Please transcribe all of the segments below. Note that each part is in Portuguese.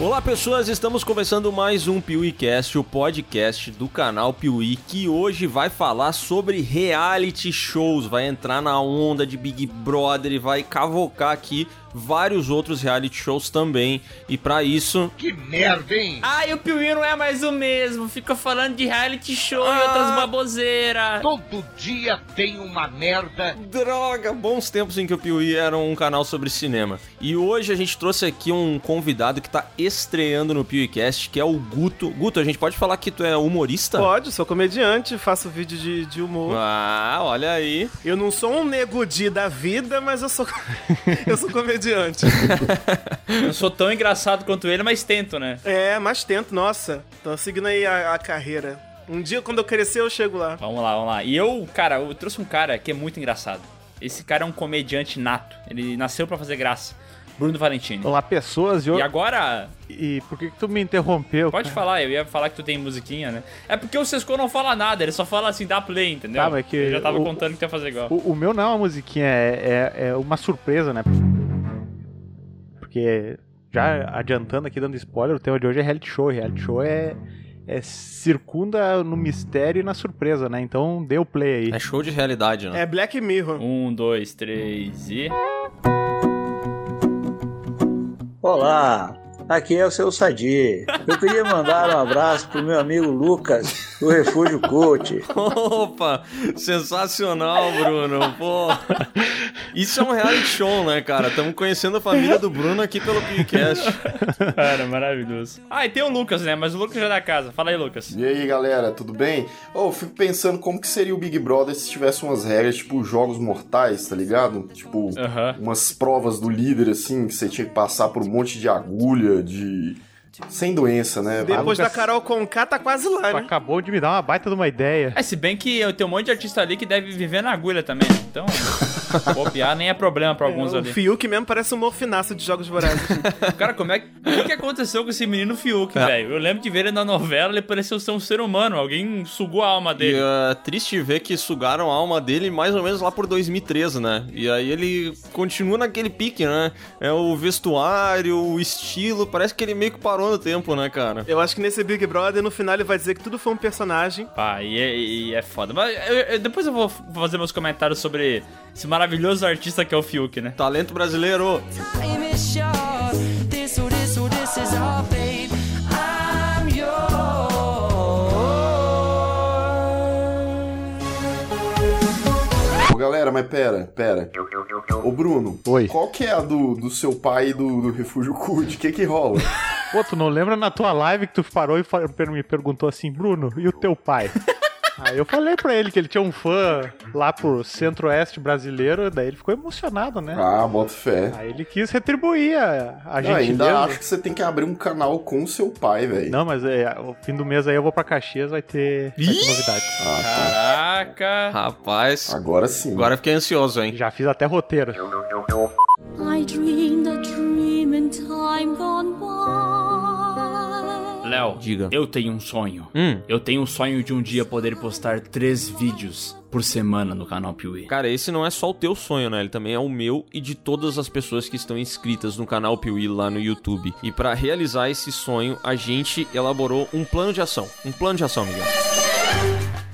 Olá pessoas, estamos começando mais um PeeWeeCast, o podcast do canal Piuí, que hoje vai falar sobre reality shows, vai entrar na onda de Big Brother e vai cavocar aqui vários outros reality shows também. E para isso. Que merda, hein? Ai, o Piuí não é mais o mesmo. Fica falando de reality show Ah. e outras baboseiras. Todo dia tem uma merda. Droga, bons tempos em que o Piuí era um canal sobre cinema. E hoje a gente trouxe aqui um convidado que tá estreando no PeeWeeCast, que é o Guto. Guto, a gente pode falar que tu é humorista? Pode, sou comediante, faço vídeo de, de humor. Ah, olha aí. Eu não sou um negudi da vida, mas eu sou eu sou comediante. Não sou tão engraçado quanto ele, mas tento, né? É, mas tento, nossa. Tô seguindo aí a, a carreira. Um dia, quando eu crescer, eu chego lá. Vamos lá, vamos lá. E eu, cara, eu trouxe um cara que é muito engraçado. Esse cara é um comediante nato. Ele nasceu pra fazer graça. Bruno Valentini. Olá, pessoas. E, eu... E agora, e por que, que tu me interrompeu? pode cara? falar, eu ia falar que tu tem musiquinha, né? É porque o Sesco não fala nada, ele só fala assim, dá play, entendeu? Tá, mas que Ele já tava o- contando que tu ia fazer igual. O, o meu não é uma musiquinha, é, é, é uma surpresa, né? Porque, já adiantando aqui, dando spoiler, o tema de hoje é reality show. Reality show é, é circunda no mistério e na surpresa, né? Então, dê o play aí. É show de realidade, né? É Black Mirror. Um, dois, três e. Olá, aqui é o seu Sadi. Eu queria mandar um abraço pro meu amigo Lucas, do Refúgio Coach. Opa, sensacional, Bruno. Pô, isso é um reality show, né, cara? Estamos conhecendo a família do Bruno aqui pelo podcast. Cara, maravilhoso. Ah, e tem o Lucas, né? Mas o Lucas já é da casa. Fala aí, Lucas. E aí, galera, tudo bem? Oh, eu fico pensando como que seria o Big Brother se tivesse umas regras, tipo, jogos mortais, tá ligado? Tipo, Aham. umas provas do líder, assim, que você tinha que passar por um monte de agulha, de... Sem doença, né? Depois Lucas- da Carol Conká, tá quase lá, né? acabou de me dar uma baita de uma ideia. É, se bem que eu tenho um monte de artista ali que deve viver na agulha também, né? Então, copiar nem é problema pra alguns É, o ali. Fiuk mesmo parece um morfinaço de jogos vorazes. Cara, como é que. O que, aconteceu com esse menino Fiuk, É. velho? Eu lembro de ver ele na novela, ele pareceu ser um ser humano. Alguém sugou a alma E dele. é triste ver que sugaram a alma dele mais ou menos lá por 2013, né? E aí ele continua naquele pique, né? É o vestuário, o estilo, parece que ele meio que parou no tempo, né, cara? Eu acho que nesse Big Brother, no final, ele vai dizer que tudo foi um personagem. Pá, e é, e é foda. Mas eu- eu- depois eu vou fazer meus comentários sobre esse maravilhoso artista que é o Fiuk, né? Talento brasileiro. time is short. Galera, mas pera, pera. Ô, Bruno. Oi. Qual que é a do, do seu pai e do, do Refúgio Cult? O que que rola? Pô, tu não lembra na tua live que tu parou e me perguntou assim, Bruno, e o teu pai? Aí eu falei pra ele que ele tinha um fã lá pro centro-oeste brasileiro, daí ele ficou emocionado, né? Ah, bota fé. Aí ele quis retribuir a, a Não, ainda acho que você tem que abrir um canal com o seu pai, velho. Não, mas é, o fim do mês aí eu vou pra Caxias, vai ter, vai ter novidade. Ah, tá. Caraca! Rapaz, Agora sim. agora eu fiquei ansioso, hein? Já fiz até roteiro. I dreamed a dream in time gone by. Léo, Diga. eu tenho um sonho. Hum. Eu tenho um sonho de um dia poder postar três vídeos por semana no canal Piuí. Cara, esse não é só o teu sonho, né? Ele também é o meu e de todas as pessoas que estão inscritas no canal Piuí lá no YouTube. E pra realizar esse sonho, a gente elaborou um plano de ação. Um plano de ação, Miguel.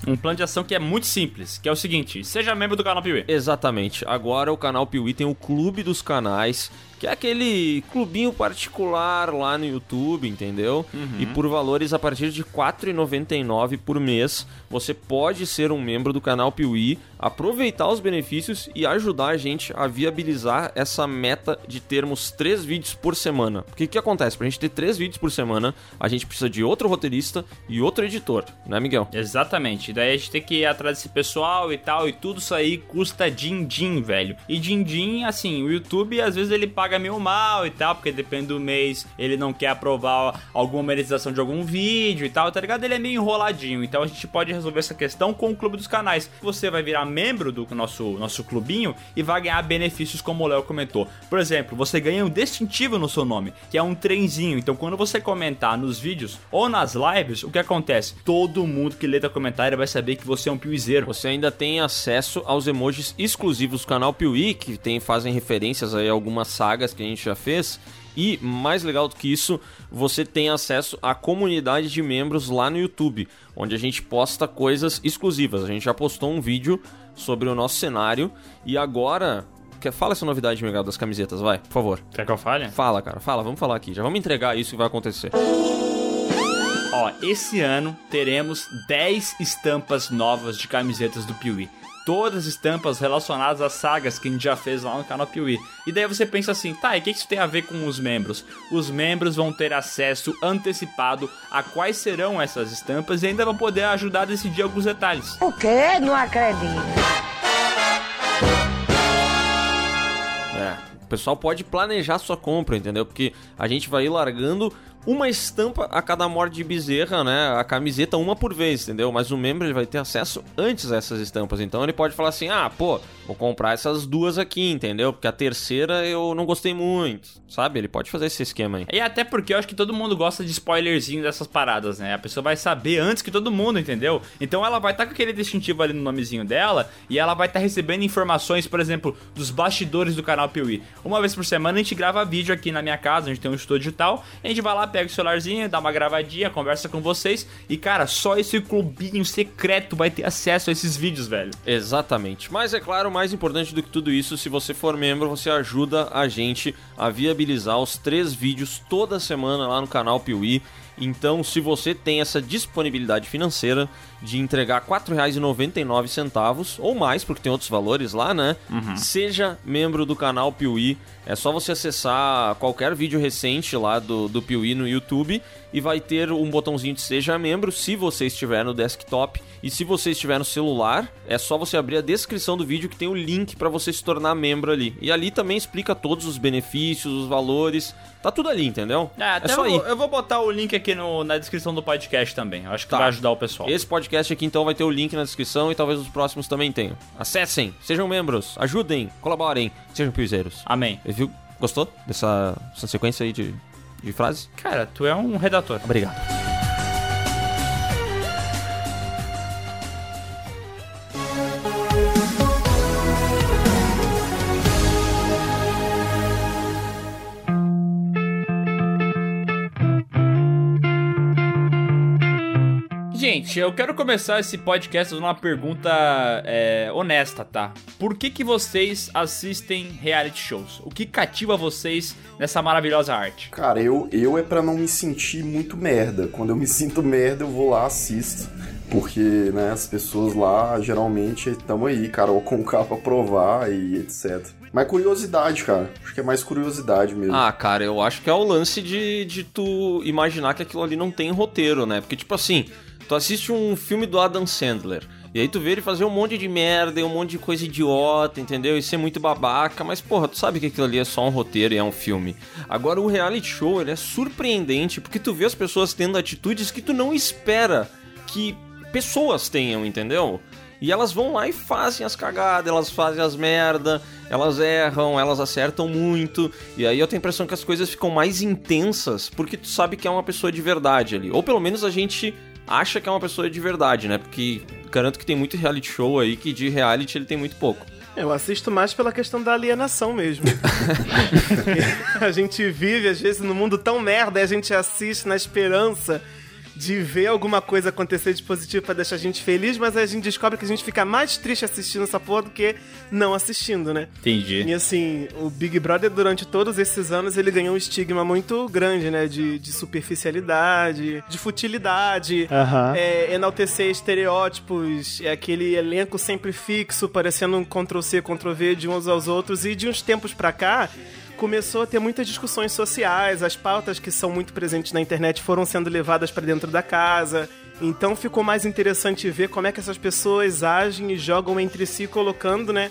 Um plano de ação que é muito simples, que é o seguinte: seja membro do canal Piuí. Exatamente. Agora o canal Piuí tem o Clube dos Canais, que é aquele clubinho particular lá no YouTube, entendeu? E por valores a partir de R$ 4,99 por mês, você pode ser um membro do canal Piuí, aproveitar os benefícios e ajudar a gente a viabilizar essa meta de termos três vídeos por semana. Porque o que acontece? Pra gente ter três vídeos por semana, a gente precisa de outro roteirista e outro editor, né, Miguel? Exatamente. Daí a gente tem que ir atrás desse pessoal e tal, e tudo isso aí custa din-din, velho. E din-din, assim, o YouTube às vezes ele paga meio mal e tal, porque depende do mês, ele não quer aprovar alguma monetização de algum vídeo e tal, tá ligado? Ele é meio enroladinho. Então a gente pode resolver essa questão com o Clube dos Canais. Você vai virar membro do nosso, nosso clubinho e vai ganhar benefícios como o Léo comentou. Por exemplo, você ganha um distintivo no seu nome, que é um trenzinho. Então quando você comentar nos vídeos ou nas lives, o que acontece? Todo mundo que lê teu comentário vai vai saber que você é um piuizeiro. Você ainda tem acesso aos emojis exclusivos do canal Piuí, que tem, fazem referências aí a algumas sagas que a gente já fez. E, mais legal do que isso, você tem acesso à comunidade de membros lá no YouTube, onde a gente posta coisas exclusivas. A gente já postou um vídeo sobre o nosso cenário e agora... Fala essa novidade, Miguel, das camisetas, vai, por favor. Quer que eu fale? Fala, cara, fala, vamos falar aqui. Já vamos entregar isso que vai acontecer. Ó, esse ano teremos 10 estampas novas de camisetas do Piuí. Todas estampas relacionadas às sagas que a gente já fez lá no canal Piuí. E daí você pensa assim, tá, e o que isso tem a ver com os membros? Os membros vão ter acesso antecipado a quais serão essas estampas e ainda vão poder ajudar a decidir alguns detalhes. O quê? Não acredito. É, o pessoal pode planejar sua compra, entendeu? Porque a gente vai ir largando uma estampa a cada morte de bezerra, né? A camiseta uma por vez, entendeu? Mas o membro ele vai ter acesso antes a essas estampas. Então ele pode falar assim: ah, pô, vou comprar essas duas aqui, entendeu? Porque a terceira eu não gostei muito, sabe? Ele pode fazer esse esquema aí. E até porque eu acho que todo mundo gosta de spoilerzinho dessas paradas, né? A pessoa vai saber antes que todo mundo, entendeu? Então ela vai estar com aquele distintivo ali no nomezinho dela e ela vai estar recebendo informações, por exemplo, dos bastidores do canal Piuí. Uma vez por semana a gente grava vídeo aqui na minha casa, a gente tem um estúdio e tal, a gente vai lá, pega o celularzinho, dá uma gravadinha, conversa com vocês e, cara, só esse clubinho secreto vai ter acesso a esses vídeos, velho. Exatamente. Mas é claro, mais importante do que tudo isso, se você for membro, você ajuda a gente a viabilizar os três vídeos toda semana lá no canal Piuí. Então, se você tem essa disponibilidade financeira de entregar R$ 4,99 ou mais, porque tem outros valores lá, né? Seja membro do canal Piuí. É só você acessar qualquer vídeo recente lá do, do Piuí no YouTube e vai ter um botãozinho de Seja Membro se você estiver no desktop. E se você estiver no celular, é só você abrir a descrição do vídeo que tem o link para você se tornar membro ali. E ali também explica todos os benefícios, os valores. Tá tudo ali, entendeu? É, até só eu, ir. eu vou botar o link aqui no- na descrição do podcast também. Eu acho que Tá. vai ajudar o pessoal. Esse podcast aqui então vai ter o link na descrição e talvez os próximos também tenham. Acessem, sejam membros, ajudem, colaborem, sejam piuzeiros. Amém. Viu? Gostou dessa, dessa sequência aí de, de frases? Cara, tu é um redator. Obrigado. Gente, eu quero começar esse podcast fazendo uma pergunta é, honesta, tá? Por que que vocês assistem reality shows? O que cativa vocês nessa maravilhosa arte? Cara, eu, eu é pra não me sentir muito merda. Quando eu me sinto merda, eu vou lá, assisto. Porque, né, as pessoas lá geralmente estão aí, Carol com K pra provar e etc. Mas curiosidade, cara. Acho que é mais curiosidade mesmo. Ah, cara, eu acho que é o lance de, de tu imaginar que aquilo ali não tem roteiro, né? Porque, tipo assim, tu assiste um filme do Adam Sandler. E aí tu vê ele fazer um monte de merda e um monte de coisa idiota, entendeu? E ser muito babaca, mas porra, tu sabe que aquilo ali é só um roteiro e é um filme. Agora o reality show, ele é surpreendente porque tu vê as pessoas tendo atitudes que tu não espera que pessoas tenham, entendeu? E elas vão lá e fazem as cagadas, elas fazem as merda, elas erram, elas acertam muito. E aí eu tenho a impressão que as coisas ficam mais intensas porque tu sabe que é uma pessoa de verdade ali. Ou pelo menos a gente acha que é uma pessoa de verdade, né? Porque garanto que tem muito reality show aí que de reality ele tem muito pouco. Eu assisto mais pela questão da alienação mesmo. a gente vive, às vezes, num mundo tão merda e a gente assiste na esperança de ver alguma coisa acontecer de positivo pra deixar a gente feliz, mas aí a gente descobre que a gente fica mais triste assistindo essa porra do que não assistindo, né? Entendi. E assim, o Big Brother, durante todos esses anos, ele ganhou um estigma muito grande, né? De, de superficialidade, de futilidade, Aham. é, enaltecer estereótipos, é aquele elenco sempre fixo, parecendo um Ctrl-C, Ctrl-V de uns aos outros. E de uns tempos pra cá, começou a ter muitas discussões sociais, as pautas que são muito presentes na internet foram sendo levadas pra dentro da casa. Então ficou mais interessante ver como é que essas pessoas agem e jogam entre si, colocando, né?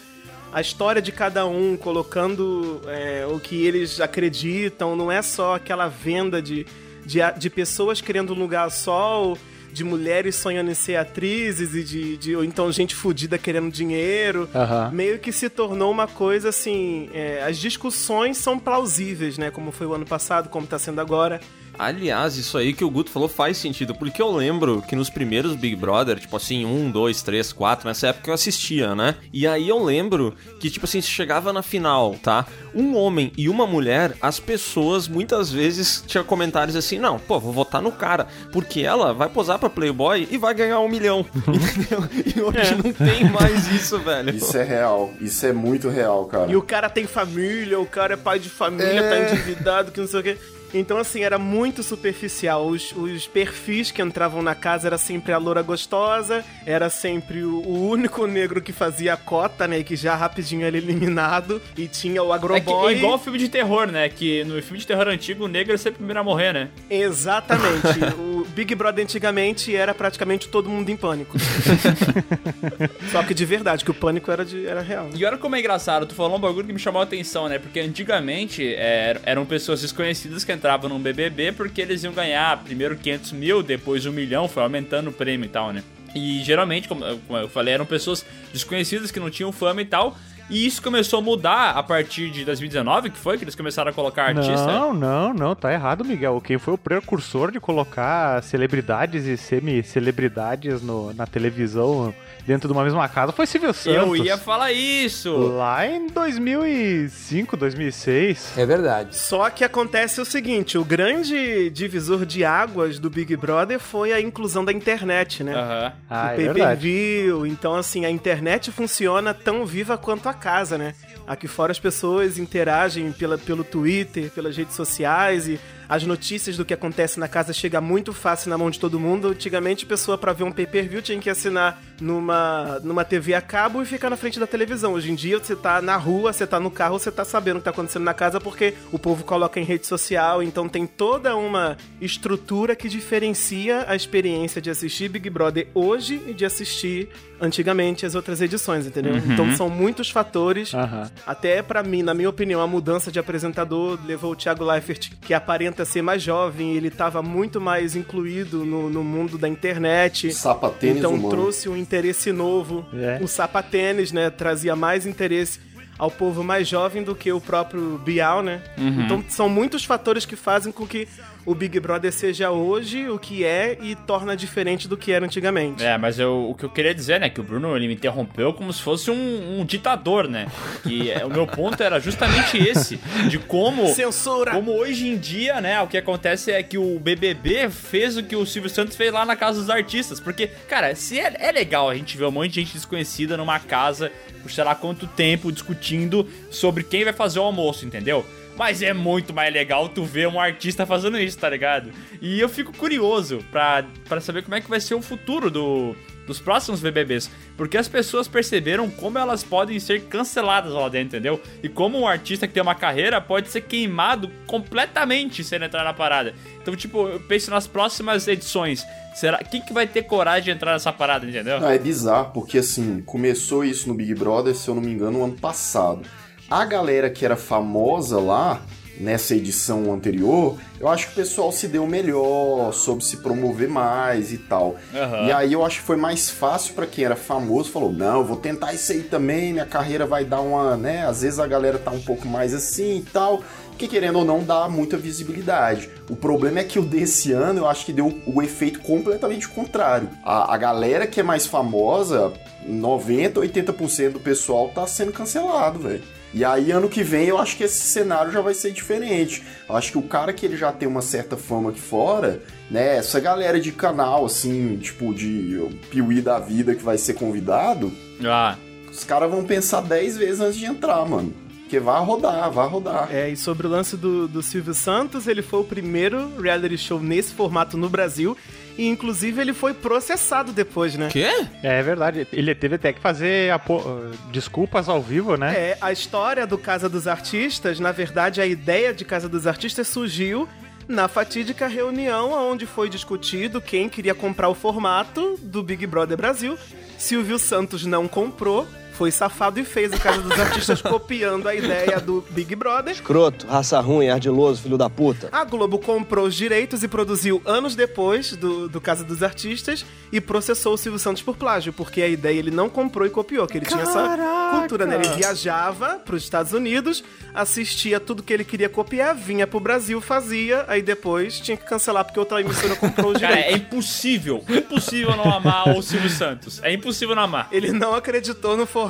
a história de cada um, colocando é, o que eles acreditam, não é só aquela venda de, de, de pessoas querendo um lugar só, de mulheres sonhando em ser atrizes e de, de ou então gente fodida querendo dinheiro. Aham. Meio que se tornou uma coisa assim. é, as discussões são plausíveis, né? Como foi o ano passado, como tá sendo agora. Aliás, isso aí que o Guto falou faz sentido, porque eu lembro que nos primeiros Big Brother, tipo assim, um, dois, três, quatro, nessa época eu assistia, né? E aí eu lembro que, tipo assim, se chegava na final, tá? Um homem e uma mulher, as pessoas muitas vezes tinham comentários assim, não, pô, vou votar no cara, porque ela vai posar pra Playboy e vai ganhar um milhão, entendeu? E hoje não tem mais isso, velho. Isso é real. Isso é muito real, cara. E o cara tem família, o cara é pai de família, É. tá endividado, que não sei o quê. Então, assim, era muito superficial. Os, os perfis que entravam na casa era sempre a loura gostosa, era sempre o, o único negro que fazia a cota, né? Que já rapidinho era eliminado. E tinha o É, que, agroboy. é igual filme de terror, né? Que no filme de terror antigo, o negro é sempre o primeiro a morrer, né? Exatamente. o Big Brother antigamente era praticamente todo mundo em pânico. Só que de verdade, que o pânico era, de, era real. E olha como é engraçado, tu falou um bagulho que me chamou a atenção, né? Porque antigamente é, eram pessoas desconhecidas que entravam num BBB porque eles iam ganhar primeiro 500 mil, depois um milhão, foi aumentando o prêmio e tal, né? E geralmente, como eu falei, eram pessoas desconhecidas que não tinham fama e tal. E isso começou a mudar a partir de 2019, que foi que eles começaram a colocar artista. Não, não, não, tá errado, Miguel. Quem foi o precursor de colocar celebridades e semi-celebridades na televisão dentro de uma mesma casa foi Silvio Santos. Eu ia falar isso. Lá em 2005, 2006. É verdade. Só que acontece o seguinte, o grande divisor de águas do Big Brother foi a inclusão da internet, né? Aham. Ah, o é pay-per-view, então assim, a internet funciona tão viva quanto a casa, né? Aqui fora as pessoas interagem pela, pelo Twitter, pelas redes sociais e as notícias do que acontece na casa chega muito fácil na mão de todo mundo. Antigamente, a pessoa para ver um pay-per-view tinha que assinar numa, numa TV a cabo e ficar na frente da televisão. Hoje em dia, você tá na rua, você tá no carro, você tá sabendo o que tá acontecendo na casa porque o povo coloca em rede social, então tem toda uma estrutura que diferencia a experiência de assistir Big Brother hoje e de assistir antigamente as outras edições, entendeu? Então são muitos fatores. Aham. Até pra mim, na minha opinião, a mudança de apresentador levou o Thiago Leifert, que aparenta ser mais jovem, ele tava muito mais incluído no, no mundo da internet. Sapatênis então humano. trouxe um interesse novo. É. O sapatênis, né, trazia mais interesse ao povo mais jovem do que o próprio Bial, né? Então são muitos fatores que fazem com que o Big Brother seja hoje o que é e torna diferente do que era antigamente. É, mas eu- o que eu queria dizer, né, que o Bruno ele me interrompeu como se fosse um, um ditador, né? Que é, o meu ponto era justamente esse, de como Censura! como hoje em dia, né, o que acontece é que o BBB fez o que o Silvio Santos fez lá na casa dos artistas, porque, cara, se é, é legal a gente ver um monte de gente desconhecida numa casa por sei lá quanto tempo discutindo sobre quem vai fazer o almoço, entendeu? Mas é muito mais legal tu ver um artista fazendo isso, tá ligado? E eu fico curioso pra saber como é que vai ser o futuro do, dos próximos BBBs. Porque as pessoas perceberam como elas podem ser canceladas lá dentro, entendeu? E como um artista que tem uma carreira pode ser queimado completamente se ele entrar na parada. Então, tipo, eu penso nas próximas edições. Será quem que vai ter coragem de entrar nessa parada, entendeu? Não, é bizarro, porque assim, começou isso no Big Brother, se eu não me engano, no ano passado. A galera que era famosa lá, nessa edição anterior, eu acho que o pessoal se deu melhor, soube se promover mais e tal. Aham. E aí eu acho que foi mais fácil pra quem era famoso, falou: "Não, vou tentar isso aí também, minha carreira vai dar uma, né, às vezes a galera tá um pouco mais assim e tal". Que querendo ou não dá muita visibilidade. O problema é que o desse ano eu acho que deu o efeito completamente contrário. A, a galera que é mais famosa, 90, 80% do pessoal tá sendo cancelado, velho. E aí, ano que vem, eu acho que esse cenário já vai ser diferente. Eu acho que o cara que ele já tem uma certa fama aqui fora, né? Essa galera de canal, assim, tipo, de Piuí da vida que vai ser convidado, Ah, os caras vão pensar 10 vezes antes de entrar, mano. Porque vai rodar, vai rodar. É, e sobre o lance do, do Silvio Santos, ele foi o primeiro reality show nesse formato no Brasil. E inclusive ele foi processado depois, né? Quê? É verdade. Ele teve até que fazer apo- uh, desculpas ao vivo, né? É, a história do Casa dos Artistas, na verdade, a ideia de Casa dos Artistas surgiu na fatídica reunião onde foi discutido quem queria comprar o formato do Big Brother Brasil. Silvio Santos não comprou, foi safado e fez a Casa dos Artistas copiando a ideia do Big Brother. Escroto, raça ruim, ardiloso, filho da puta. A Globo comprou os direitos e produziu anos depois do, do Casa dos Artistas e processou o Silvio Santos por plágio, porque a ideia ele não comprou e copiou, que ele tinha essa cultura, né? Ele viajava pros Estados Unidos, assistia tudo que ele queria copiar, vinha pro Brasil, fazia, aí depois tinha que cancelar porque outra emissora comprou os Cara, é direitos. impossível, impossível não amar o Silvio Santos. É impossível não amar. Ele não acreditou no formato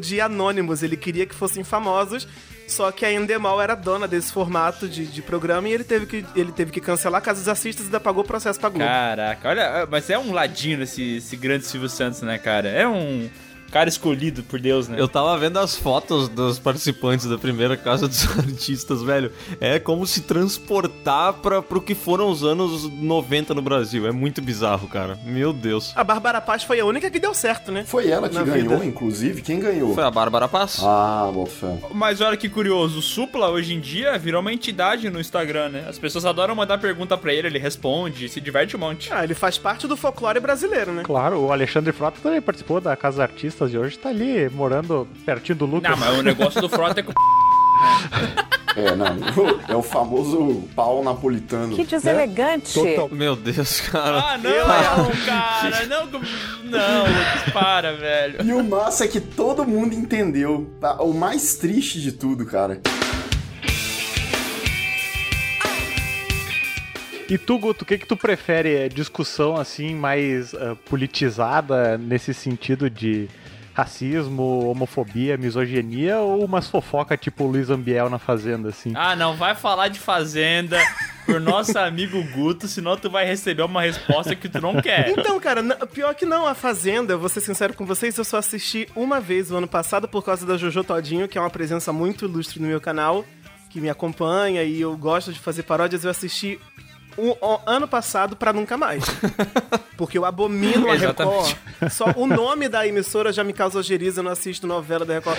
de anônimos, ele queria que fossem famosos. Só que a Endemol era dona desse formato de, de programa e ele teve, que, ele teve que cancelar a Casa dos Artistas ainda pagou o processo pra Globo. Caraca, olha, mas é um ladinho esse, esse grande Silvio Santos, né, cara? É um cara escolhido por Deus, né? Eu tava vendo as fotos dos participantes da primeira Casa dos Artistas, velho. É como se transportar pra, pro que foram os anos 90 no Brasil. É muito bizarro, cara. Meu Deus. A Bárbara Paz foi a única que deu certo, né? Foi ela que Na ganhou, vida. inclusive. Quem ganhou? Foi a Bárbara Paz. Ah, bota fé. Mas olha que curioso, o Supla hoje em dia virou uma entidade no Instagram, né? As pessoas adoram mandar pergunta pra ele, ele responde, se diverte um monte. Ah, ele faz parte do folclore brasileiro, né? Claro, o Alexandre Frota também participou da Casa dos Artistas de hoje, tá ali morando pertinho do Lucas. Não, mas o negócio do Frota é com É, não. É o famoso pau napolitano. Que deselegante. Total- Meu Deus, cara. Ah, não, cara, não, não, para, velho. E o massa é que todo mundo entendeu. tá? O mais triste de tudo, cara. E tu, Guto, o que que tu prefere? É discussão assim mais ah, politizada nesse sentido de racismo, homofobia, misoginia ou umas fofoca tipo Luiz Ambiel na Fazenda assim? Ah, não, vai falar de Fazenda por nosso amigo Guto, senão tu vai receber uma resposta que tu não quer. Então, cara, pior que não, a Fazenda, eu vou ser sincero com vocês, eu só assisti uma vez o ano passado por causa da Jojo Todinho, que é uma presença muito ilustre no meu canal, que me acompanha e eu gosto de fazer paródias, eu assisti um, o ano passado pra nunca mais. Porque eu abomino a Record. Só o nome da emissora já me causa ojeriza, eu não assisto novela da Record.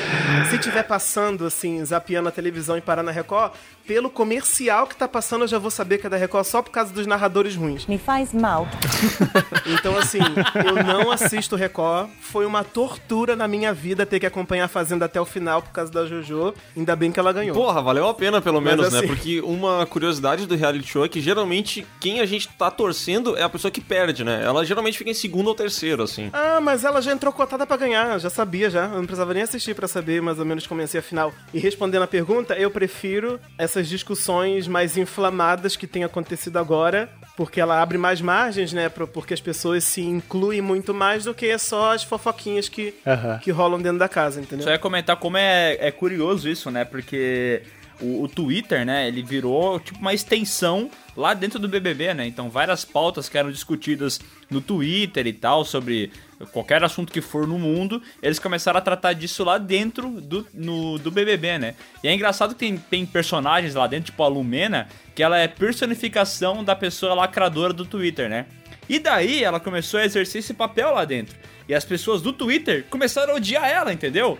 Se tiver passando, assim, zapeando a televisão e parar na Record, pelo comercial que tá passando, eu já vou saber que é da Record só por causa dos narradores ruins. Me faz mal. Então, assim, eu não assisto Record. Foi uma tortura na minha vida ter que acompanhar a Fazenda até o final por causa da JoJo. Ainda bem que ela ganhou. Porra, valeu a pena pelo Mas menos, né? assim- Porque uma curiosidade do reality show é que geralmente quem a gente tá torcendo é a pessoa que perde, né? Ela geralmente fica em segundo ou terceiro, assim. Ah, mas ela já entrou cotada pra ganhar, já sabia já. Eu não precisava nem assistir pra saber mais ou menos como ia ser a final. E respondendo a pergunta, eu prefiro essas discussões mais inflamadas que tem acontecido agora, porque ela abre mais margens, né? pro- Porque as pessoas se incluem muito mais do que só as fofoquinhas que, Aham. que rolam dentro da casa, entendeu? Só ia comentar como é, é curioso isso, né? Porque o, o Twitter, né, ele virou tipo uma extensão lá dentro do BBB, né? Então várias pautas que eram discutidas no Twitter e tal, sobre qualquer assunto que for no mundo, eles começaram a tratar disso lá dentro do, no, do BBB, né? E é engraçado que tem, tem personagens lá dentro, tipo a Lumena, que ela é personificação da pessoa lacradora do Twitter, né? E daí ela começou a exercer esse papel lá dentro. E as pessoas do Twitter começaram a odiar ela, entendeu?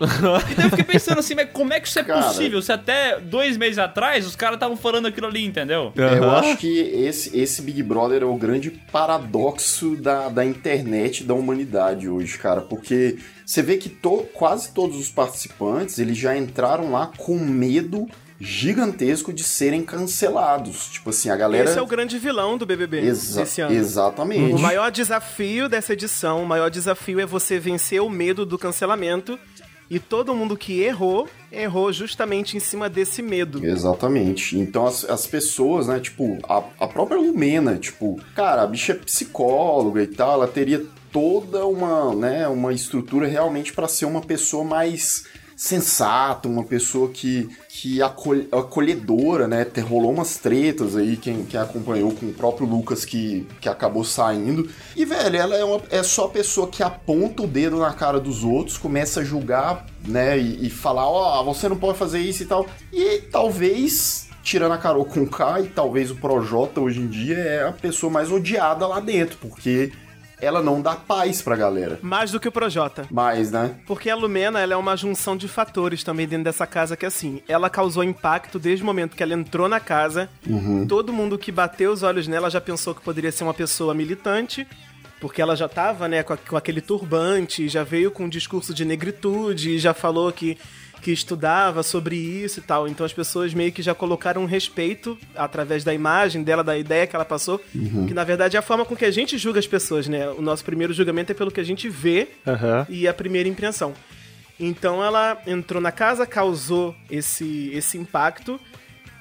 E daí eu fiquei pensando assim, mas como é que isso é Cara. possível? Se até dois meses atrás os caras estavam falando aquilo ali, entendeu? É, eu acho que esse, esse Big Brother é o grande paradoxo da, da internet da humanidade hoje, cara. Porque você vê que to- quase todos os participantes eles já entraram lá com medo gigantesco de serem cancelados. Tipo assim, a galera. Esse é o grande vilão do BBB Exa- esse ano. Exatamente. O maior desafio dessa edição, o maior desafio é você vencer o medo do cancelamento. E todo mundo que errou, errou justamente em cima desse medo. Exatamente. Então as, as pessoas, né, tipo, a, a própria Lumena, tipo, cara, a bicha é psicóloga e tal, ela teria toda uma, né, uma estrutura realmente pra ser uma pessoa mais sensata, uma pessoa que, que acol- acolhedora, né? Rolou umas tretas aí, quem, quem acompanhou com o próprio Lucas que, que acabou saindo. E, velho, ela é, uma, é só pessoa que aponta o dedo na cara dos outros, começa a julgar, né? E, e falar, ó, você não pode fazer isso e tal. E talvez. Tirando a Carol com K e talvez o Projota hoje em dia é a pessoa mais odiada lá dentro, porque ela não dá paz pra galera. Mais do que o Projota. Mais, né? Porque a Lumena, ela é uma junção de fatores também dentro dessa casa que, assim, ela causou impacto desde o momento que ela entrou na casa. Todo mundo que bateu os olhos nela já pensou que poderia ser uma pessoa militante. Porque ela já tava, né, com aquele turbante, já veio com um discurso de negritude, já falou que, que estudava sobre isso e tal. Então as pessoas meio que já colocaram um respeito através da imagem dela, da ideia que ela passou, que na verdade é a forma com que a gente julga as pessoas, né? O nosso primeiro julgamento é pelo que a gente vê Aham. e a primeira impressão. Então ela entrou na casa, causou esse, esse impacto,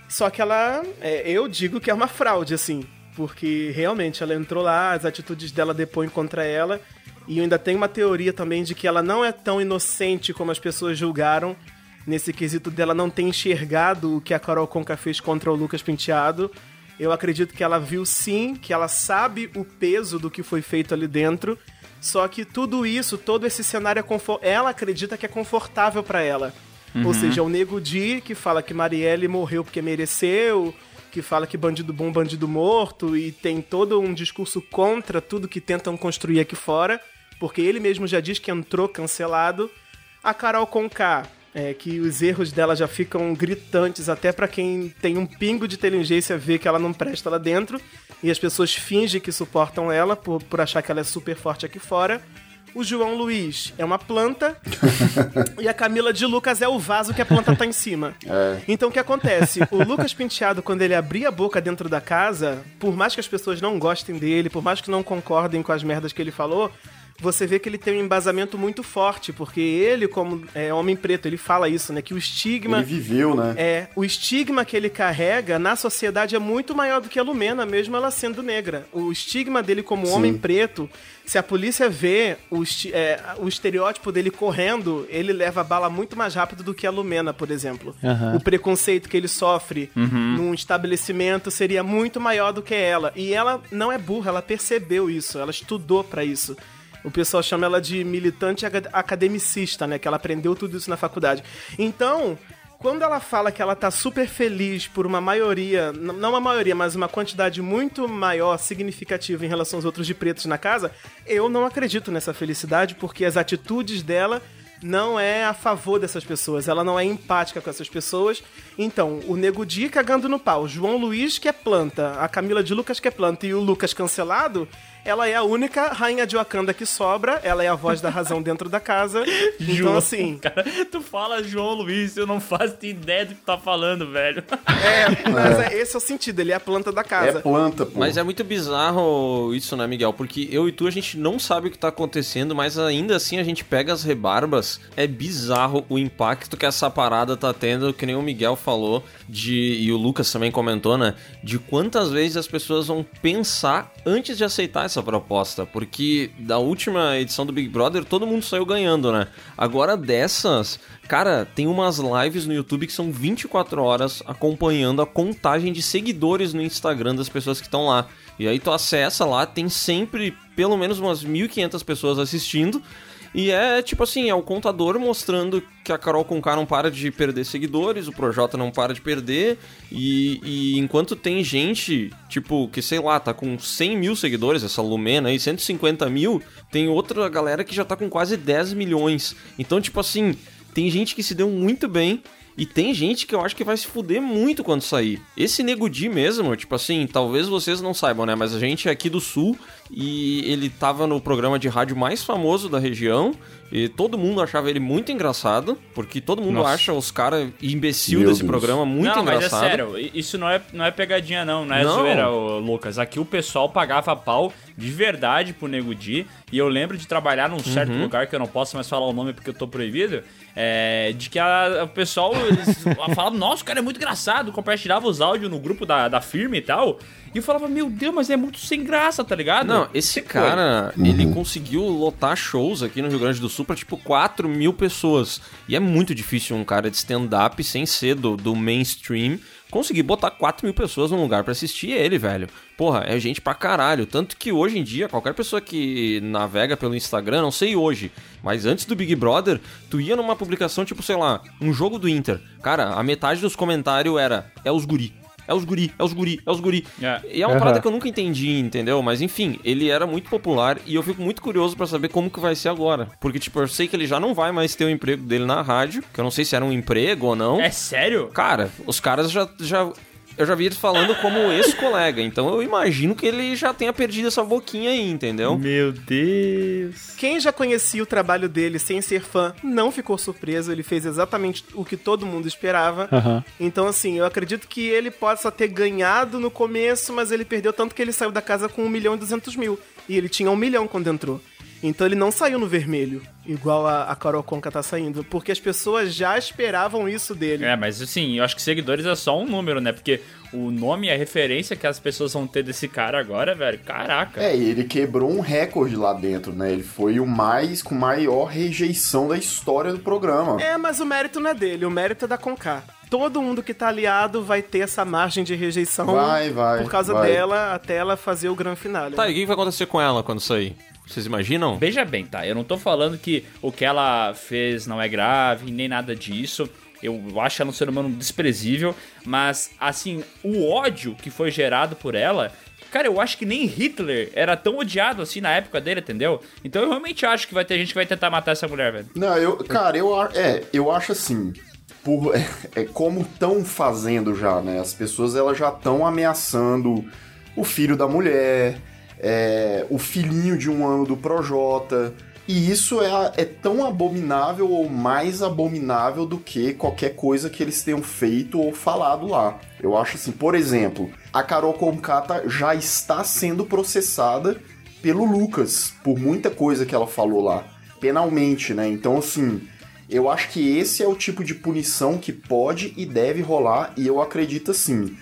só que ela, é, eu digo que é uma fraude, assim, porque realmente ela entrou lá, as atitudes dela depõem contra ela, e eu ainda tenho uma teoria também de que ela não é tão inocente como as pessoas julgaram, nesse quesito dela não ter enxergado o que a Carol Conca fez contra o Lucas Penteado. Eu acredito que ela viu sim, que ela sabe o peso do que foi feito ali dentro, só que tudo isso, todo esse cenário é ela acredita que é confortável pra ela. Ou seja, o Nego Di que fala que Marielle morreu porque mereceu, que fala que bandido bom, bandido morto, e tem todo um discurso contra tudo que tentam construir aqui fora, porque ele mesmo já diz que entrou cancelado. A Carol Conká, é, que os erros dela já ficam gritantes até pra quem tem um pingo de inteligência ver que ela não presta lá dentro, e as pessoas fingem que suportam ela por, por achar que ela é super forte aqui fora. O João Luiz é uma planta e a Camila de Lucas é o vaso que a planta tá em cima. Então o que acontece? O Lucas Penteado, quando ele abria a boca dentro da casa, por mais que as pessoas não gostem dele, por mais que não concordem com as merdas que ele falou, você vê que ele tem um embasamento muito forte, porque ele, como é, homem preto, ele fala isso, né? Que o estigma. Ele viveu, né? É, o estigma que ele carrega na sociedade é muito maior do que a Lumena, mesmo ela sendo negra. O estigma dele como Sim. homem preto, se a polícia vê o, é, o estereótipo dele correndo, ele leva a bala muito mais rápido do que a Lumena, por exemplo. Aham. O preconceito que ele sofre num estabelecimento seria muito maior do que ela. E ela não é burra, ela percebeu isso, ela estudou pra isso. O pessoal chama ela de militante academicista, né? Que ela aprendeu tudo isso na faculdade. Então, quando ela fala que ela tá super feliz por uma maioria, não uma maioria, mas uma quantidade muito maior, significativa em relação aos outros de pretos na casa, eu não acredito nessa felicidade, porque as atitudes dela não é a favor dessas pessoas, ela não é empática com essas pessoas. Então, o Nego Di cagando no pau, João Luiz que é planta, a Camila de Lucas que é planta e o Lucas cancelado, ela é a única rainha de Wakanda que sobra, ela é a voz da razão dentro da casa. Então, João, assim, Cara, tu fala João Luiz, eu não faço ideia do que tá falando, velho. é, mas é, esse é o sentido, ele é a planta da É casa. planta, pô. Mas é muito bizarro isso, né, Miguel? Porque eu e tu, a gente não sabe o que tá acontecendo, mas ainda assim a gente pega as rebarbas. É bizarro o impacto que essa parada tá tendo, que nem o Miguel falou, de e o Lucas também comentou, né? De quantas vezes as pessoas vão pensar antes de aceitar essa proposta. Porque da última edição do Big Brother, todo mundo saiu ganhando, né? Agora dessas. Cara, tem umas lives no YouTube que são 24 horas acompanhando a contagem de seguidores no Instagram das pessoas que estão lá. E aí tu acessa lá, tem sempre pelo menos umas 1.500 pessoas assistindo. E é tipo assim, é o contador mostrando que a Carol Conká não para de perder seguidores, o Projota não para de perder. E, e enquanto tem gente, tipo, que sei lá, tá com 100 mil seguidores, essa Lumena aí, 150 mil, tem outra galera que já tá com quase 10 milhões. Então, tipo assim, tem gente que se deu muito bem. E tem gente que eu acho que vai se fuder muito quando sair. Esse Nego Di mesmo, tipo assim, talvez vocês não saibam, né? Mas a gente é aqui do Sul e ele tava no programa de rádio mais famoso da região. E todo mundo achava ele muito engraçado, porque todo mundo Nossa. acha os caras imbecil Meu desse Deus. programa muito não, engraçado. mas é sério, isso não é, não é pegadinha não, não é Não. zoeira, Lucas. Aqui o pessoal pagava pau de verdade pro Nego Di, e eu lembro de trabalhar num certo Uhum. lugar, que eu não posso mais falar o nome porque eu tô proibido, é, de que a- o pessoal falava, nossa, o cara é muito engraçado, compartilhava os áudios no grupo da, da firma e tal, e eu falava, meu Deus, mas é muito sem graça, tá ligado? Não, esse Que cara, ele conseguiu lotar shows aqui no Rio Grande do Sul pra tipo 4 mil pessoas. E é muito difícil um cara de stand-up sem ser do, do mainstream conseguir botar 4 mil pessoas num lugar pra assistir ele, velho. Porra, é gente pra caralho. Tanto que hoje em dia, qualquer pessoa que navega pelo Instagram, não sei hoje, mas antes do Big Brother, tu ia numa publicação tipo, sei lá, um jogo do Inter. Cara, a metade dos comentários era: é os guri. É os guri, é os guri, é os guri. É. E é uma Aham. parada que eu nunca entendi, entendeu? Mas enfim, ele era muito popular e eu fico muito curioso pra saber como que vai ser agora. Porque, tipo, eu sei que ele já não vai mais ter o emprego dele na rádio, que eu não sei se era um emprego ou não. É sério? Cara, os caras já, já eu já vi ele falando como ex-colega, então eu imagino que ele já tenha perdido essa boquinha aí, entendeu? Meu Deus. Quem já conhecia o trabalho dele sem ser fã não ficou surpreso, ele fez exatamente o que todo mundo esperava. Aham. Então, assim, eu acredito que ele possa ter ganhado no começo, mas ele perdeu tanto que ele saiu da casa com 1 milhão e 200 mil. E ele tinha 1 milhão quando entrou. Então ele não saiu no vermelho, igual a, a Carol Conca tá saindo, porque as pessoas já esperavam isso dele. É, mas assim, eu acho que seguidores é só um número, né? Porque o nome e a referência que as pessoas vão ter desse cara agora, velho, caraca. É, e ele quebrou um recorde lá dentro, né? Ele foi o mais com maior rejeição da história do programa. É, mas o mérito não é dele, o mérito é da Conká. Todo mundo que tá aliado vai ter essa margem de rejeição Vai, vai, por causa vai. dela até ela fazer o grande finale. Tá, e o que vai acontecer com ela quando sair? Vocês imaginam? Veja bem, tá? Eu não tô falando que o que ela fez não é grave, nem nada disso. Eu acho ela um ser humano desprezível, mas, assim, o ódio que foi gerado por ela. Cara, eu acho que nem Hitler era tão odiado assim na época dele, entendeu? Então eu realmente acho que vai ter gente que vai tentar matar essa mulher, velho. Não, eu, cara, eu, é, eu acho assim, por, é, é como estão fazendo já, né? As pessoas elas já estão ameaçando o filho da mulher, é, o filhinho de um ano do Projota. E isso é, é tão abominável ou mais abominável do que qualquer coisa que eles tenham feito ou falado lá. Eu acho assim, por exemplo, a Carol Concata já está sendo processada pelo Lucas por muita coisa que ela falou lá, penalmente, né? Então, assim, eu acho que esse é o tipo de punição que pode e deve rolar, e eu acredito assim.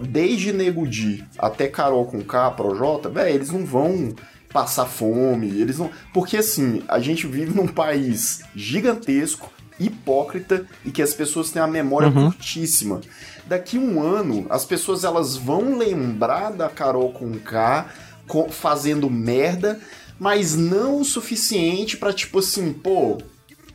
Desde Nego Di até Carol com K, Projota, velho, eles não vão passar fome, eles não. Porque assim, a gente vive num país gigantesco, hipócrita e que as pessoas têm a memória curtíssima. Daqui um ano, as pessoas elas vão lembrar da Carol com K fazendo merda, mas não o suficiente pra tipo assim, pô,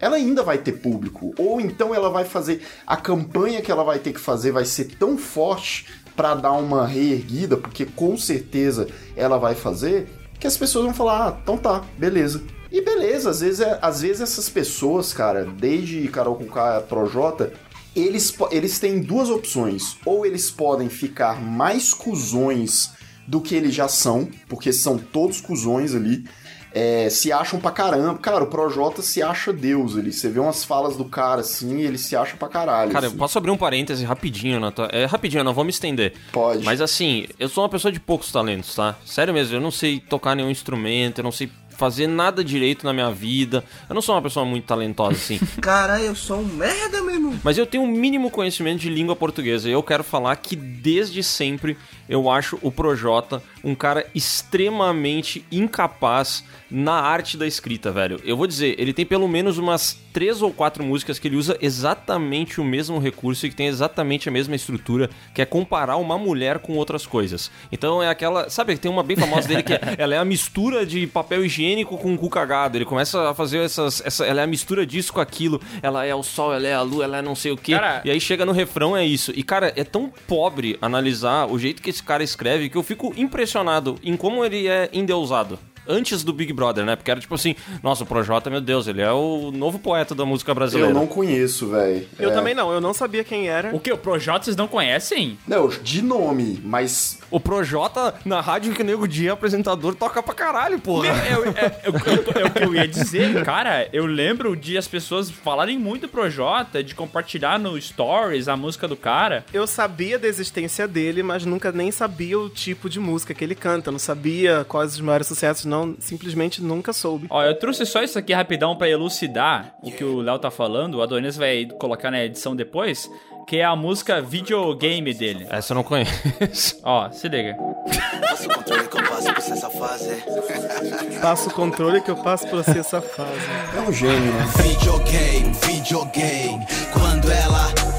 ela ainda vai ter público. Ou então ela vai fazer. A campanha que ela vai ter que fazer vai ser tão forte pra dar uma reerguida, porque com certeza ela vai fazer, que as pessoas vão falar: ah, então tá, beleza. E beleza, às vezes, é- às vezes essas pessoas, cara, desde Carol com K Projota, eles, eles têm duas opções. Ou eles podem ficar mais cuzões do que eles já são, porque são todos cuzões ali. É, se acham pra caramba. Cara, o Projota se acha Deus ali. Você vê umas falas do cara assim, ele se acha pra caralho. Cara, eu assim. posso abrir um parêntese rapidinho na tua... É rapidinho, eu não vou me estender. Pode. Mas assim, eu sou uma pessoa de poucos talentos, tá? Sério mesmo, eu não sei tocar nenhum instrumento, eu não sei fazer nada direito na minha vida. Eu não sou uma pessoa muito talentosa assim. Caralho, eu sou um merda, meu irmão. Mas eu tenho um mínimo conhecimento de língua portuguesa. E eu quero falar que desde sempre eu acho o Projota um cara extremamente incapaz na arte da escrita, velho. Eu vou dizer, ele tem pelo menos umas três ou quatro músicas que ele usa exatamente o mesmo recurso e que tem exatamente a mesma estrutura, que é comparar uma mulher com outras coisas. Então é aquela. Sabe, tem uma bem famosa dele que é, ela é a mistura de papel higiênico com cu cagado. Ele começa a fazer essas. Essa, ela é a mistura disso com aquilo. Ela é o sol, ela é a lua, ela é não sei o quê. Cara- E aí chega no refrão, é isso. E, cara, é tão pobre analisar o jeito que esse cara escreve que eu fico impressionado em como ele é endeusado. Antes do Big Brother, né? Porque era tipo assim, nossa, o Projota, meu Deus, ele é o novo poeta da música brasileira. Eu não conheço, velho. Eu É. também não, eu não sabia quem era. O que? O Projota vocês não conhecem? Não, de nome, mas. O Projota, na rádio que o Nego Dia, apresentador, toca pra caralho, porra. Eu- é, eu- eu- é o que eu ia dizer, cara. Eu lembro de as pessoas falarem muito do Projota, de compartilhar no Stories a música do cara. Eu sabia da existência dele, mas nunca nem sabia o tipo de música que ele canta. Não sabia quais os maiores sucessos, não. Simplesmente nunca soube. Ó, eu trouxe só isso aqui rapidão pra elucidar o que o Léo tá falando. O Adonis vai colocar na edição depois. Que é a música videogame dele. Essa eu não conheço. Ó, se liga. Passa o controle que eu passo pra você essa fase. Passo o controle que eu passo você essa fase. É um gênio, né? Videogame, videogame. Quando ela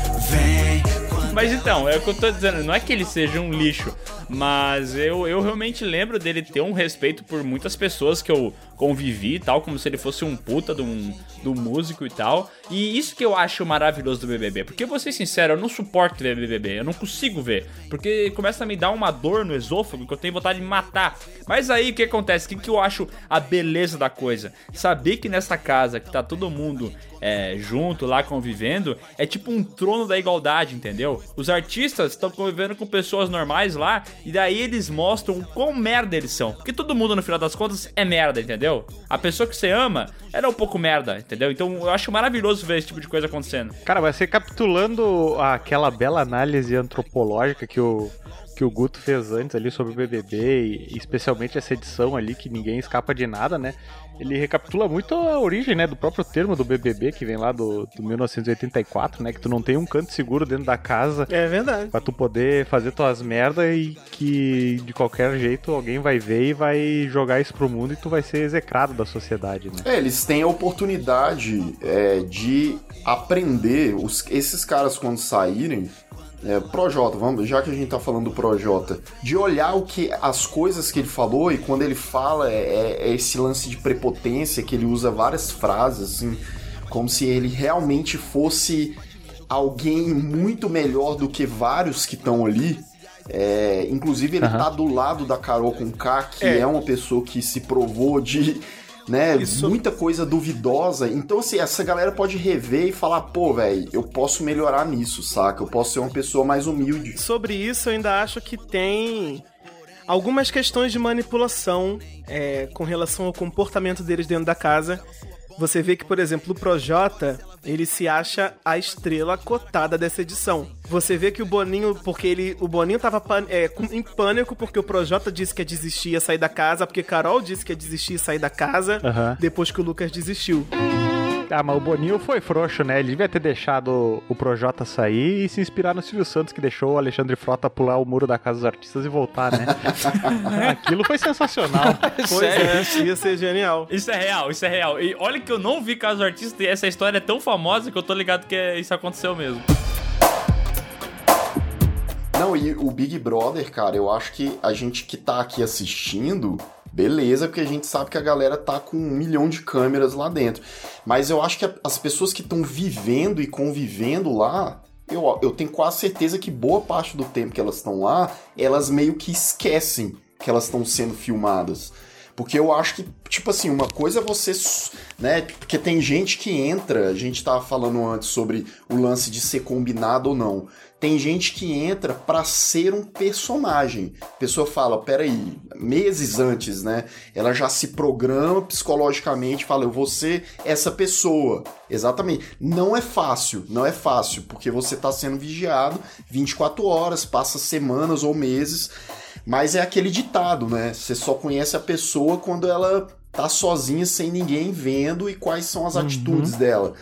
Mas então, é o que eu tô dizendo, não é que ele seja um lixo, mas eu, eu realmente lembro dele ter um respeito por muitas pessoas que eu convivi e tal, como se ele fosse um puta um, do músico e tal. E isso que eu acho maravilhoso do BBB. Porque, vou ser sincero, eu não suporto ver BBB. Eu não consigo ver. Porque começa a me dar uma dor no esôfago que eu tenho vontade de matar. Mas aí o que acontece? O que, que eu acho a beleza da coisa? Saber que nessa casa que tá todo mundo é, junto lá convivendo é tipo um trono da igualdade, entendeu? Os artistas estão convivendo com pessoas normais lá e daí eles mostram o quão merda eles são. Porque todo mundo, no final das contas, é merda, entendeu? A pessoa que você ama era um pouco merda, entendeu? Então eu acho maravilhoso ver esse tipo de coisa acontecendo. Cara, vai ser capitulando aquela bela análise antropológica que o, que o Guto fez antes ali sobre o BBB, e especialmente essa edição ali que ninguém escapa de nada, né? Ele recapitula muito a origem, né, do próprio termo do BBB, que vem lá do, do 1984, né? Que tu não tem um canto seguro dentro da casa É verdade. pra tu poder fazer tuas merda e que de qualquer jeito alguém vai ver e vai jogar isso pro mundo e tu vai ser execrado da sociedade, né? É, eles têm a oportunidade é, de aprender, os- esses caras quando saírem, é, Projota, vamos, já que a gente tá falando do Projota, de olhar o que as coisas que ele falou e quando ele fala é, é- é esse lance de prepotência que ele usa várias frases assim, como se ele realmente fosse alguém muito melhor do que vários que estão ali. É, inclusive ele Aham. tá do lado da Carol com K, que É. é uma pessoa que se provou de né, Isso- muita coisa duvidosa. Então, assim, essa galera pode rever e falar, pô, velho, eu posso melhorar nisso, saca? Eu posso ser uma pessoa mais humilde. Sobre isso, eu ainda acho que tem algumas questões de manipulação é, com relação ao comportamento deles dentro da casa. Você vê que, por exemplo, o Projota, ele se acha a estrela cotada dessa edição. Você vê que o Boninho, porque ele, o Boninho tava pan- é, em pânico porque o Projota disse que ia desistir, ia sair da casa, porque Carol disse que ia desistir e sair da casa, Aham. depois que o Lucas desistiu. Ah, mas o Boninho foi frouxo, né? Ele devia ter deixado o Projota sair e se inspirar no Silvio Santos, que deixou o Alexandre Frota pular o muro da Casa dos Artistas e voltar, né? Aquilo foi sensacional. Pois Sério? é, ia ser genial. Isso é real, isso é real. E olha que eu não vi caso artista e essa história é tão famosa que eu tô ligado que é- isso aconteceu mesmo. Não, e o Big Brother, cara, eu acho que a gente que tá aqui assistindo, beleza, porque a gente sabe que a galera tá com um milhão de câmeras lá dentro. Mas eu acho que as pessoas que estão vivendo e convivendo lá, eu, eu tenho quase certeza que boa parte do tempo que elas estão lá, elas meio que esquecem que elas estão sendo filmadas. Porque eu acho que, tipo assim, uma coisa é você, né? Porque tem gente que entra, a gente tava falando antes sobre o lance de ser combinado ou não. Tem gente que entra pra ser um personagem. A pessoa fala, peraí, meses antes, né? Ela já se programa psicologicamente, fala, eu vou ser essa pessoa. Exatamente. Não é fácil, não é fácil, porque você tá sendo vigiado 24 horas, passa semanas ou meses. Mas é aquele ditado, né? Você só conhece a pessoa quando ela tá sozinha, sem ninguém vendo e quais são as atitudes dela.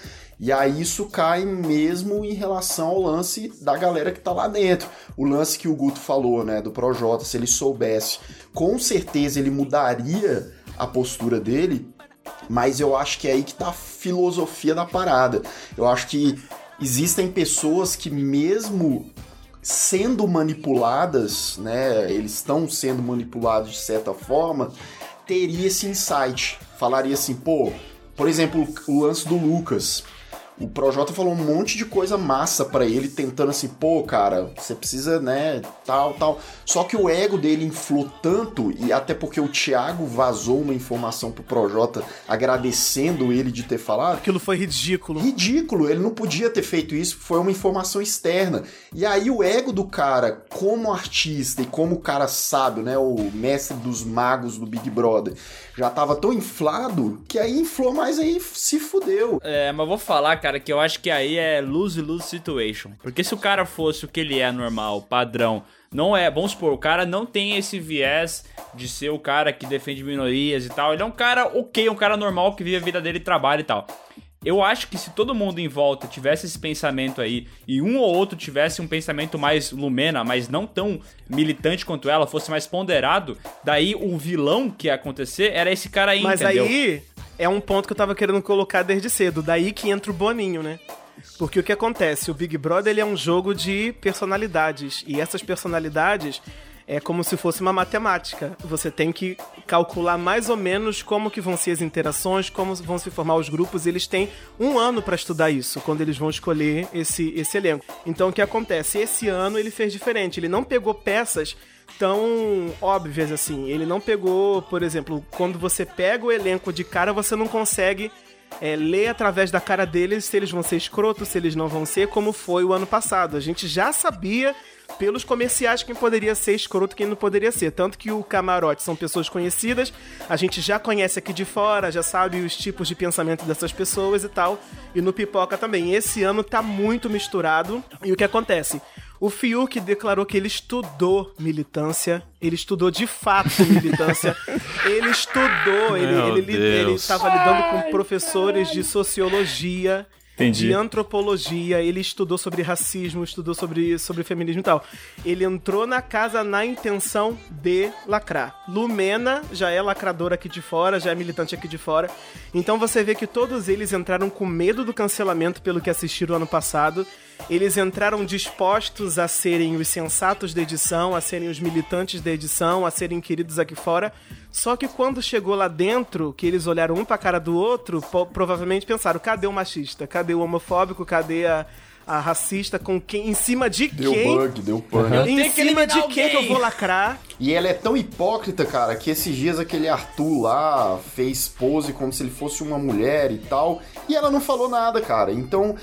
E aí isso cai mesmo em relação ao lance da galera que tá lá dentro. O lance que o Guto falou, né, do Projota, se ele soubesse, com certeza ele mudaria a postura dele, mas eu acho que é aí que tá a filosofia da parada. Eu acho que existem pessoas que mesmo sendo manipuladas, né, eles estão sendo manipulados de certa forma, teria esse insight. Falaria assim, pô, por exemplo, o lance do Lucas. O Projota falou um monte de coisa massa pra ele, tentando assim, pô, cara, você precisa, né, tal, tal. Só que o ego dele inflou tanto, e até porque o Thiago vazou uma informação pro Projota agradecendo ele de ter falado, Aquilo foi ridículo. ridículo, ele não podia ter feito isso, foi uma informação externa. E aí o ego do cara, como artista e como cara sábio, né, o mestre dos magos do Big Brother, já tava tão inflado que aí inflou, mas aí se fudeu. É, mas vou falar, cara, que eu acho que aí é lose-lose situation. Porque se o cara fosse o que ele é normal, padrão, não é, vamos supor, o cara não tem esse viés de ser o cara que defende minorias e tal. Ele é um cara ok, um cara normal que vive a vida dele, trabalha e tal. Eu acho que se todo mundo em volta tivesse esse pensamento aí e um ou outro tivesse um pensamento mais lumena, mas não tão militante quanto ela, fosse mais ponderado, daí o vilão que ia acontecer era esse cara aí, Mas entendeu? aí é um ponto que eu tava querendo colocar desde cedo. Daí que entra o Boninho, né? Porque o que acontece? O Big Brother ele é um jogo de personalidades. E essas personalidades, é como se fosse uma matemática. Você tem que calcular mais ou menos como que vão ser as interações, como vão se formar os grupos. Eles têm um ano para estudar isso, quando eles vão escolher esse, esse elenco. Então o que acontece? Esse ano ele fez diferente. Ele não pegou peças tão óbvias assim. Ele não pegou, por exemplo, quando você pega o elenco de cara, você não consegue é, ler através da cara deles se eles vão ser escrotos, se eles não vão ser, como foi o ano passado. A gente já sabia pelos comerciais quem poderia ser escroto quem não poderia ser. Tanto que o camarote são pessoas conhecidas, a gente já conhece aqui de fora, já sabe os tipos de pensamento dessas pessoas e tal. E no Pipoca também. Esse ano tá muito misturado. E o que acontece? O Fiuk declarou que ele estudou militância, ele estudou de fato militância, ele estudou, ele, estava lidando com professores de sociologia, Entendi. de antropologia, ele estudou sobre racismo, estudou sobre, sobre feminismo e tal. Ele entrou na casa na intenção de lacrar. Lumena já é lacradora aqui de fora, já é militante aqui de fora. Então você vê que todos eles entraram com medo do cancelamento pelo que assistiram ano passado. Eles entraram dispostos a serem os sensatos da edição, a serem os militantes da edição, a serem queridos aqui fora. Só que quando chegou lá dentro, que eles olharam um pra cara do outro, provavelmente pensaram: cadê o machista? Cadê o homofóbico? Cadê a, a racista? Com quem? Em cima de Deu quem? bug, deu pane. Eu Em que cima de eliminar quem que eu alguém. vou lacrar? E ela é tão hipócrita, cara, que esses dias aquele Arthur lá fez pose como se ele fosse uma mulher e tal, e ela não falou nada, cara. Então,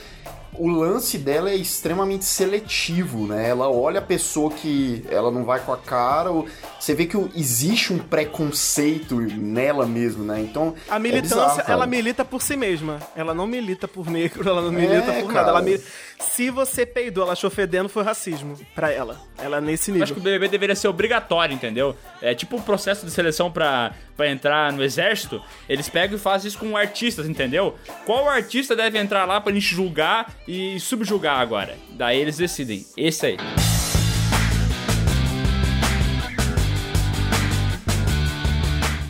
o lance dela é extremamente seletivo, né? Ela olha a pessoa que ela não vai com a cara, ou- você vê que existe um preconceito nela mesmo, né? Então, A é militância, bizarro, cara. ela milita por si mesma. Ela não milita por negro, ela não É, milita por nada. cara. Ela mi- Se você peidou, ela achou fedendo, foi racismo pra ela. Ela é nesse nível. Acho que o BBB deveria ser obrigatório, entendeu? É tipo o processo de seleção pra, pra entrar no exército. Eles pegam e fazem isso com artistas, entendeu? Qual artista deve entrar lá pra gente julgar e subjugar agora? Daí eles decidem. Esse aí.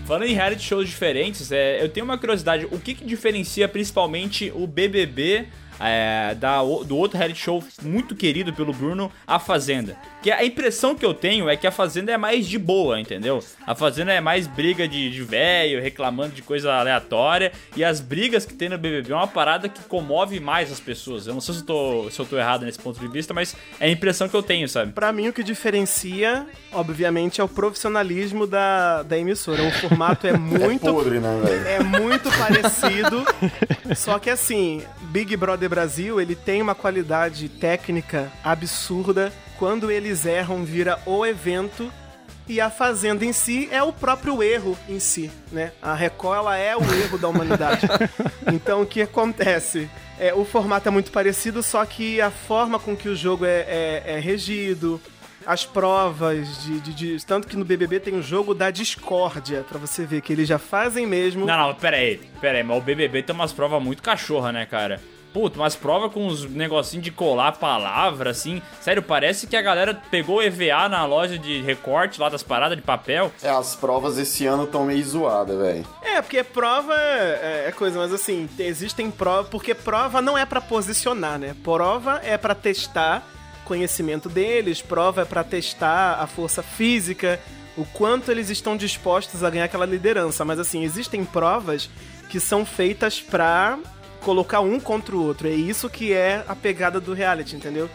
Falando em reality shows diferentes, é, eu tenho uma curiosidade. O que, que diferencia principalmente o BBB é, da, do outro reality show muito querido pelo Bruno, A Fazenda? Que a impressão que eu tenho é que a Fazenda é mais de boa, entendeu? A Fazenda é mais briga de, de velho, reclamando de coisa aleatória. E as brigas que tem no BBB é uma parada que comove mais as pessoas. Eu não sei se eu tô, se eu tô errado nesse ponto de vista, mas é a impressão que eu tenho, sabe? Pra mim, o que diferencia, obviamente, é o profissionalismo da, da emissora. O formato é É muito podre, né, é muito parecido. só que assim, Big Brother Brasil, ele tem uma qualidade técnica absurda. Quando eles erram, vira o evento. E a Fazenda em si é o próprio erro em si, né? A Record, ela é o erro da humanidade. Então, o que acontece? É, o formato é muito parecido, só que a forma com que o jogo é, é- é regido, as provas de, de- de- Tanto que no BBB tem o jogo da discórdia, pra você ver que eles já fazem mesmo. Não, não, pera aí, pera aí, mas o BBB tem umas provas muito cachorra, né, cara? Puta, umas provas com uns negocinhos de colar palavra, assim. Sério, parece que a galera pegou EVA na loja de recorte lá das paradas de papel. É, as provas esse ano estão meio zoadas, velho. É, porque prova é, é coisa, mas assim, existem provas, porque prova não é pra posicionar, né? Prova é pra testar conhecimento deles, prova é pra testar a força física, o quanto eles estão dispostos a ganhar aquela liderança, mas assim, existem provas que são feitas pra colocar um contra o outro. É isso que é a pegada do reality, entendeu?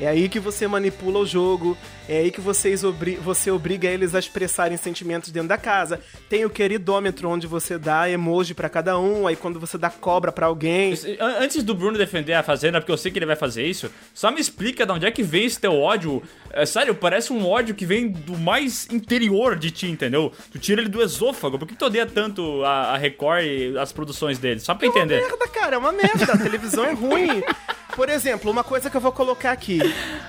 É aí que você manipula o jogo, é aí que vocês obri você obriga eles a expressarem sentimentos dentro da casa. Tem o queridômetro onde você dá emoji pra cada um, aí quando você dá cobra pra alguém. An- Antes do Bruno defender a Fazenda, porque eu sei que ele vai fazer isso, só me explica de onde é que vem esse teu ódio. É, sério, parece um ódio que vem do mais interior de ti, entendeu? Tu tira ele do esôfago. Por que tu odeia tanto a, a Record e as produções dele? Só pra entender. É uma merda, cara, é uma merda. A televisão é ruim. Por exemplo, uma coisa que eu vou colocar aqui,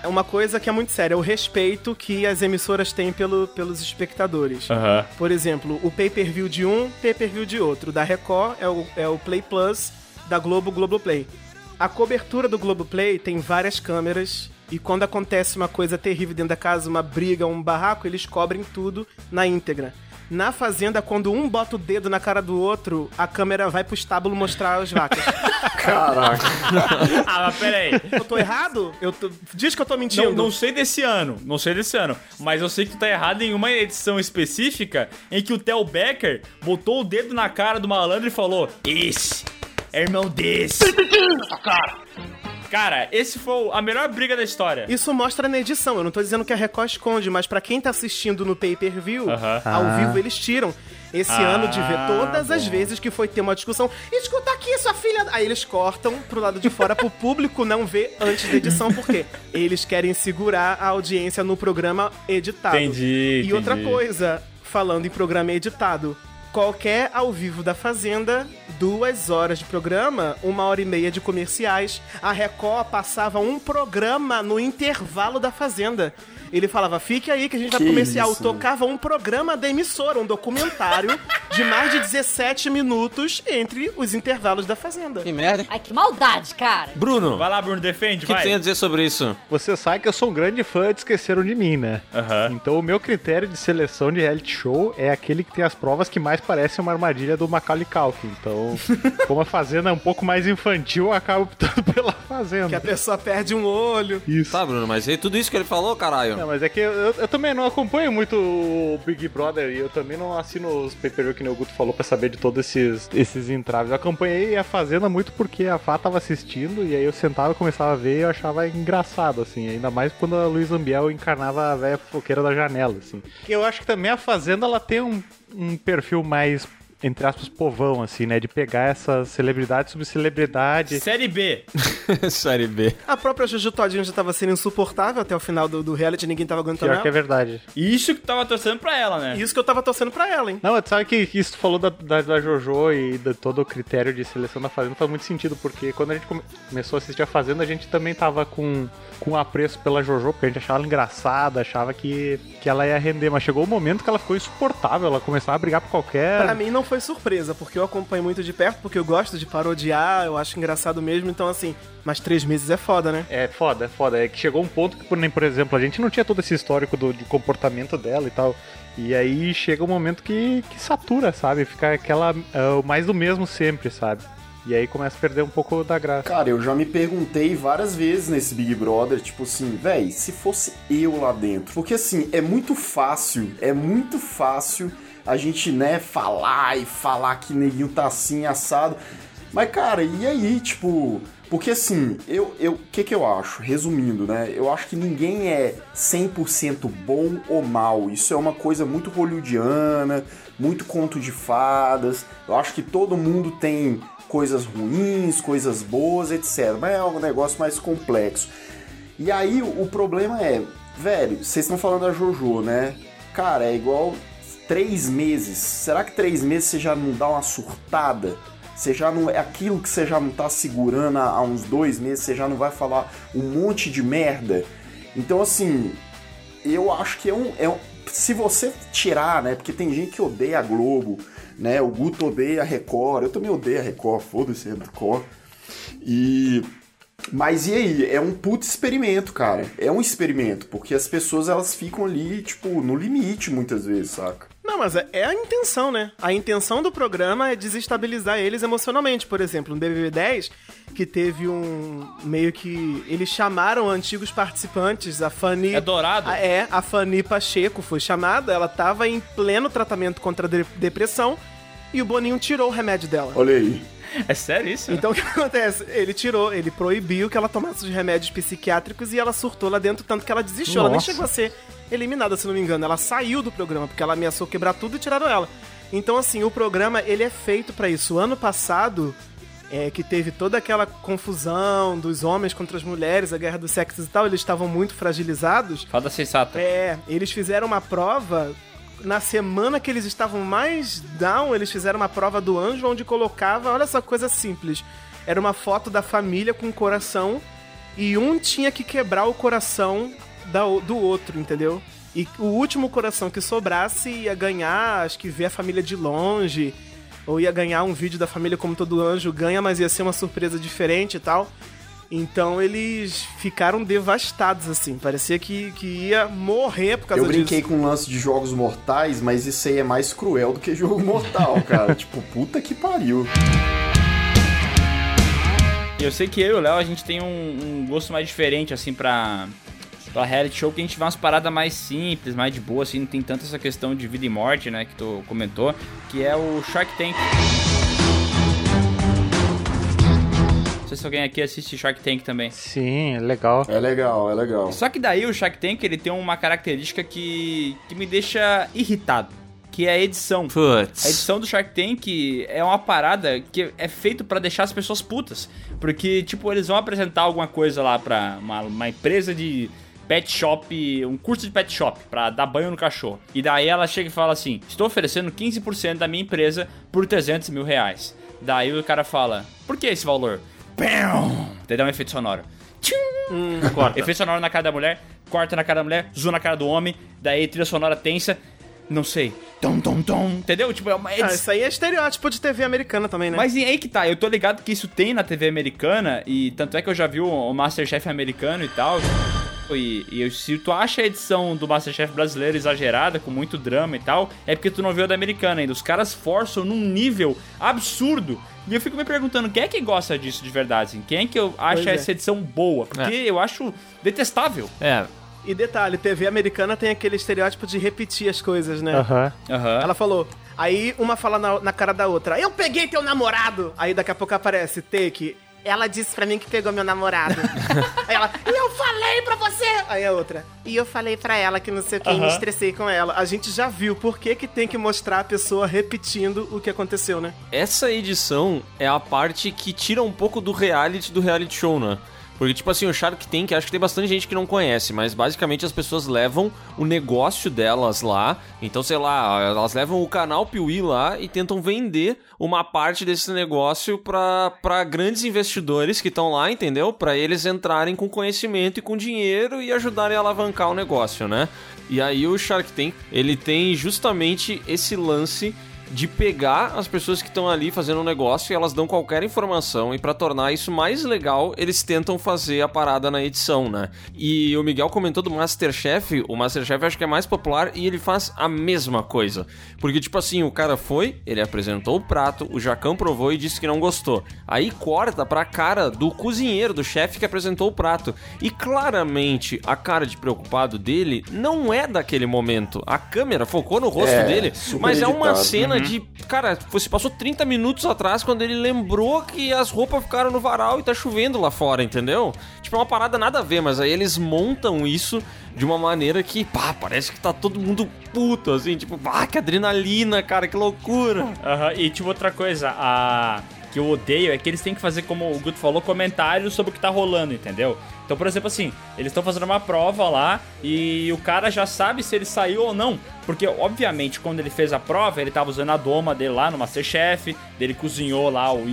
é uma coisa que é muito séria, o respeito que as emissoras têm pelo, pelos espectadores. Aham. Por exemplo, o pay-per-view de um, pay-per-view de outro. Da Record é o, é o Play Plus, da Globo, Globoplay. A cobertura do Globoplay tem várias câmeras e quando acontece uma coisa terrível dentro da casa, uma briga, um barraco, eles cobrem tudo na íntegra. Na fazenda, quando um bota o dedo na cara do outro, a câmera vai pro estábulo mostrar as vacas. Caraca. Ah, mas pera aí. eu tô errado? Eu tô... Diz que eu tô mentindo. Não, não sei desse ano, não sei desse ano, mas eu sei que tu tá errado em uma edição específica em que o Theo Becker botou o dedo na cara do malandro e falou: Esse é irmão desse. Cara, esse foi a melhor briga da história. Isso mostra na edição. Eu não tô dizendo que a Record esconde, mas pra quem tá assistindo no pay-per-view, Aham. ao Ah. vivo eles tiram. Esse Ah, ano de ver todas as bom. vezes que foi ter uma discussão. Escuta aqui, sua filha. Aí eles cortam pro lado de fora pro público não ver antes da edição, porque eles querem segurar a audiência no programa editado. Entendi, E outra entendi. coisa, falando em programa editado. Qualquer ao vivo da Fazenda, duas horas de programa, uma hora e meia de comerciais. A Record passava um programa no intervalo da Fazenda. Ele falava, fique aí que a gente vai Que pro comercial. isso? Tocava um programa da emissora, um documentário de mais de 17 minutos entre os intervalos da Fazenda. Que merda. Ai, que maldade, cara. Bruno, Vai lá, Bruno, defende, o que vai. tem a dizer sobre isso? Você sabe que eu sou um grande fã de Esqueceram de Mim, né? Aham. Então o meu critério de seleção de reality show é aquele que tem as provas que mais parecem uma armadilha do Macaulay Culkin. Então, como a Fazenda é um pouco mais infantil, eu acabo optando pela Que a Fazenda. pessoa perde um olho. Isso. Tá, Bruno, mas é tudo isso que ele falou, caralho. Não, mas é que eu, eu também não acompanho muito o Big Brother e eu também não assino os pay-per-view que o Guto falou pra saber de todos esses, esses entraves. Eu acompanhei a Fazenda muito porque a Fá tava assistindo e aí eu sentava e começava a ver e eu achava engraçado, assim. Ainda mais quando a Luiz Ambiel encarnava a velha fofoqueira da janela, assim. Eu acho que também a Fazenda, ela tem um, um perfil mais... Entre aspas, povão, assim, né? De pegar essas celebridades sobre celebridade. Série B. Série B. A própria Juju Todinho já tava sendo insuportável até o final do, do reality, ninguém tava aguentando Pior ela. que é verdade. Isso que tu tava torcendo pra ela, né? Isso que eu tava torcendo pra ela, hein? Não, sabe que, que isso tu falou da, da, da JoJo e de todo o critério de seleção da Fazenda faz muito sentido, porque quando a gente come- começou a assistir a Fazenda, a gente também tava com, com apreço pela JoJo, porque a gente achava ela engraçada, achava que, que ela ia render, mas chegou o momento que ela ficou insuportável, ela começava a brigar por qualquer... Pra mim não foi surpresa, porque eu acompanho muito de perto, porque eu gosto de parodiar, eu acho engraçado mesmo, então assim, mas três meses é foda, né? É foda, é foda. É que chegou um ponto que, por, nem, por exemplo, a gente não tinha todo esse histórico do, de comportamento dela e tal. E aí chega um momento que, que satura, sabe? Fica aquela. o mais do mesmo sempre, sabe? E aí começa a perder um pouco da graça. Cara, eu já me perguntei várias vezes nesse Big Brother, tipo assim, véi, se fosse eu lá dentro. Porque assim, é muito fácil, é muito fácil a gente, né, falar e falar que neguinho tá assim, assado. Mas, cara, e aí, tipo. Porque assim, eu. O que, que eu acho? Resumindo, né? Eu acho que ninguém é 100% bom ou mal. Isso é uma coisa muito hollywoodiana, muito conto de fadas. Eu acho que todo mundo tem coisas ruins, coisas boas, etc. Mas é um negócio mais complexo. E aí o problema é, velho, vocês estão falando da JoJo, né? Cara, é igual três meses. Será que três meses você já não dá uma surtada? Você já não. É aquilo que você já não tá segurando há, uns dois meses, você já não vai falar um monte de merda. Então, assim, eu acho que é um. É um se você tirar, né? Porque tem gente que odeia a Globo, né? O Guto odeia a Record, eu também odeio a Record, foda-se a Record. E. Mas e aí? É um puto experimento, cara. É um experimento, porque as pessoas elas ficam ali, tipo, no limite muitas vezes, saca? Não, mas é é a intenção, né? A intenção do programa é desestabilizar eles emocionalmente. Por exemplo, no BBB 10, que teve um. meio que. Eles chamaram antigos participantes, a Fanny. É dourado? A- é, a Fanny Pacheco foi chamada, ela tava em pleno tratamento contra a de- depressão e o Boninho tirou o remédio dela. Olha aí. É sério isso? Então o que acontece? Ele tirou, ele proibiu que ela tomasse os remédios psiquiátricos e ela surtou lá dentro, tanto que ela desistiu. Ela nem Nossa. chegou a ser eliminada, se não me engano. Ela saiu do programa, porque ela ameaçou quebrar tudo e tiraram ela. Então, assim, o programa, ele é feito pra isso. Ano passado, é, que teve toda aquela confusão dos homens contra as mulheres, a guerra dos sexos e tal, eles estavam muito fragilizados. Fada sensata. É, eles fizeram uma prova na semana que eles estavam mais down, eles fizeram uma prova do anjo onde colocava, olha só coisa simples. Era uma foto da família com um coração e um tinha que quebrar o coração da do outro, entendeu? E o último coração que sobrasse ia ganhar, acho que ver a família de longe, ou ia ganhar um vídeo da família como todo anjo ganha, mas ia ser uma surpresa diferente e tal. Então eles ficaram devastados, assim. Parecia que, que ia morrer por causa Eu brinquei disso. com o lance de jogos mortais, mas isso aí é mais cruel do que jogo mortal, cara. tipo, puta que pariu. Eu sei que eu e o Léo, a gente tem um, um gosto mais diferente, assim, pra, pra reality show, que a gente vê umas paradas mais simples, mais de boa, assim, não tem tanto essa questão de vida e morte, né, que tu comentou, que é o Shark Tank. Não sei se alguém aqui assiste Shark Tank também. Sim, é legal. É legal, é legal. Só que daí o Shark Tank, ele tem uma característica que, que me deixa irritado, que é a edição. A Putz. edição do Shark Tank é uma parada que é feito pra deixar as pessoas putas. Porque, tipo, eles vão apresentar alguma coisa lá pra uma, uma empresa de pet shop, um curso de pet shop pra dar banho no cachorro. E daí ela chega e fala assim: Estou oferecendo 15% da minha empresa por 300 mil reais. Daí o cara fala: Por que esse valor? Pão! Daí dá um efeito sonoro. Tchum! Corta. Efeito sonoro na cara da mulher, corta na cara da mulher, zoom na cara do homem, daí trilha sonora tensa. Não sei. Tom, tom, tom. Entendeu? Tipo, é uma Ah, isso aí é estereótipo de TV americana também, né? Mas e aí que tá, eu tô ligado que isso tem na TV americana, e tanto é que eu já vi o o Masterchef americano e tal. E, e eu- se tu acha a edição do Masterchef brasileiro exagerada, com muito drama e tal, é porque tu não viu a da americana ainda. Os caras forçam num nível absurdo. E eu fico me perguntando, quem é que gosta disso de verdade? Assim? Quem é que eu acha Pois é. essa edição boa? Porque eu acho detestável. É, E detalhe, TV americana tem aquele estereótipo de repetir as coisas, né? Aham. Aham. Ela falou. Aí uma fala na, na cara da outra, eu peguei teu namorado! Aí daqui a pouco aparece, take. Ela disse pra mim que pegou meu namorado. Aí ela, e eu falei pra você! Aí a outra, e eu falei pra ela que não sei o que, e me estressei com ela. A gente já viu por que, que tem que mostrar a pessoa repetindo o que aconteceu, né? essa edição é a parte que tira um pouco do reality do reality show, né? Porque, tipo assim, o Shark Tank, acho que tem bastante gente que não conhece, mas basicamente as pessoas levam o negócio delas lá. Então, sei lá, elas levam o canal Piuí lá e tentam vender uma parte desse negócio pra grandes investidores que estão lá, entendeu? Pra eles entrarem com conhecimento e com dinheiro e ajudarem a alavancar o negócio, né? E aí o Shark Tank, ele tem justamente esse lance de pegar as pessoas que estão ali fazendo um negócio e elas dão qualquer informação e pra tornar isso mais legal, eles tentam fazer a parada na edição, né? E o Miguel comentou do Masterchef, o Masterchef acho que é mais popular e ele faz a mesma coisa. Porque tipo assim, o cara foi, ele apresentou o prato, o Jacão provou e disse que não gostou. Aí corta pra cara do cozinheiro, do chefe que apresentou o prato. E claramente a cara de preocupado dele não é daquele momento. A câmera focou no rosto É, dele, mas é uma cena de. Cara, você passou 30 minutos atrás quando ele lembrou que as roupas ficaram no varal e tá chovendo lá fora, entendeu? Tipo, é uma parada nada a ver, mas aí eles montam isso de uma maneira que, pá, parece que tá todo mundo puto, assim, tipo, pá, que adrenalina, cara, que loucura. Aham, E tipo, outra coisa, a que eu odeio é que eles têm que fazer, como o Guto falou, comentários sobre o que tá rolando, entendeu? Então, por exemplo, assim, eles estão fazendo uma prova lá e o cara já sabe se ele saiu ou não. Porque, obviamente, quando ele fez a prova, ele tava usando a doma dele lá no Masterchef, ele cozinhou lá o,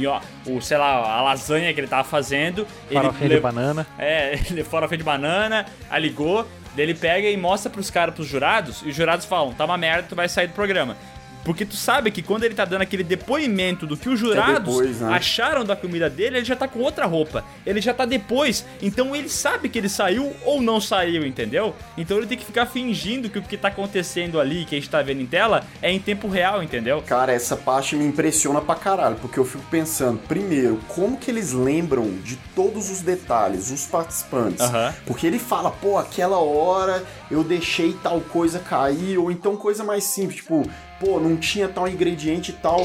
o sei lá, a lasanha que ele tava fazendo. Farofinha ele de banana. é, ele fora de banana, aí ligou, ele pega e mostra pros caras, pros jurados, e os jurados falam, tá uma merda, tu vai sair do programa. Porque tu sabe que quando ele tá dando aquele depoimento do que os jurados depois, né? acharam da comida dele, ele já tá com outra roupa. Ele já tá depois. Então ele sabe que ele saiu ou não saiu, entendeu? Então ele tem que ficar fingindo que o que tá acontecendo ali, que a gente tá vendo em tela, é em tempo real, entendeu? Cara, essa parte me impressiona pra caralho, porque eu fico pensando, primeiro, como que eles lembram de todos os detalhes, os participantes? Porque ele fala, pô, aquela hora eu deixei tal coisa cair, ou então coisa mais simples, tipo, pô, não tinha tal ingrediente e tal.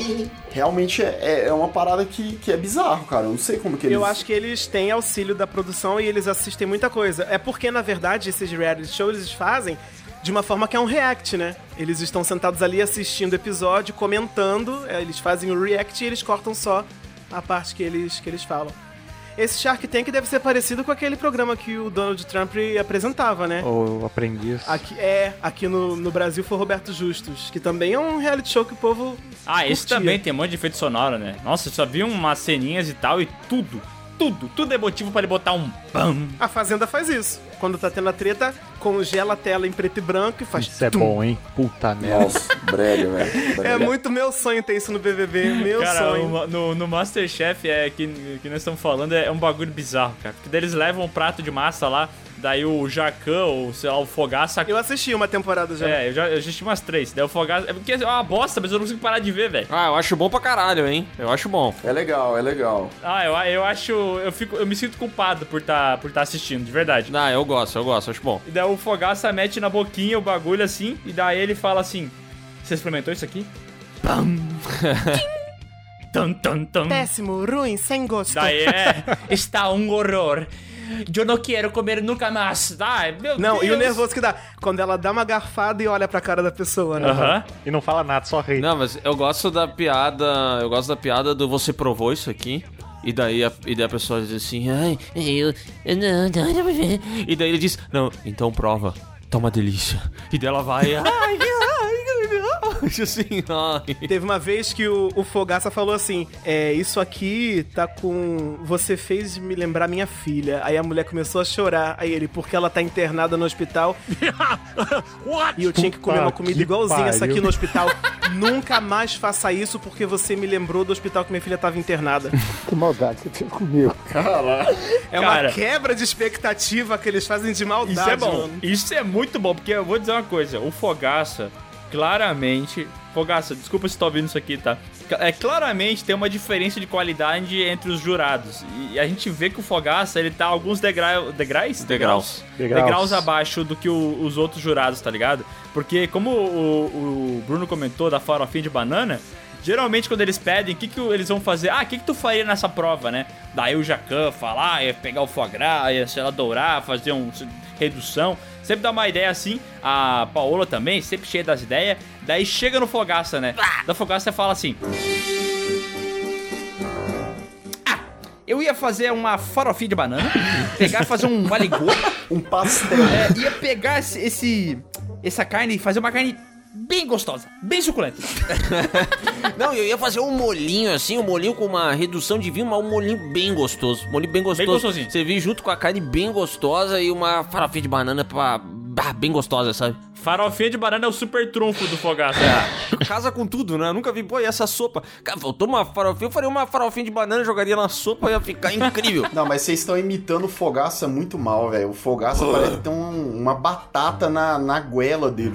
Realmente é, é- é uma parada que, que é bizarro, cara. Eu não sei como que eles. Eu acho que eles têm auxílio da produção e eles assistem muita coisa. É porque, na verdade, esses reality shows eles fazem de uma forma que é um react, né? Eles estão sentados ali assistindo o episódio, comentando, é, eles fazem o react e eles cortam só a parte que eles, que eles falam. Esse Shark Tank deve ser parecido com aquele programa que o Donald Trump apresentava, né? O aprendiz. Aqui, é, aqui no, no Brasil foi Roberto Justus, que também é um reality show que o povo. Ah, esse curtia. também tem um monte de efeito sonoro, né? Nossa, eu só vi umas ceninhas e tal e tudo. Tudo. Tudo é motivo pra ele botar um pam. A Fazenda faz isso. Quando tá tendo a treta, congela a tela em preto e branco e faz. Isso é tum. bom, hein? Puta merda. Nossa, brega, velho. É muito meu sonho ter isso no BBB. Meu Cara, sonho. uma- no, no Masterchef, é, que, que nós estamos falando, é um bagulho bizarro, cara. Porque daí eles levam um prato de massa lá, daí o Jacan, ou sei lá, o Fogaça... Eu assisti uma temporada já. É, eu já eu assisti umas três. Daí o Fogaça... É porque é uma bosta, mas eu não consigo parar de ver, velho. Ah, eu acho bom pra caralho, hein? Eu acho bom. É legal, é legal. Ah, eu, eu acho... Eu, fico, eu me sinto culpado por tá, por tá assistindo, de verdade. Ah, eu gosto, eu gosto, acho bom. E daí o Fogaça mete na boquinha o bagulho assim, e daí ele fala assim: Você experimentou isso aqui? Pam! Tum, tum, tum. Péssimo, ruim, sem gosto. Daí é. Está um horror. Eu não quero comer nunca mais. Ai, meu Não, Deus. e o nervoso que dá. Quando ela dá uma garfada e olha pra cara da pessoa, né? Aham. E não fala nada, só ri. Não, mas eu gosto da piada. Eu gosto da piada do você provou isso aqui. E daí a, e daí a pessoa diz assim, ai, eu. eu não, não, não, não." E daí ele diz, não, então prova. Tá uma delícia. E daí ela vai, ai, Assim, ai. Teve uma vez que o, o Fogaça falou assim: É, isso aqui tá com. Você fez me lembrar minha filha. Aí a mulher começou a chorar. Aí ele, porque ela tá internada no hospital. E eu tinha que comer Puta uma comida igualzinha essa aqui pariu. no hospital. Nunca mais faça isso porque você me lembrou do hospital que minha filha tava internada. Que maldade você fez comigo. É Cara. uma quebra de expectativa que eles fazem de maldade. Isso é bom. mano. Isso é muito bom, porque eu vou dizer uma coisa: o Fogaça, claramente. Fogaça, desculpa se tá ouvindo isso aqui, tá? É, claramente tem uma diferença de qualidade entre os jurados. E a gente vê que o Fogaça, ele tá alguns degrau, degraus? Degraus. Degraus. Degraus. abaixo do que o- os outros jurados, tá ligado? Porque, como o, o Bruno comentou da farofinha de banana, geralmente quando eles pedem, o que, que eles vão fazer? Ah, o que, que tu faria nessa prova, né? Daí o Jacan fala, ah, ia pegar o foie gras, ia, sei lá, dourar, fazer uma redução. Sempre dá uma ideia assim. A Paola também, sempre cheia das ideias. Daí chega no Fogaça, né? Da Fogaça fala assim... "Ah, Eu ia fazer uma farofinha de banana, pegar e fazer um aligô, Um pastel. é, ia pegar esse, esse- essa carne e fazer uma carne bem gostosa, bem suculenta. Não, eu ia fazer um molinho assim, um molinho com uma redução de vinho, mas um molinho bem gostoso. Molinho bem gostoso. gostosinho. Você viu junto com a carne bem gostosa e uma farofinha de banana pra. bah, bem gostosa, sabe? Farofinha de banana é o super trunfo do Fogaça. Casa com tudo, né? Eu nunca vi, pô, e essa sopa? Cara, faltou uma farofinha, eu faria uma farofinha de banana, jogaria na sopa ia ficar incrível. Não, mas vocês estão imitando o Fogaça muito mal, velho. O Fogaça parece ter um- uma batata na, na goela dele.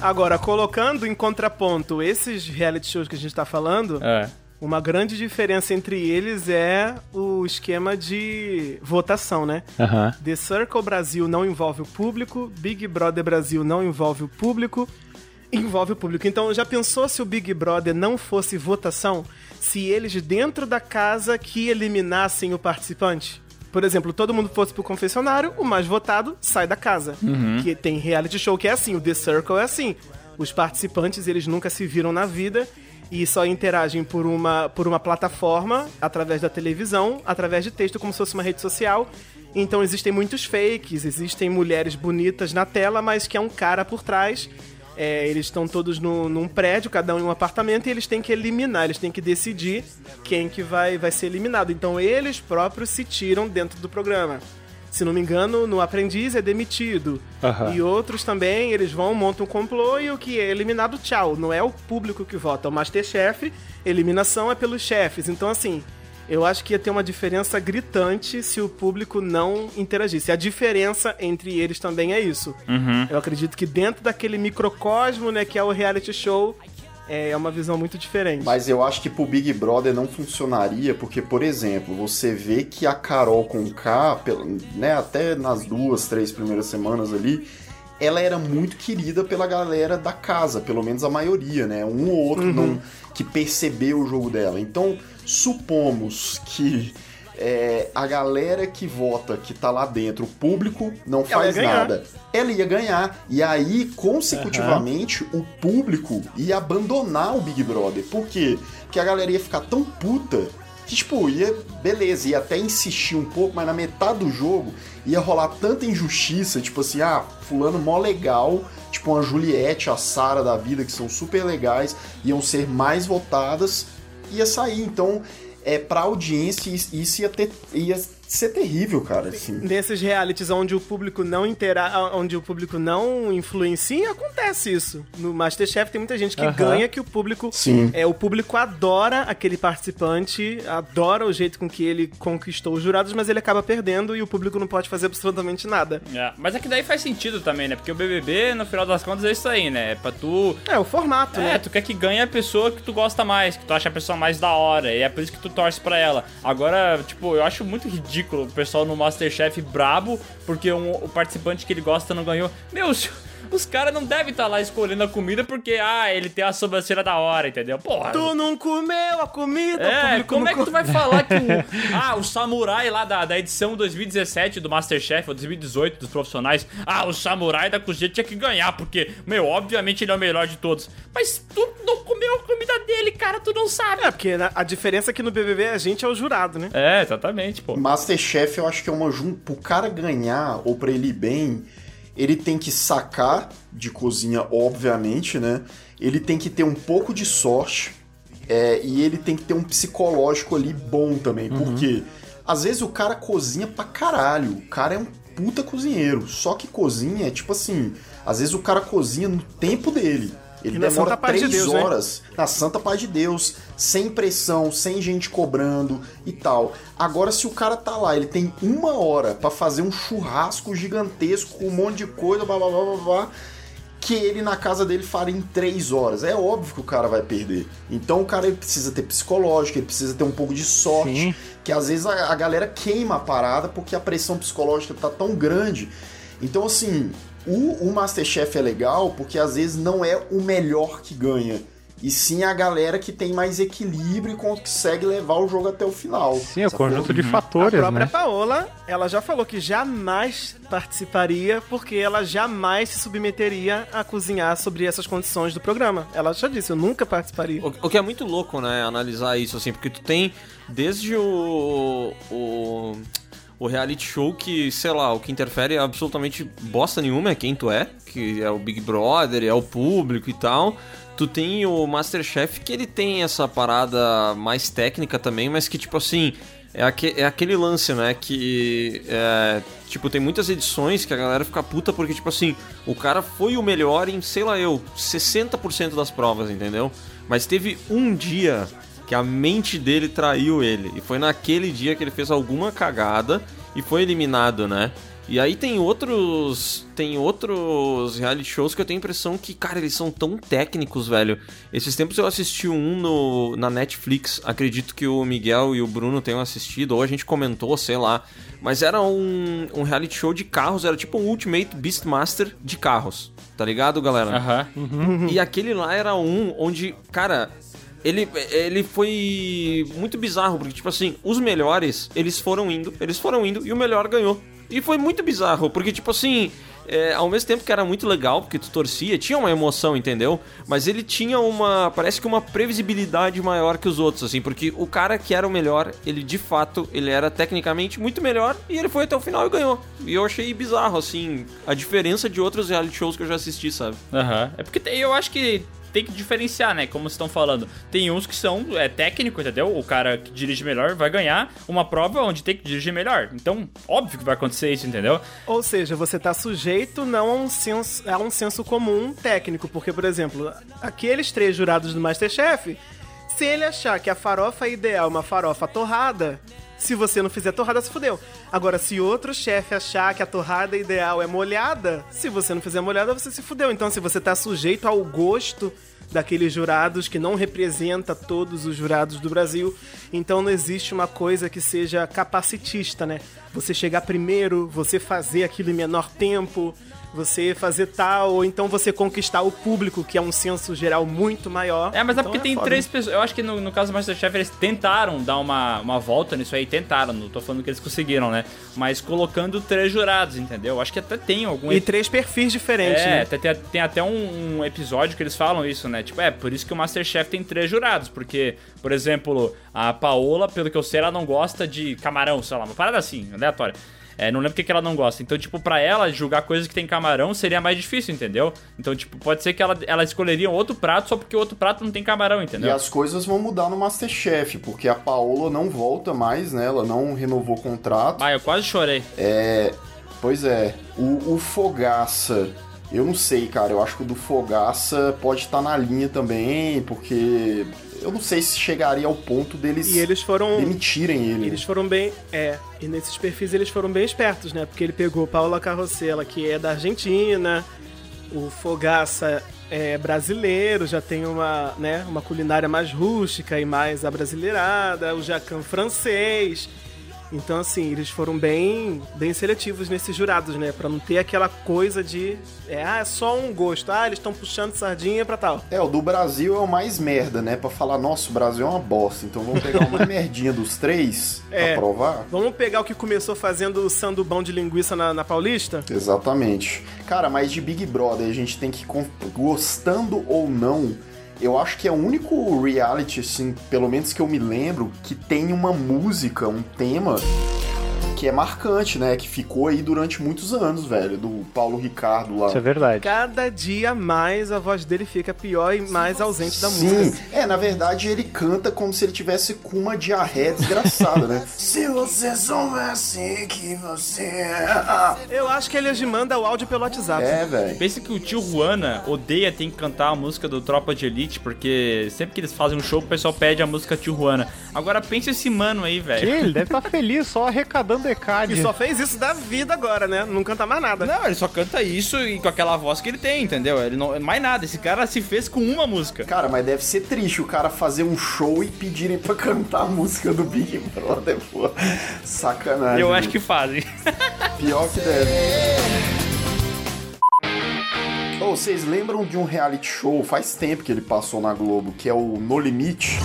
Agora, colocando em contraponto esses reality shows que a gente tá falando, É. uma grande diferença entre eles é o esquema de votação, né? Aham. The Circle Brasil não envolve o público, Big Brother Brasil não envolve o público, envolve o público. Então, já pensou se o Big Brother não fosse votação? Se eles dentro da casa que eliminassem o participante? Por exemplo, todo mundo fosse pro confessionário, o mais votado sai da casa. Que tem reality show que é assim, o The Circle é assim. Os participantes, eles nunca se viram na vida e só interagem por uma, por uma plataforma, através da televisão, através de texto, como se fosse uma rede social. Então existem muitos fakes, existem mulheres bonitas na tela, mas que é um cara por trás. É, eles estão todos no- num prédio, cada um em um apartamento, e eles têm que eliminar, eles têm que decidir quem que vai, vai ser eliminado. Então eles próprios se tiram dentro do programa. Se não me engano, no Aprendiz é demitido. Aham. E outros também, eles vão, montam um complô e o que é eliminado, tchau. Não é o público que vota. O Masterchef, eliminação é pelos chefes. Então, assim, eu acho que ia ter uma diferença gritante se o público não interagisse. A diferença entre eles também é isso. Eu acredito que dentro daquele microcosmo, né, que é o reality show, é uma visão muito diferente. Mas eu acho que pro Big Brother não funcionaria, porque, por exemplo, você vê que a Carol com K, né, até nas duas, três primeiras semanas ali, ela era muito querida pela galera da casa, pelo menos a maioria, né? Um ou outro não, que percebeu o jogo dela. Então, supomos que é, a galera que vota, que tá lá dentro, o público, não faz nada. Ela ia ganhar. E aí, consecutivamente, o público ia abandonar o Big Brother. Por quê? Porque a galera ia ficar tão puta que, tipo, ia, beleza, ia até insistir um pouco, mas na metade do jogo ia rolar tanta injustiça, tipo assim, ah, fulano mó legal, tipo uma Juliette, a Sara da vida, que são super legais, iam ser mais votadas, ia sair. Então, é, pra audiência, isso isso ia, ter, ia ser terrível, cara. Assim. Nesses realities onde o público não intera onde o público não influencia, acontece isso. No Masterchef tem muita gente que Aham. ganha que o público Sim. é o público adora aquele participante, adora o jeito com que ele conquistou os jurados, mas ele acaba perdendo e o público não pode fazer absolutamente nada. É, mas é que daí faz sentido também, né? Porque o BBB, no final das contas, é isso aí, né? É pra tu... É o formato, É, né? tu quer que ganhe a pessoa que tu gosta mais, que tu acha a pessoa mais da hora, e é por isso que tu torce pra ela. Agora, tipo, eu acho muito ridículo o pessoal no Masterchef brabo, porque um- o participante que ele gosta não ganhou. Meu, os, os caras não devem estar lá escolhendo a comida porque, ah, ele tem a sobrancelha da hora, entendeu? Porra. Tu não comeu a comida, É, público como é que tu vai falar que o. Ah, o samurai lá da, da edição 2017 do Masterchef, ou 2018 dos profissionais. Ah, o samurai da cozinha tinha que ganhar, porque, meu, obviamente ele é o melhor de todos. Mas tu não comeu a comida dele, cara, tu não sabe. É, porque a diferença é que no BBB a gente é o jurado, né? É, exatamente, pô. Masterchef eu acho que é uma jun... pro cara ganhar ou pra ele ir bem, ele tem que sacar de cozinha, obviamente, né? Ele tem que ter um pouco de sorte é, e ele tem que ter um psicológico ali bom também, porque às vezes o cara cozinha pra caralho, o cara é um puta cozinheiro, só que cozinha é tipo assim, às vezes o cara cozinha no tempo dele. Ele demora paz de três Deus, né? horas na santa paz de Deus, sem pressão, sem gente cobrando e tal. Agora, se o cara tá lá, ele tem uma hora pra fazer um churrasco gigantesco com um monte de coisa, blá blá blá blá blá, que ele na casa dele faria em três horas. É óbvio que o cara vai perder. Então o cara precisa ter psicológico, ele precisa ter um pouco de sorte. Sim. Que às vezes a, a galera queima a parada porque a pressão psicológica tá tão grande. Então, assim, o, o Masterchef é legal porque às vezes não é o melhor que ganha. E sim a galera que tem mais equilíbrio e consegue levar o jogo até o final. Sim, é o conjunto de A fatores, própria né? Paola, ela já falou que jamais participaria porque ela jamais se submeteria a cozinhar sobre essas condições do programa. Ela já disse, eu nunca participaria. O, o que é muito louco, né, analisar isso, assim, porque tu tem desde o, o, o reality show que, sei lá, o que interfere absolutamente bosta nenhuma é quem tu é, que é o Big Brother, é o público e tal. Tu tem o Masterchef que ele tem essa parada mais técnica também, mas que, tipo assim, é, aque- é aquele lance, né? Que, é, tipo, tem muitas edições que a galera fica puta porque, tipo assim, o cara foi o melhor em, sei lá eu, 60% das provas, entendeu? Mas teve um dia que a mente dele traiu ele. E foi naquele dia que ele fez alguma cagada e foi eliminado, né? E aí tem outros. Tem outros reality shows que eu tenho a impressão que, cara, eles são tão técnicos, velho. Esses tempos eu assisti um no, na Netflix. Acredito que o Miguel e o Bruno tenham assistido, ou a gente comentou, sei lá. Mas era um, um reality show de carros, era tipo um Ultimate Beastmaster de carros. Tá ligado, galera? Aham. E aquele lá era um onde, cara, ele, ele foi muito bizarro, porque, tipo assim, os melhores, eles foram indo, eles foram indo, e o melhor ganhou. E foi muito bizarro, porque, tipo assim, é, ao mesmo tempo que era muito legal, porque tu torcia, tinha uma emoção, entendeu? Mas ele tinha uma, parece que uma previsibilidade maior que os outros, assim, porque o cara que era o melhor, ele de fato, ele era tecnicamente muito melhor, e ele foi até o final e ganhou. E eu achei bizarro, assim, a diferença de outros reality shows que eu já assisti, sabe? Aham. É porque eu acho que tem que diferenciar, né? Como estão falando. Tem uns que são é, técnicos, entendeu? O cara que dirige melhor vai ganhar uma prova onde tem que dirigir melhor. Então, óbvio que vai acontecer isso, entendeu? Ou seja, você tá sujeito não a um senso, a um senso comum técnico, porque, por exemplo, aqueles três jurados do Masterchef, se ele achar que a farofa ideal é uma farofa torrada, se você não fizer torrada, se fudeu. Agora, se outro chefe achar que a torrada ideal é molhada, se você não fizer molhada, você se fudeu. Então, se você tá sujeito ao gosto daqueles jurados que não representa todos os jurados do Brasil, então não existe uma coisa que seja capacitista, né? Você chegar primeiro, você fazer aquilo em menor tempo, você fazer tal, ou então você conquistar o público, que é um senso geral muito maior. É, mas é Então porque tem foda. três pessoas. Eu acho que no, no caso do Masterchef eles tentaram dar uma, uma volta nisso aí, tentaram. Não tô falando que eles conseguiram, né? Mas colocando três jurados, entendeu? Eu Acho que até tem algum. E três perfis diferentes, é, né? até- tem, tem até um, um episódio que eles falam isso, né? Tipo, é, por isso que o Masterchef tem três jurados. Porque, por exemplo, a Paola, pelo que eu sei, ela não gosta de camarão, sei lá, uma parada assim, aleatória. É, não lembro o que, que ela não gosta. Então, tipo, pra ela julgar coisas que tem camarão seria mais difícil, entendeu? Então, tipo, pode ser que ela, ela escolheria outro prato só porque o outro prato não tem camarão, E entendeu? as coisas vão mudar no Masterchef, porque a Paola não volta mais, né? Ela não renovou o contrato. Ah, eu quase chorei. É. Pois é. O, o Fogaça. Eu não sei, cara. Eu acho que o do Fogaça pode estar na linha também, porque. Eu não sei se chegaria ao ponto deles E eles foram. demitirem ele. Eles foram bem. É, e nesses perfis eles foram bem espertos, né? Porque ele pegou Paula Carrossela, que é da Argentina, o Fogaça é brasileiro, já tem uma, né, uma culinária mais rústica e mais abrasileirada, o Jacan francês. Então, assim, eles foram bem, bem seletivos nesses jurados, né? Pra não ter aquela coisa de. É, ah, é só um gosto. Ah, eles estão puxando sardinha pra tal. É, o do Brasil é o mais merda, né? Pra falar, nossa, o Brasil é uma bosta. Então vamos pegar uma merdinha dos três É. pra provar. Vamos pegar o que começou fazendo o sandubão de linguiça na, na Paulista? Exatamente. Cara, mas de Big Brother a gente tem que, gostando ou não, eu acho que é o único reality, assim, pelo menos que eu me lembro, que tem uma música, um tema que é marcante, né? Que ficou aí durante muitos anos, velho, do Paulo Ricardo lá. Isso é verdade. Cada dia mais a voz dele fica pior e mais ausente da Sim, música. é, na verdade ele canta como se ele tivesse com uma diarreia desgraçada, né? se você soubesse que você. é. Eu acho que ele hoje manda o áudio pelo WhatsApp. É, velho. Pensa que o tio Juana odeia ter que cantar a música do Tropa de Elite, porque sempre que eles fazem um show, o pessoal pede a música tio Juana. Agora pensa esse mano aí, Que velho. ele deve estar feliz só arrecadando ECAD. E só fez isso da vida agora, né? Não canta mais nada. Não, ele só canta isso e com aquela voz que ele tem, entendeu? Ele não. Mais nada, esse cara se fez com uma música. Cara, mas deve ser triste o cara fazer um show e pedirem pra cantar a música do Big Brother, pô. Sacanagem. Eu acho que fazem. Pior que deve. Ô, vocês lembram de um reality show, faz tempo que ele passou na Globo, que é o No Limite?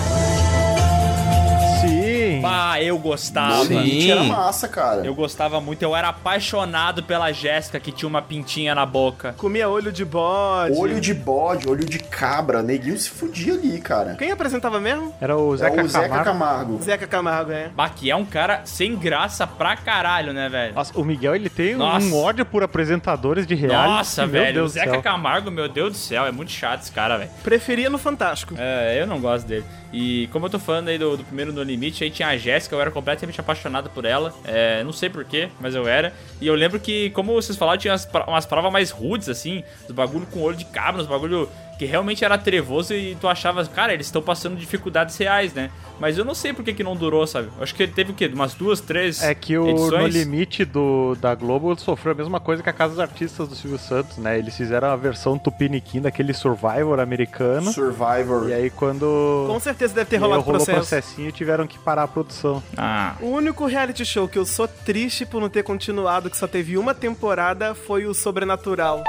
Sim. Ah, eu No gostava. Limite era massa, cara. Eu gostava muito, eu era apaixonado pela Jéssica que tinha uma pintinha na boca. Comia olho de bode. Olho de bode, olho de cabra, neguinho se fudia ali, cara. Quem apresentava mesmo? Era o É Zeca o Zeca Camargo. Camargo. Zeca Camargo, é. Bah, que é um cara sem graça pra caralho, né, velho? Nossa, o Miguel ele tem Nossa. um ódio por apresentadores de reality. Nossa, que, meu velho, o Deus do Zeca céu. Camargo, meu Deus do céu, é muito chato esse cara, velho. Preferia no Fantástico. É, eu não gosto dele. E como eu tô falando aí do, do primeiro No Limite, aí tinha a Jéssica, eu era completamente apaixonado por ela. É, não sei porquê, mas eu era. E eu lembro que, como vocês falaram, tinha umas, umas provas mais rudes, assim, dos bagulho com olho de cabra, uns bagulho que realmente era trevoso e tu achava, cara, eles estão passando dificuldades reais, né? Mas eu não sei por que, que não durou, sabe? Acho que ele teve o quê? Umas duas, três É que o edições? No Limite do, da Globo sofreu a mesma coisa que a Casa dos Artistas do Silvio Santos, né? Eles fizeram a versão tupiniquim daquele Survivor americano. Survivor. E aí quando Com certeza deve ter e rolado rolou processo. processinho tiveram que parar a produção. Ah, O único reality show que eu sou triste por não ter continuado, que só teve uma temporada, foi o Sobrenatural.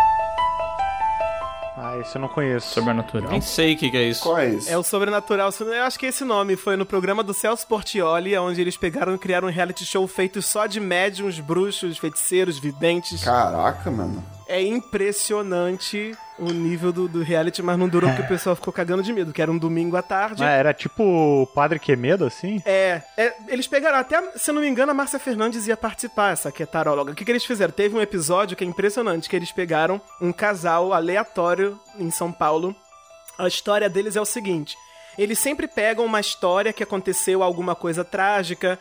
Ah, esse eu não conheço. sobrenatural. Nem sei o que, que é isso. Qual é esse? É o Sobrenatural, eu acho que esse nome foi no programa do Celso Portioli, onde eles pegaram e criaram um reality show feito só de médiums, bruxos, feiticeiros, videntes. Caraca, mano. É impressionante o nível do, do reality, mas não durou porque o pessoal ficou cagando de medo, que era um domingo à tarde. Ah, era tipo o Padre Quemedo, assim? É, é, eles pegaram, até, se não me engano, a Márcia Fernandes ia participar, essa que é taróloga. O que, que eles fizeram? Teve um episódio que é impressionante, que eles pegaram um casal aleatório em São Paulo. A história deles é o seguinte: eles sempre pegam uma história que aconteceu, alguma coisa trágica.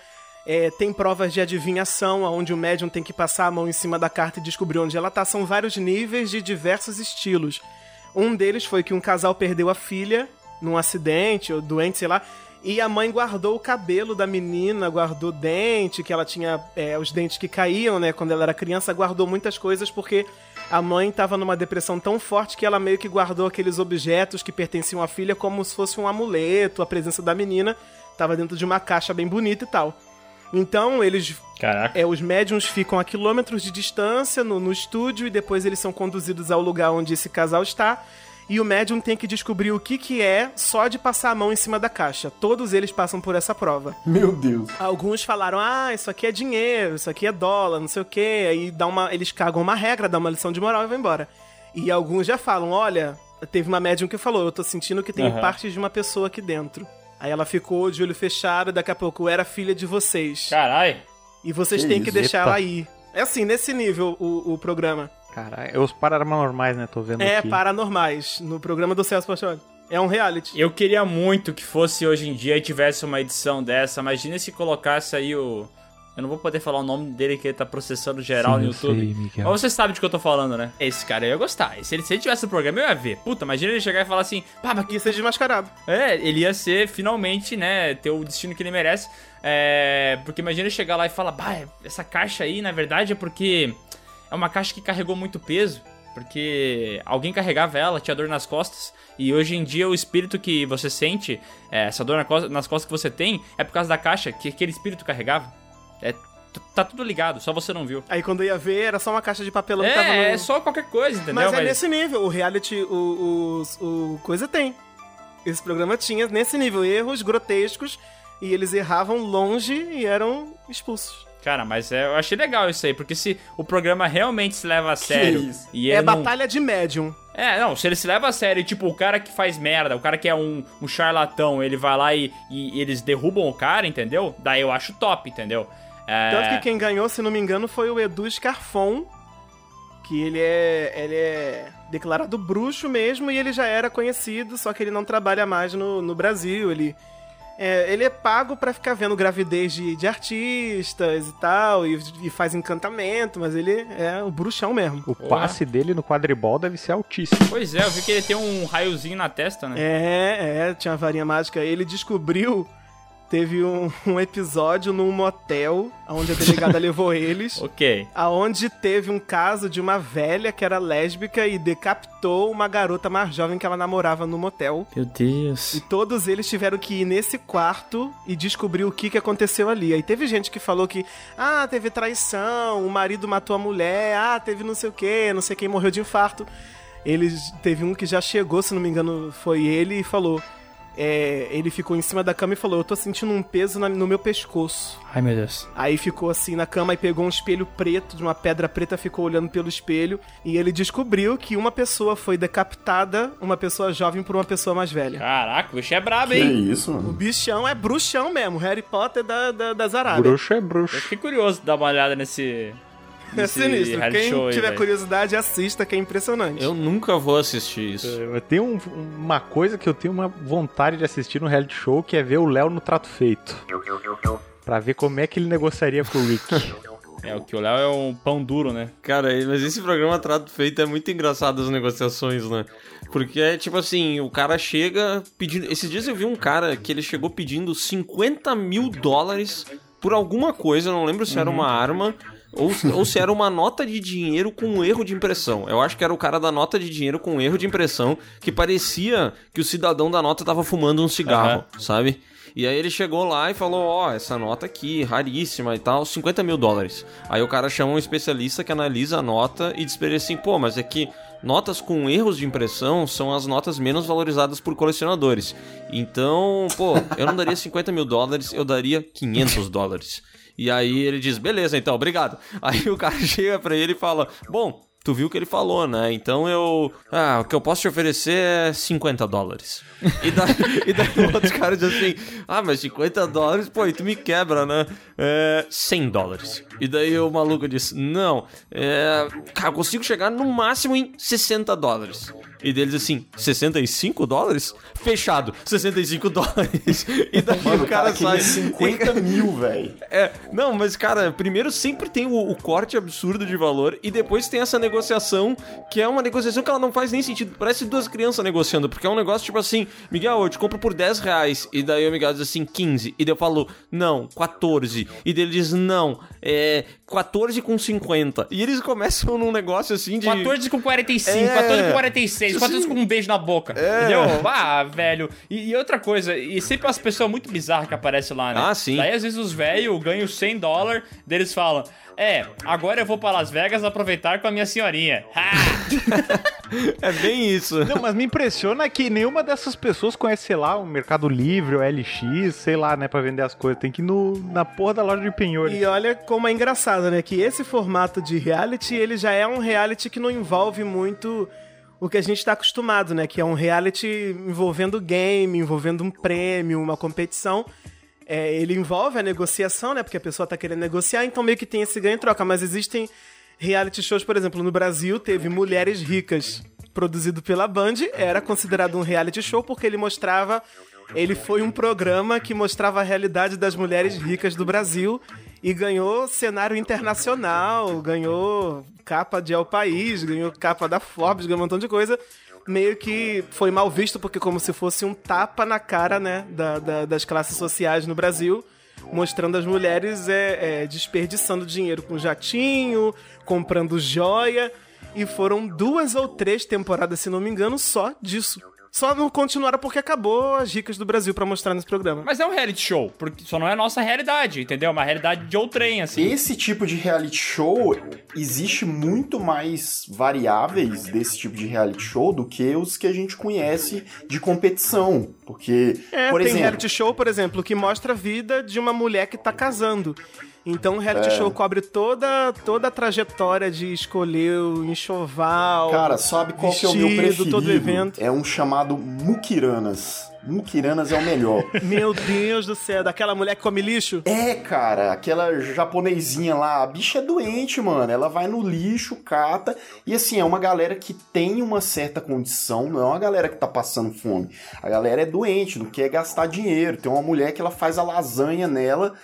É, tem provas de adivinhação, onde o médium tem que passar a mão em cima da carta e descobrir onde ela tá. São vários níveis de diversos estilos. Um deles foi que um casal perdeu a filha num acidente ou doente, sei lá. E a mãe guardou o cabelo da menina, guardou dente, que ela tinha é, os dentes que caíam, né? Quando ela era criança, guardou muitas coisas porque a mãe estava numa depressão tão forte que ela meio que guardou aqueles objetos que pertenciam à filha como se fosse um amuleto, a presença da menina estava dentro de uma caixa bem bonita e tal. Então, eles Caraca. é, os médiums ficam a quilômetros de distância no, no estúdio e depois eles são conduzidos ao lugar onde esse casal está. E o médium tem que descobrir o que, que é só de passar a mão em cima da caixa. Todos eles passam por essa prova. Meu Deus. Alguns falaram, ah, isso aqui é dinheiro, isso aqui é dólar, não sei o quê. Aí dá uma, eles cagam uma regra, dão uma lição de moral e vão embora. E alguns já falam, olha, teve uma médium que falou, eu tô sentindo que tem Aham. partes de uma pessoa aqui dentro. Aí ela ficou de olho fechado, daqui a pouco era filha de vocês. Caralho. E vocês Que têm que isso? deixar Eita. ela ir. É assim, nesse nível o, o programa. Caralho, é os paranormais, né? Tô vendo É aqui. paranormais, no programa do Celso Portioli. É um reality. Eu queria muito que fosse hoje em dia e tivesse uma edição dessa. Imagina se colocasse aí o. Eu não vou poder falar o nome dele que ele tá processando geral Sim, no YouTube. sei. Mas você sabe de que eu tô falando, né? Esse cara eu ia gostar. E Se ele, se ele tivesse no programa, eu ia ver. Puta, imagina ele chegar e falar assim: pá, mas que. Ia ser desmascarado. É, ele ia ser finalmente, né? Ter o destino que ele merece. É. Porque imagina ele chegar lá e falar: bah, essa caixa aí, na verdade, é porque. É uma caixa que carregou muito peso. Porque alguém carregava ela, tinha dor nas costas. E hoje em dia o espírito que você sente, é, essa dor nas costas que você tem, é por causa da caixa que aquele espírito carregava. É, tá tudo ligado, só você não viu. Aí quando ia ver, era só uma caixa de papelão que tava no... É, é só qualquer coisa, entendeu? Mas é nesse nível. O reality, o, o, o coisa tem. Esse programa tinha nesse nível erros grotescos e eles erravam longe e eram expulsos. Cara, mas é, eu achei legal isso aí, porque se o programa realmente se leva a sério isso? e é não... batalha de médium. É, não, se ele se leva a sério, tipo, o cara que faz merda, o cara que é um, um charlatão, ele vai lá e, e eles derrubam o cara, entendeu? Daí eu acho top, entendeu? É... Tanto que quem ganhou, se não me engano, foi o Edu Scarfon. Que ele é, ele é declarado bruxo mesmo e ele já era conhecido, só que ele não trabalha mais no, no Brasil. Ele é, ele é pago pra ficar vendo gravidez de, de artistas e tal, e, e faz encantamento, mas ele é o bruxão mesmo. O passe dele no quadribol deve ser altíssimo. Pois é, eu vi que ele tem um raiozinho na testa, né? É, é, tinha a varinha mágica. Ele descobriu. Teve um, um episódio num motel, onde a delegada levou eles. Ok. Aonde teve um caso de uma velha que era lésbica e decapitou uma garota mais jovem que ela namorava no motel. Meu Deus. E todos eles tiveram que ir nesse quarto e descobrir o que, que aconteceu ali. Aí teve gente que falou que, ah, teve traição, o marido matou a mulher, ah, teve não sei o que, não sei quem morreu de infarto. Eles teve um que já chegou, se não me engano, foi ele e falou. É, ele ficou em cima da cama e falou: Eu tô sentindo um peso na- no meu pescoço. Ai, meu Deus. Aí ficou assim na cama e pegou um espelho preto, de uma pedra preta, ficou olhando pelo espelho. E ele descobriu que uma pessoa foi decapitada, uma pessoa jovem, por uma pessoa mais velha. Caraca, o bicho é brabo, Que hein? isso, O mano? bichão é bruxão mesmo, Harry Potter da, da, das Arábias. Bruxo é Eu bruxo. fiquei curioso de dar uma olhada nesse. É sinistro. Quem aí, tiver velho. curiosidade, assista, que é impressionante. Eu nunca vou assistir isso. Eu tenho um- uma coisa que eu tenho uma vontade de assistir no reality show, que é ver o Léo no trato feito. Pra ver como é que ele negociaria com o Rick. É, o que o Léo é um pão duro, né? Cara, mas esse programa Trato Feito é muito engraçado as negociações, né? Porque é tipo assim, o cara chega pedindo. Esses dias eu vi um cara que ele chegou pedindo 50 mil dólares por alguma coisa, eu não lembro se era uma arma. Ou, ou se era uma nota de dinheiro com um erro de impressão. Eu acho que era o cara da nota de dinheiro com um erro de impressão, que parecia que o cidadão da nota tava fumando um cigarro, sabe? E aí ele chegou lá e falou, ó, essa nota aqui, raríssima e tal, 50 mil dólares. Aí o cara chama um especialista que analisa a nota e diz pra ele assim, pô, mas é que notas com erros de impressão são as notas menos valorizadas por colecionadores. Então, pô, eu não daria 50 mil dólares, eu daria 500 dólares. E aí ele diz, beleza, então, obrigado. Aí o cara chega pra ele e fala, bom, tu viu o que ele falou, né? Então eu. Ah, o que eu posso te oferecer é 50 dólares. E daí, e daí o outro cara diz assim: Ah, mas 50 dólares, pô, e tu me quebra, né? É. 100 dólares. E daí o maluco diz: Não, é. Cara, eu consigo chegar no máximo em 60 dólares. E deles assim: 65 dólares? Fechado, 65 dólares. E daí Mano, o cara, queria sai. 50 mil, velho. É, não, mas cara, primeiro sempre tem o, o corte absurdo de valor e depois tem essa negociação que é uma negociação que ela não faz nem sentido. Parece duas crianças negociando, porque é um negócio tipo assim: Miguel, eu te compro por 10 reais. E daí o Miguel diz assim: 15. E daí eu falo: Não, 14. E daí ele diz: Não, é 14 com 50. E eles começam num negócio assim de. 14 com 45, É. 14 com 46. Mês, quatro vezes com um beijo na boca. É. Entendeu? Ah, velho. E, e outra coisa, e sempre umas pessoas muito bizarras que aparecem lá, né? Ah, sim. Daí às vezes os velhos ganham 100 dólares, deles falam. É, agora eu vou pra Las Vegas aproveitar com a minha senhorinha. Ha! É bem isso. Não, mas me impressiona que nenhuma dessas pessoas conhece, sei lá, o Mercado Livre, o LX, sei lá, né, pra vender as coisas. Tem que ir no, na porra da loja de penhores. E olha como é engraçado, né? Que esse formato de reality, ele já é um reality que não envolve muito o que a gente tá acostumado, né? Que é um reality envolvendo game, envolvendo um prêmio, uma competição. É, ele envolve a negociação, né? Porque a pessoa tá querendo negociar, então meio que tem esse ganho e troca. Mas existem reality shows, por exemplo, no Brasil teve Mulheres Ricas, produzido pela Band, era considerado um reality show porque ele mostrava. Ele foi um programa que mostrava a realidade das mulheres ricas do Brasil e ganhou cenário internacional, ganhou capa de El País, ganhou capa da Forbes, ganhou um montão de coisa. Meio que foi mal visto, porque como se fosse um tapa na cara, né, da- da- das classes sociais no Brasil mostrando as mulheres é, é, desperdiçando dinheiro com jatinho, comprando joia. E foram duas ou três temporadas, se não me engano, só disso. Só não continuaram porque acabou as ricas do Brasil pra mostrar nesse programa. Mas é um reality show, porque só não é a nossa realidade, entendeu? É uma realidade de outrem, assim. Esse tipo de reality show existe muito mais variáveis desse tipo de reality show do que os que a gente conhece de competição. Porque, É, por tem exemplo, reality show, por exemplo, que mostra a vida de uma mulher que tá casando. Então o reality É. show cobre toda, toda a trajetória de escolher o enxoval. Cara, sabe qual que é o meu vestido, preferido? todo evento. É um chamado Mukiranas. Mukiranas é o melhor. Meu Deus do céu, daquela mulher que come lixo? É, cara, aquela japonesinha lá, a bicha é doente, mano. Ela vai no lixo, cata. E assim, é uma galera que tem uma certa condição, não é uma galera que tá passando fome. A galera é doente, não quer gastar dinheiro. Tem uma mulher que ela faz a lasanha nela,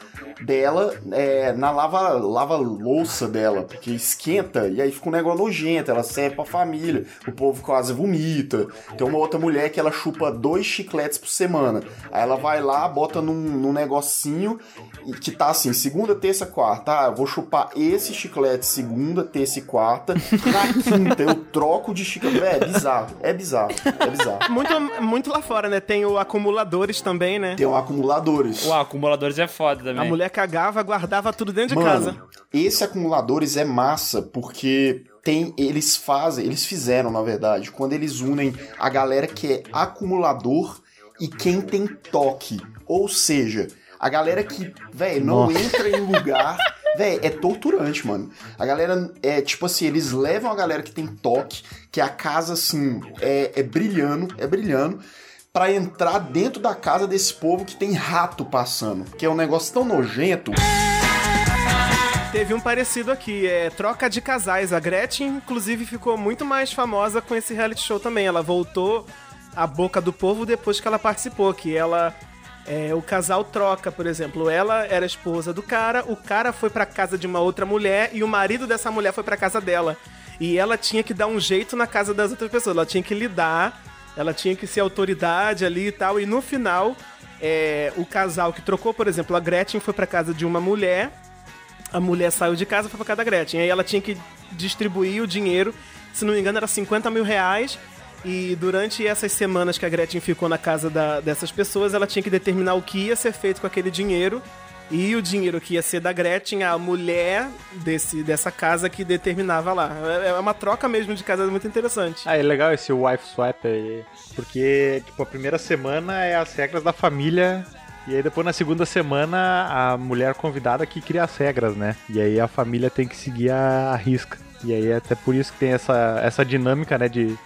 dela, é, na lava, lava louça dela, porque esquenta e aí fica um negócio nojento. Ela serve pra família, o povo quase vomita. Tem uma outra mulher que ela chupa dois chicletes por semana. Aí ela vai lá, bota num, num negocinho e que tá assim, segunda, terça, quarta. Ah, eu vou chupar esse chiclete segunda, terça e quarta. Na quinta eu troco de chiclete. É, bizarro, é bizarro, é bizarro. Muito, muito lá fora, né? Tem o acumuladores também, né? Tem um acumuladores. O acumuladores é foda também. A mulher cagava, guardava tudo dentro de Mano, casa. esse acumuladores é massa porque tem eles fazem, eles fizeram na verdade, quando eles unem a galera que é acumulador e quem tem toque. Ou seja, a galera que, velho, não Nossa. entra em lugar, velho, é torturante, mano. A galera é tipo assim, eles levam a galera que tem toque, que a casa assim é, é brilhando, é brilhando. Pra entrar dentro da casa desse povo que tem rato passando. Que é um negócio tão nojento. Teve um parecido aqui, é Troca de Casais. A Gretchen, inclusive, ficou muito mais famosa com esse reality show também. Ela voltou à boca do povo depois que ela participou, que ela... é, o casal troca, por exemplo. Ela era esposa do cara, o cara foi pra casa de uma outra mulher e o marido dessa mulher foi pra casa dela. E ela tinha que dar um jeito na casa das outras pessoas. Ela tinha que lidar, ela tinha que ser autoridade ali e tal. E no final, é, o casal que trocou, por exemplo, a Gretchen foi pra casa de uma mulher a mulher saiu de casa e foi pra casa da Gretchen. Aí ela tinha que distribuir o dinheiro, se não me engano, era 50 mil reais. E durante essas semanas que a Gretchen ficou na casa da- dessas pessoas, ela tinha que determinar o que ia ser feito com aquele dinheiro. E o dinheiro que ia ser da Gretchen, a mulher desse, dessa casa que determinava lá. É é uma troca mesmo de casa muito interessante. Ah, é legal esse wife swap aí. Porque, tipo, a primeira semana é as regras da família. E aí depois na segunda semana a mulher convidada que cria as regras, né? E aí a família tem que seguir a, risca. E aí é até por isso que tem essa, essa dinâmica, né, de,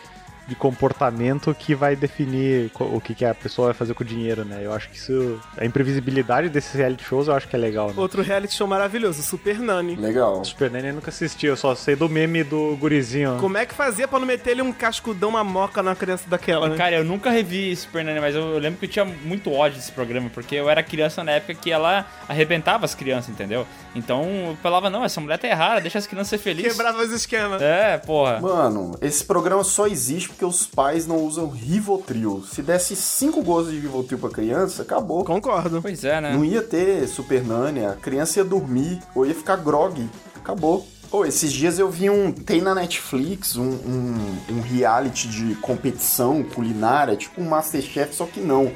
de comportamento que vai definir o que, que a pessoa vai fazer com o dinheiro, né? Eu acho que isso. A imprevisibilidade desses reality shows eu acho que é legal, né? Outro reality show maravilhoso, Super Nani. Legal. Super Nanny eu nunca assisti, eu só sei do meme do gurizinho. Como é que fazia pra não meter ele um cascudão, uma moca na criança daquela, né? Cara, eu nunca revi Super Nanny, mas eu, eu lembro que eu tinha muito ódio desse programa, porque eu era criança na época que ela arrebentava as crianças, entendeu? Então eu falava, não, essa mulher tá errada, deixa as crianças ser felizes. Quebrava os esquemas. É, porra. Mano, esse programa só existe porque os pais não usam Rivotril. Se desse cinco gozos de Rivotril pra criança, acabou. Concordo. Pois é, né? Não ia ter Super Nani, a criança ia dormir ou ia ficar grog. Acabou. Pô, esses dias eu vi um. Tem na Netflix um, um, um reality de competição culinária, tipo um Masterchef, só que não.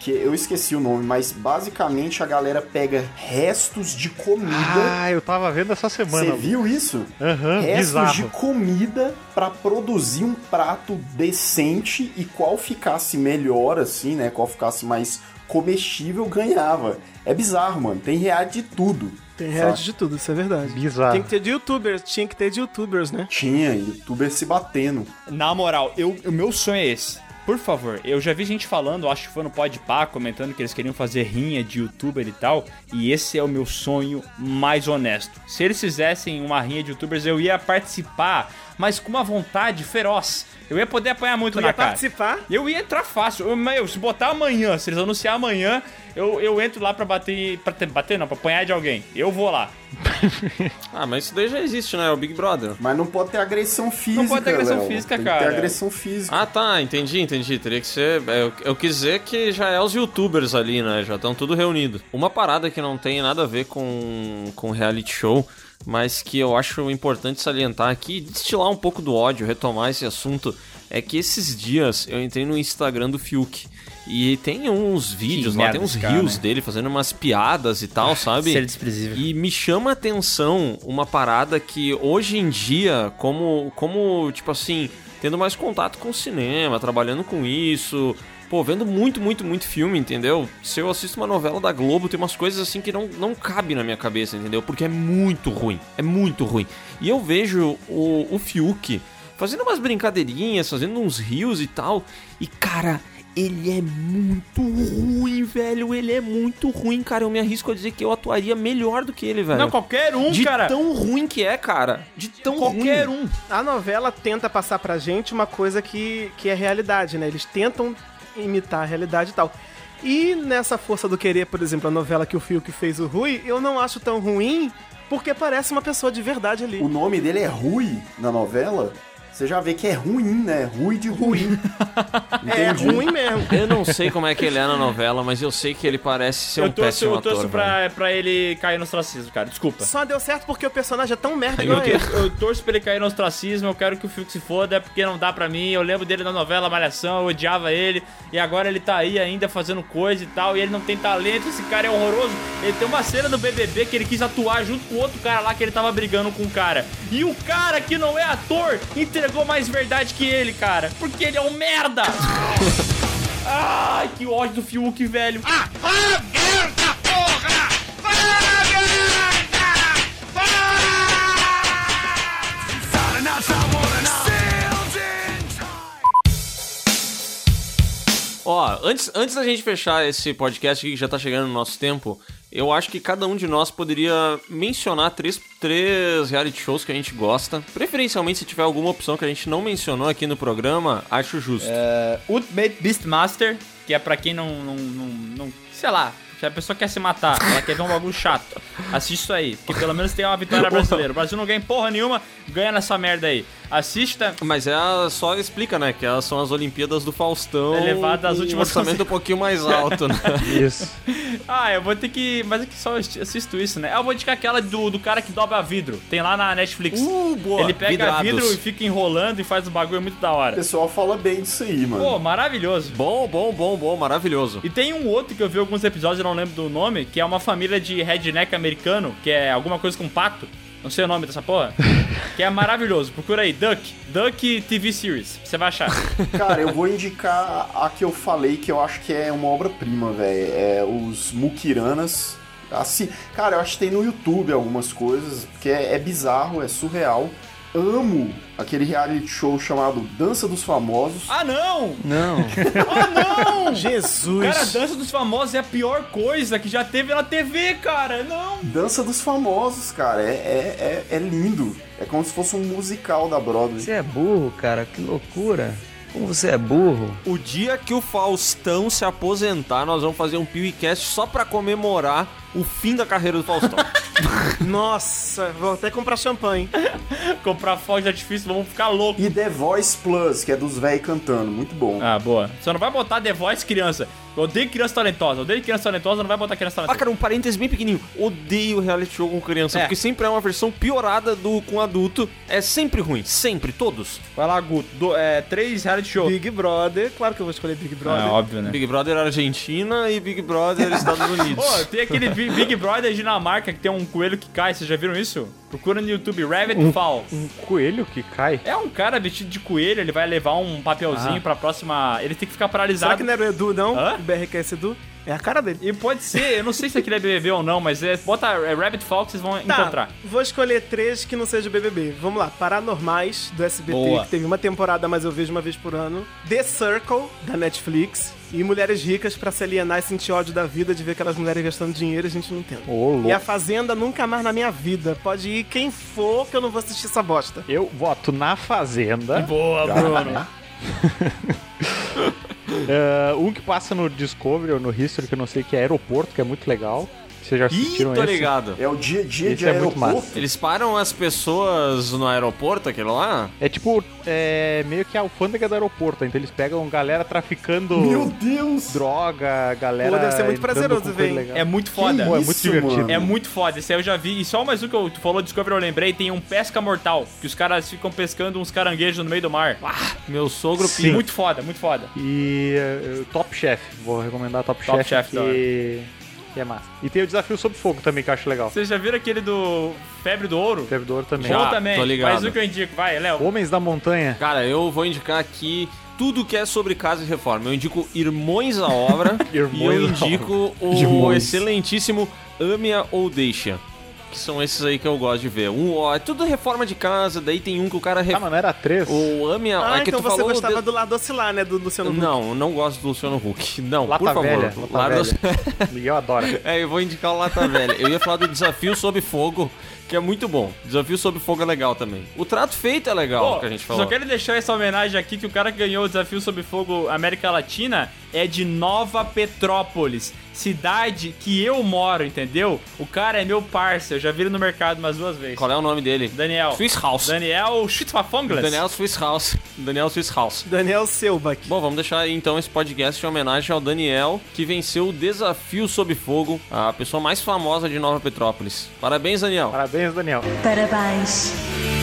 Que eu esqueci o nome, mas basicamente a galera pega restos de comida. Ah, eu tava vendo essa semana. Você viu isso? Aham, restos bizarro. de comida pra produzir um prato decente e qual ficasse melhor, assim, né? Qual ficasse mais comestível ganhava. É bizarro, mano. Tem reality de tudo. Tem reality de tudo, isso é verdade. Bizarro. Tem que ter de youtubers, tinha que ter de youtubers, né? Tinha, youtuber se batendo. Na moral, eu, o meu sonho é esse. Por favor, eu já vi gente falando, acho que foi no Podpah, comentando que eles queriam fazer rinha de youtuber e tal, e esse é o meu sonho mais honesto. Se eles fizessem uma rinha de youtubers, eu ia participar, mas com uma vontade feroz. Eu ia poder apanhar muito Tu na ia cara. participar? Eu ia entrar fácil. Eu, meu, se botar amanhã, se eles anunciar amanhã, eu, eu entro lá pra bater. Pra ter- bater não, pra apanhar de alguém. Eu vou lá. Ah, mas isso daí já existe, né? É o Big Brother. Mas não pode ter agressão física. pode ter agressão Léo. física, Tem cara. Que ter agressão física. Ah, tá, entendi, entendi. Teria que ser. é, Eu, eu quis dizer que já é os youtubers ali, né? Já estão tudo reunido. Uma parada que não tem nada a ver com, com reality show, mas que eu acho importante salientar aqui, destilar um pouco do ódio, retomar esse assunto, é que esses dias eu entrei no Instagram do Fiuk. E tem uns vídeos lá, tem uns cara, rios né? dele fazendo umas piadas e tal, sabe? Ser desprezível. E me chama a atenção uma parada que hoje em dia, como, como tipo assim, tendo mais contato com o cinema, trabalhando com isso, pô, vendo muito, muito, muito filme, entendeu? Se eu assisto uma novela da Globo, tem umas coisas assim que não, não cabem na minha cabeça, entendeu? Porque é muito ruim, é muito ruim. E eu vejo o, o Fiuk fazendo umas brincadeirinhas, fazendo uns rios e tal, e cara. Ele é muito ruim, velho. Ele é muito ruim, cara. Eu me arrisco a dizer que eu atuaria melhor do que ele, velho. Não, qualquer um, De cara. tão ruim que é, cara. De tão Qualquer ruim. um. A novela tenta passar pra gente uma coisa que, que é realidade, né? Eles tentam imitar a realidade e tal. E nessa Força do Querer, por exemplo, a novela que o Fiuk fez o Rui, eu não acho tão ruim porque parece uma pessoa de verdade ali. O nome dele é Rui na novela. Você já vê que é ruim, né? Rui de ruim. É ruim mesmo. Eu não sei como é que ele é na novela, mas eu sei que ele parece ser um eu torço, péssimo eu torço ator. pra, pra ele cair no ostracismo, cara. Desculpa. Só deu certo porque o personagem é tão merda Eu igual. Eu, eu torço pra ele cair no ostracismo, eu quero que o Fiuk se foda, é porque não dá pra mim. Eu lembro dele na novela Malhação, eu odiava ele, e agora ele tá aí ainda fazendo coisa e tal, e ele não tem talento, esse cara é horroroso. Ele tem uma cena no BBB que ele quis atuar junto com outro cara lá que ele tava brigando com o cara. E o cara que não é ator entregou mais verdade que ele, cara, porque ele é um merda. Ai, que ódio do Fiuk, velho. Ó, antes, antes da gente fechar esse podcast aqui, que já tá chegando no nosso tempo, eu acho que cada um de nós poderia mencionar três, três reality shows que a gente gosta. Preferencialmente, se tiver alguma opção que a gente não mencionou aqui no programa, acho justo. Ultimate Beastmaster, que é pra quem não, não, não, não- Sei lá, se a pessoa quer se matar, ela quer ver um bagulho chato, assiste isso aí. Que pelo menos tem uma vitória brasileira. O Brasil não ganha porra nenhuma, ganha nessa merda aí. Assista. Mas é a- só explica, né? Que elas são as Olimpíadas do Faustão. Elevado às últimas um orçamento um pouquinho mais alto, né? Isso. Ah, eu vou ter que. Mas é que só assisto isso, né? Eu vou indicar aquela do, do cara que dobra vidro. Tem lá na Netflix. Uh, boa. Ele pega Vidrados. vidro e fica enrolando e faz um bagulho muito da O hora. pessoal fala bem disso aí, mano. Pô, maravilhoso. Bom, bom, bom, bom, maravilhoso. E tem um outro que eu vi alguns episódios, eu não lembro do nome, que é uma família de redneck americano, que é alguma coisa com pato. Não sei o nome dessa porra. que é maravilhoso. Procura aí, Duck. Duck TV Series. Você vai achar. Cara, eu vou indicar a que eu falei que eu acho que é uma obra-prima, velho. É os Mukiranas. Assim, cara, eu acho que tem no YouTube algumas coisas, porque é, é bizarro, é surreal. Amo aquele reality show chamado Dança dos Famosos. ah, não! Não. Ah, não! Jesus. Cara, a Dança dos Famosos é a pior coisa que já teve na TV, cara. Não! Dança dos Famosos, cara, é, é, é, é lindo. É como se fosse um musical da Broadway. Você é burro, cara, que loucura. Como você é burro. O dia que o Faustão se aposentar, nós vamos fazer um PewCast só pra comemorar o fim da carreira do Faustão. Nossa, vou até comprar champanhe. Comprar fogo de artifício, vamos ficar loucos. E The Voice Plus, que é dos véi cantando, muito bom. Ah, boa. Você não vai botar The Voice criança. Eu odeio criança talentosa. Eu odeio criança talentosa, não vai botar criança Ah, talentosa. cara, um parênteses bem pequenininho. Odeio reality show com criança, É. porque sempre é uma versão piorada do com adulto. É sempre ruim, sempre, todos. Vai lá, Guto. Do- é, três reality show. Big Brother, claro que eu vou escolher Big Brother. É óbvio, né? Big Brother Argentina e Big Brother Estados Unidos. Pô, tem aquele Big Brother Dinamarca que tem um coelho que cai. Vocês já viram isso? Procura no YouTube, Rabbit Fall. Um coelho que cai. É um cara vestido de coelho, ele vai levar um papelzinho Ah. pra próxima. Ele tem que ficar paralisado. Será que não era o Edu, não? Hã? O BRQS Edu? É a cara dele. E pode ser, eu não sei se aquele é BBB ou não, mas é, bota é, Rabbit Fall que vocês vão Tá, encontrar. vou escolher três que não seja BBB. Vamos lá, Paranormais, do SBT, Boa. que teve uma temporada, mas eu vejo uma vez por ano. The Circle, da Netflix. E Mulheres Ricas pra se alienar e sentir ódio da vida de ver aquelas mulheres gastando dinheiro a gente não entende. Louco. E a Fazenda nunca mais na minha vida. Pode ir quem for que eu não vou assistir essa bosta. Eu voto na Fazenda. Boa, Bruno. É, um que passa no Discovery ou no History, que eu não sei, que é Aeroporto, que é muito legal. Vocês já Ih, assistiram tô esse? ligado. É o dia a dia Esse de é muito aeroporto. Eles param as pessoas no aeroporto, aquele lá? É tipo, é meio que a alfândega do aeroporto. Então eles pegam galera traficando Meu Deus! droga, galera. Pô, deve ser muito entrando prazeroso com ver, coisa hein? legal. É muito foda. Pô, é muito Isso, divertido. mano. É muito foda, esse aí eu já vi. E só mais um que eu, tu falou Discovery, eu lembrei, tem um pesca mortal, que os caras ficam pescando uns caranguejos no meio do mar. Ah, Meu sogro Sim. muito foda, muito foda. E uh, Top Chef, vou recomendar Top, Top Chef, Chef, da hora. que... que é massa. E tem o Desafio Sob Fogo também, que eu acho legal. Vocês já viram aquele do Febre do Ouro? Servidor também. Já. Bom também. tô ligado. Mais um que eu indico. Vai, Léo. Homens da Montanha. Cara, eu vou indicar aqui tudo que é sobre casa e reforma. Eu indico Irmões à Obra e eu indico o Irmões. excelentíssimo Ame-a ou Deixa. Que são esses aí que eu gosto de ver. Um, ó, é tudo reforma de casa, daí tem um que o cara... Ref... Ah, mano, era três. O Ame-a... Ah, é que então tu você falou gostava de- do lado oscilar, né? Do Luciano Huck. Não, não gosto do Luciano Huck. Não, Lata por favor. Velha. Lata Lado- Velha. Miguel adora. É, eu vou indicar o Lata Velha. Eu ia falar do Desafio Sob Fogo, que é muito bom. Desafio Sob Fogo é legal também. O Trato Feito é legal, Pô, que a gente falou. Só quero deixar essa homenagem aqui que o cara que ganhou o Desafio Sob Fogo América Latina é de Nova Petrópolis, cidade que eu moro, entendeu? O cara é meu parceiro, eu já vi ele no mercado umas duas vezes. Qual é o nome dele? Daniel. Swiss House. Daniel Schützfafongles. Daniel Swiss House. Daniel Swiss House. Daniel Selbach. Bom, vamos deixar aí então esse podcast em homenagem ao Daniel, que venceu o Desafio Sob Fogo, a pessoa mais famosa de Nova Petrópolis. Parabéns, Daniel. Parabéns, Daniel. Parabéns.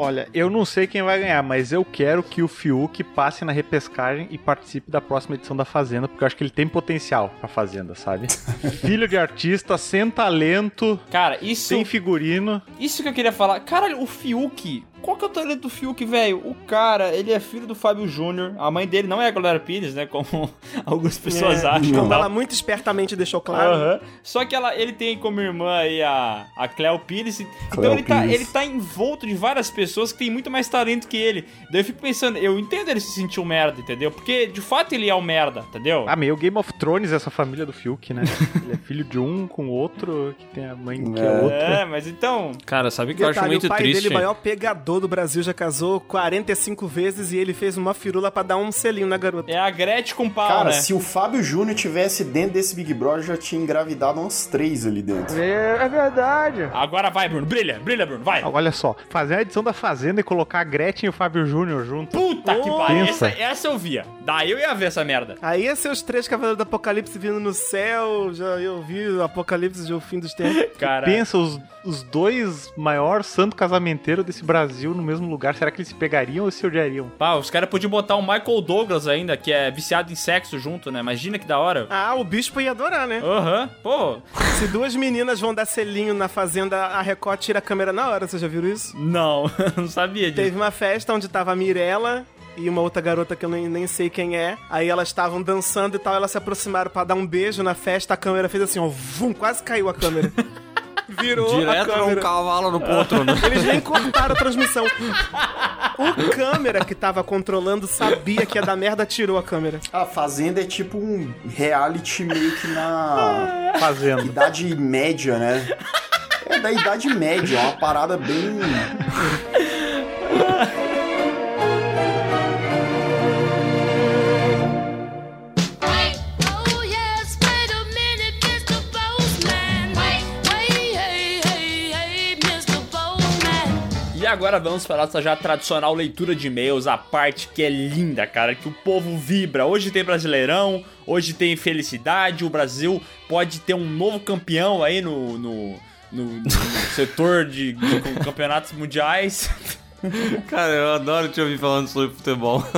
Olha, eu não sei quem vai ganhar, mas eu quero que o Fiuk passe na repescagem e participe da próxima edição da Fazenda, porque eu acho que ele tem potencial pra Fazenda, sabe? Filho de artista, sem talento, Cara, isso, sem figurino. isso que eu queria falar. Caralho, o Fiuk. Qual que é o talento do Fiuk, velho? O cara, ele é filho do Fábio Júnior. A mãe dele não é a Glória Pires, né? Como algumas pessoas É, acham. Como tal. ela muito espertamente deixou claro. Aham. Só que ela, ele tem como irmã aí a, a Cleo Pires. Então Cleo ele tá, Pires. ele tá envolto de várias pessoas que têm muito mais talento que ele. Daí eu fico pensando, eu entendo ele se sentir um merda, entendeu? Porque de fato ele é um merda, entendeu? Ah, meio Game of Thrones essa família do Fiuk, né? ele é filho de um com outro, que tem a mãe que é, É. outra. É, mas então. Cara, sabe o que eu acho Detalhe, muito o pai triste? dele, o maior pegador do Brasil, já casou 45 vezes e ele fez uma firula pra dar um selinho na garota. É a Gretchen com pau, Cara, né? se o Fábio Júnior tivesse dentro desse Big Brother, já tinha engravidado umas três ali dentro. É verdade. Agora vai, Bruno. Brilha, brilha, Bruno. Vai. Olha só, fazer a edição da Fazenda e colocar a Gretchen e o Fábio Júnior junto. Puta que pariu. Essa, essa eu via. Daí eu ia ver essa merda. Aí ia ser os três cavaleiros do Apocalipse vindo no céu, já eu vi o Apocalipse de O Fim dos Tempos. Cara. Pensa, os, os dois maiores santo casamenteiros desse Brasil no mesmo lugar, será que eles se pegariam ou se odiariam? Pá, os caras podiam botar o Michael Douglas ainda, que é viciado em sexo junto, né? Imagina que da hora. Ah, o bispo ia adorar, né? Aham. Pô, Se duas meninas vão dar selinho na fazenda, a Record tira a câmera na hora, vocês já viram isso? não. não sabia disso. Teve uma festa onde tava a Mirella e uma outra garota que eu nem, nem sei quem é. Aí elas estavam dançando e tal, elas se aproximaram pra dar um beijo na festa, a câmera fez assim, ó, vum, quase caiu a câmera. Virou a Direto câmera. num cavalo no potro, né? Eles nem cortaram a transmissão. O câmera que tava controlando sabia que ia dar merda, tirou a câmera. A Fazenda é tipo um reality meio que na Fazendo. idade média, né? É da idade média, é uma parada bem. Agora vamos para nossa já tradicional leitura de e-mails, a parte que é linda, cara, que o povo vibra. Hoje tem Brasileirão, hoje tem felicidade, o Brasil pode ter um novo campeão aí no, no, no- no setor de, de campeonatos mundiais. Cara, eu adoro te ouvir falando sobre futebol.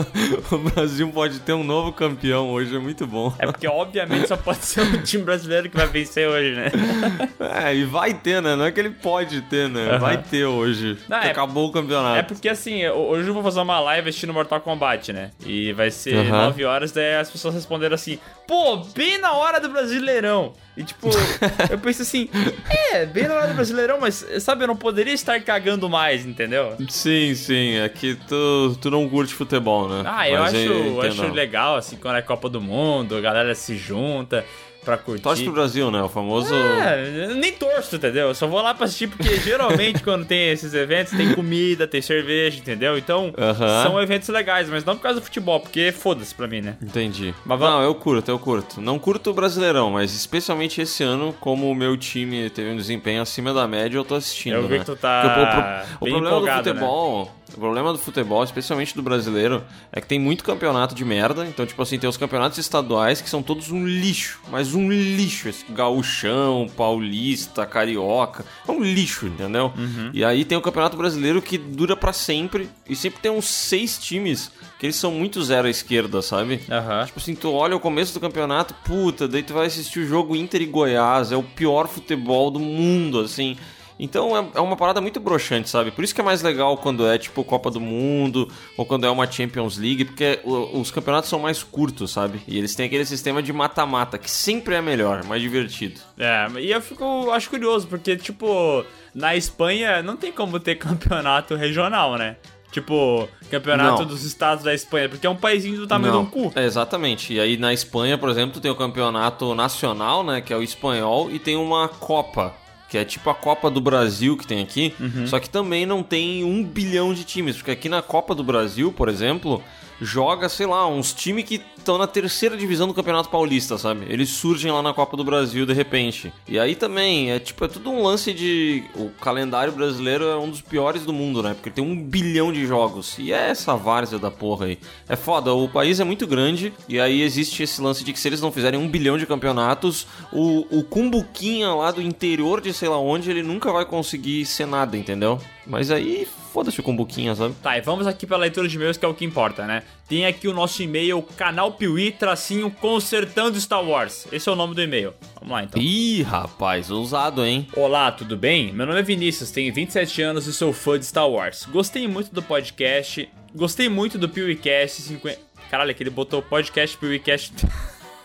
O Brasil pode ter um novo campeão hoje, é muito bom. É porque, obviamente, só pode ser o time brasileiro que vai vencer hoje, né? É, e vai ter, né? Não é que ele pode ter, né? Vai ter hoje. Não, é- Acabou o campeonato. É porque assim, hoje eu vou fazer uma live assistindo Mortal Kombat, né? E vai ser Aham. 9 horas, daí as pessoas responderam assim, pô, bem na hora do Brasileirão. E tipo, eu pensei assim, é, bem na hora do Brasileirão, mas sabe, eu não poderia estar cagando mais, entendeu? Sim, sim. É que tu, tu não curte futebol, né? Ah, eu Mas acho, entendo. acho legal, assim, quando é Copa do Mundo, a galera se junta pra curtir. Torce pro Brasil, né? O famoso. É, nem torço, entendeu? Eu só vou lá pra assistir porque geralmente quando tem esses eventos tem comida, tem cerveja, entendeu? Então são eventos legais, mas não por causa do futebol, porque foda-se pra mim, né? Entendi. Mas Não, eu curto, eu curto. Não curto o Brasileirão, mas especialmente esse ano, como o meu time teve um desempenho acima da média, eu tô assistindo. Eu vi né? que tu tá Porque o, pro- o problema do futebol. O problema do futebol, especialmente do brasileiro, é que tem muito campeonato de merda. Então, tipo assim, tem os campeonatos estaduais que são todos um lixo. Mas um lixo. Esse gauchão, paulista, carioca. É um lixo, entendeu? Uhum. E aí tem o campeonato brasileiro que dura pra sempre. E sempre tem uns seis times que eles são muito zero à esquerda, sabe? Aham. Tipo assim, tu olha o começo do campeonato, puta, daí tu vai assistir o jogo Inter e Goiás, é o pior futebol do mundo, assim. Então é, é uma parada muito broxante, sabe? Por isso que é mais legal quando é tipo Copa do Mundo ou quando é uma Champions League, porque os campeonatos são mais curtos, sabe? E eles têm aquele sistema de mata-mata, que sempre é melhor, mais divertido. É, e eu fico, acho curioso, porque, tipo, na Espanha não tem como ter campeonato regional, né? Tipo, campeonato Não. dos estados da Espanha, porque é um paísinho do tamanho Não, de um cu. é, exatamente. E aí na Espanha, por exemplo, tem o campeonato nacional, né? Que é o espanhol, e tem uma Copa. Que é tipo a Copa do Brasil que tem aqui. Uhum. Só que também não tem um bilhão de times. Porque aqui na Copa do Brasil, por exemplo, joga, sei lá, uns times que estão na terceira divisão do Campeonato Paulista, sabe? Eles surgem lá na Copa do Brasil de repente. E aí também, é tipo, é tudo um lance de. O calendário brasileiro é um dos piores do mundo, né? Porque tem um bilhão de jogos. E é essa várzea da porra aí. É foda, o país é muito grande. E aí existe esse lance de que se eles não fizerem um bilhão de campeonatos, o, o Cumbuquinha lá do interior de sei lá onde, ele nunca vai conseguir ser nada, entendeu? Mas aí, foda-se o Cumbuquinha, sabe? Tá, e vamos aqui pra leitura de e-mails, que é o que importa, né? Tem aqui o nosso e-mail, canal Piuí, tracinho, consertando Star Wars. Esse é o nome do e-mail. Vamos lá, então. Ih, rapaz, ousado, hein? Olá, tudo bem? Meu nome é Vinícius, tenho 27 anos e sou fã de Star Wars. Gostei muito do podcast, gostei muito do PeeWeeCast 50... Caralho, que ele botou podcast PeeWeeCast...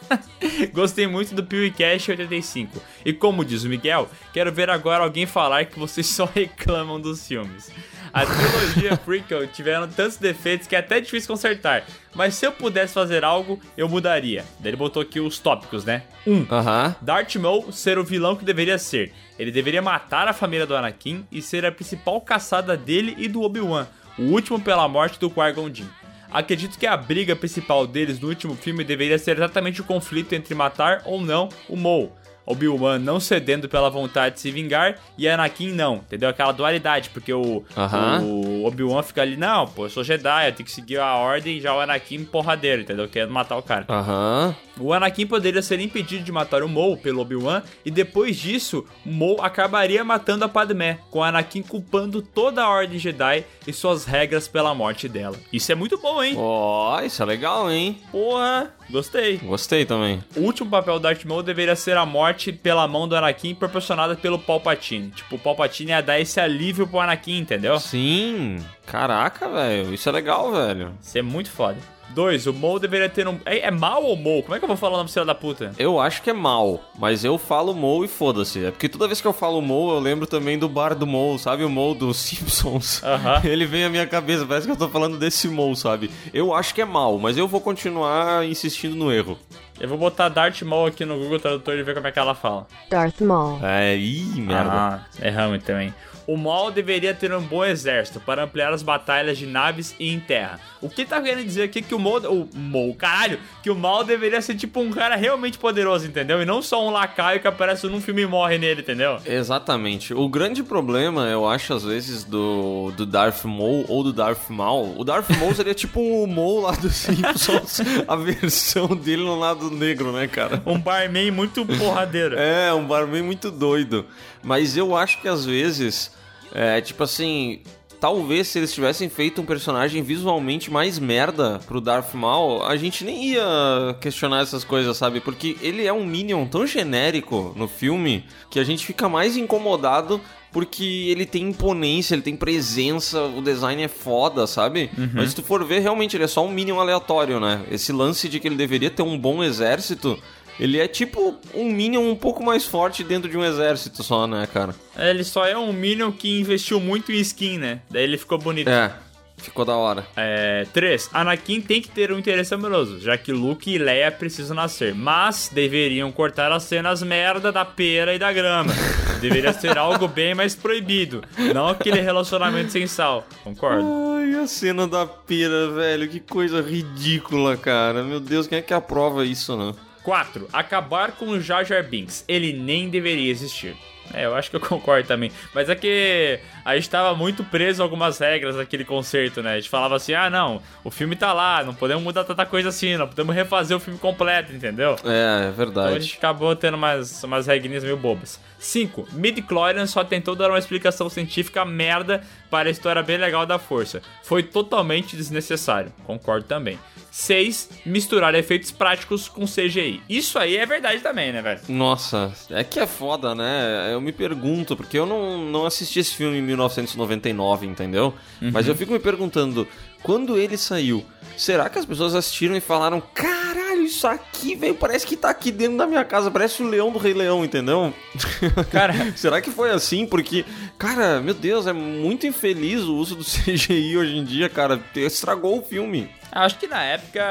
Gostei muito do PeeWeeCast 85. E como diz o Miguel, quero ver agora alguém falar que vocês só reclamam dos filmes. A trilogia prequel tiveram tantos defeitos que é até difícil consertar. Mas se eu pudesse fazer algo, eu mudaria. Daí ele botou aqui os tópicos, né? 1. Um, Aham. Darth Maul ser o vilão que deveria ser. Ele deveria matar a família do Anakin e ser a principal caçada dele e do Obi-Wan, o último pela morte do Qui-Gon Jinn. Acredito que a briga principal deles no último filme deveria ser exatamente o conflito entre matar ou não o Maul. Obi-Wan não cedendo pela vontade de se vingar e Anakin não, entendeu? Aquela dualidade, porque o, Aham. o Obi-Wan fica ali, não, pô, eu sou Jedi, eu tenho que seguir a ordem, já o Anakin porradeiro, entendeu? Querendo matar o cara. Aham. O Anakin poderia ser impedido de matar o Maul pelo Obi-Wan e depois disso, o Maul acabaria matando a Padmé, com o Anakin culpando toda a Ordem Jedi e suas regras pela morte dela. Isso é muito bom, hein? Ó, isso é legal, hein? Porra, gostei. Gostei também. O último papel do Darth Maul deveria ser a morte pela mão do Anakin proporcionada pelo Palpatine. Tipo, o Palpatine ia dar esse alívio pro Anakin, entendeu? Sim. Caraca, velho. Isso é legal, velho. Isso é muito foda. 2. O Maul deveria ter um... É, é mal ou Maul? Como é que eu vou falar o nome filha da puta? Eu acho que é mal, mas eu falo Mo e foda-se. É porque toda vez que eu falo Mo, eu lembro também do bar do Mo, sabe? O Mo dos Simpsons. Aham. Ele vem à minha cabeça, parece que eu tô falando desse Mo, sabe? Eu acho que é mal, mas eu vou continuar insistindo no erro. Eu vou botar Darth Maul aqui no Google Tradutor e ver como é que ela fala. Darth Maul. É, ih, merda. Ah, erramos também. O mal deveria ter um bom exército para ampliar as batalhas de naves e em terra. O que tá querendo dizer aqui que o mal. O mal, caralho! Que o mal deveria ser tipo um cara realmente poderoso, entendeu? E não só um lacaio que aparece num filme e morre nele, entendeu? Exatamente. O grande problema, eu acho, às vezes, do, do Darth Maul ou do Darth Maul. O Darth Maul seria tipo o Maul lá dos Simpsons, a versão dele no lado negro, né, cara? Um barman muito porradeiro. É, um barman muito doido. Mas eu acho que às vezes, é tipo assim, talvez se eles tivessem feito um personagem visualmente mais merda pro Darth Maul, a gente nem ia questionar essas coisas, sabe? Porque ele é um Minion tão genérico no filme que a gente fica mais incomodado porque ele tem imponência, ele tem presença, o design é foda, sabe? Mas se tu for ver, realmente ele é só um Minion aleatório, né? Esse lance de que ele deveria ter um bom exército, ele é tipo um Minion um pouco mais forte dentro de um exército só, né, cara? Ele só é um Minion que investiu muito em skin, né? Daí ele ficou bonito. É, ficou da hora. É, 3. Anakin tem que ter um interesse amoroso, já que Luke e Leia precisam nascer, mas deveriam cortar as cenas merda da pera e da grama. Deveria ser algo bem mais proibido, não aquele relacionamento sem sal. Concordo. Ai, a cena da pera, velho, que coisa ridícula, cara. Meu Deus, quem é que aprova isso, né? 4. Acabar com o Jar Jar Binks. Ele nem deveria existir. É, eu acho que eu concordo também. Mas é que a gente tava muito preso a algumas regras daquele concerto, né? A gente falava assim, ah, não, o filme tá lá, não podemos mudar tanta coisa assim, não podemos refazer o filme completo, entendeu? É, é Então a verdade. gente acabou tendo umas, umas regrinhas meio bobas. 5. Midichlorian só tentou dar uma explicação científica merda para a história bem legal da força. Foi totalmente desnecessário. Concordo também. 6. Misturar efeitos práticos com CGI. Isso aí é verdade também, né, velho? Nossa, é que é foda, né? Eu me pergunto, porque eu não, não assisti esse filme em 1999, entendeu? Mas eu fico me perguntando, quando ele saiu, será que as pessoas assistiram e falaram: caralho, isso aqui, velho, parece que tá aqui dentro da minha casa, parece o leão do Rei Leão, entendeu? Cara, será que foi assim? Porque, cara, meu Deus, é muito infeliz o uso do CGI hoje em dia, cara. Estragou o filme. acho que na época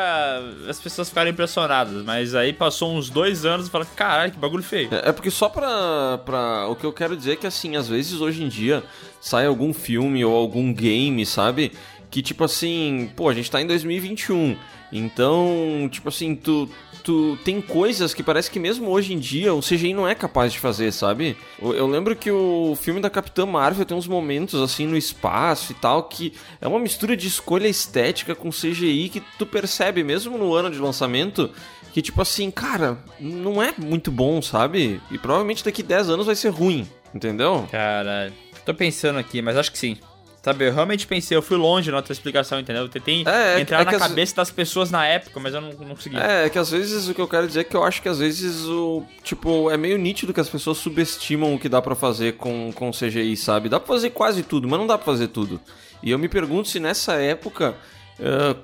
as pessoas ficaram impressionadas, mas aí passou uns dois anos e falaram, caralho, que bagulho feio. É é porque só pra, pra. O que eu quero dizer é que, assim, às vezes hoje em dia sai algum filme ou algum game, sabe? Que tipo assim, pô, a gente tá em 2021. Então, tipo assim, tu. Tu tem coisas que parece que mesmo hoje em dia o CGI não é capaz de fazer, sabe? Eu eu lembro que o filme da Capitã Marvel tem uns momentos assim no espaço e tal que é uma mistura de escolha estética com CGI que tu percebe mesmo no ano de lançamento que tipo assim, cara, não é muito bom, sabe? E provavelmente daqui 10 anos vai ser ruim, entendeu? Caralho. Tô pensando aqui, mas acho que sim. Sabe, eu realmente pensei, eu fui longe na tua explicação, entendeu? Eu tentei É, é entrar é na que as- cabeça das pessoas na época, mas eu não, não consegui. É, é que às vezes o que eu quero dizer é que eu acho que às vezes o. Tipo, é meio nítido que as pessoas subestimam o que dá pra fazer com, com CGI, sabe? Dá pra fazer quase tudo, mas não dá pra fazer tudo. E eu me pergunto se nessa época.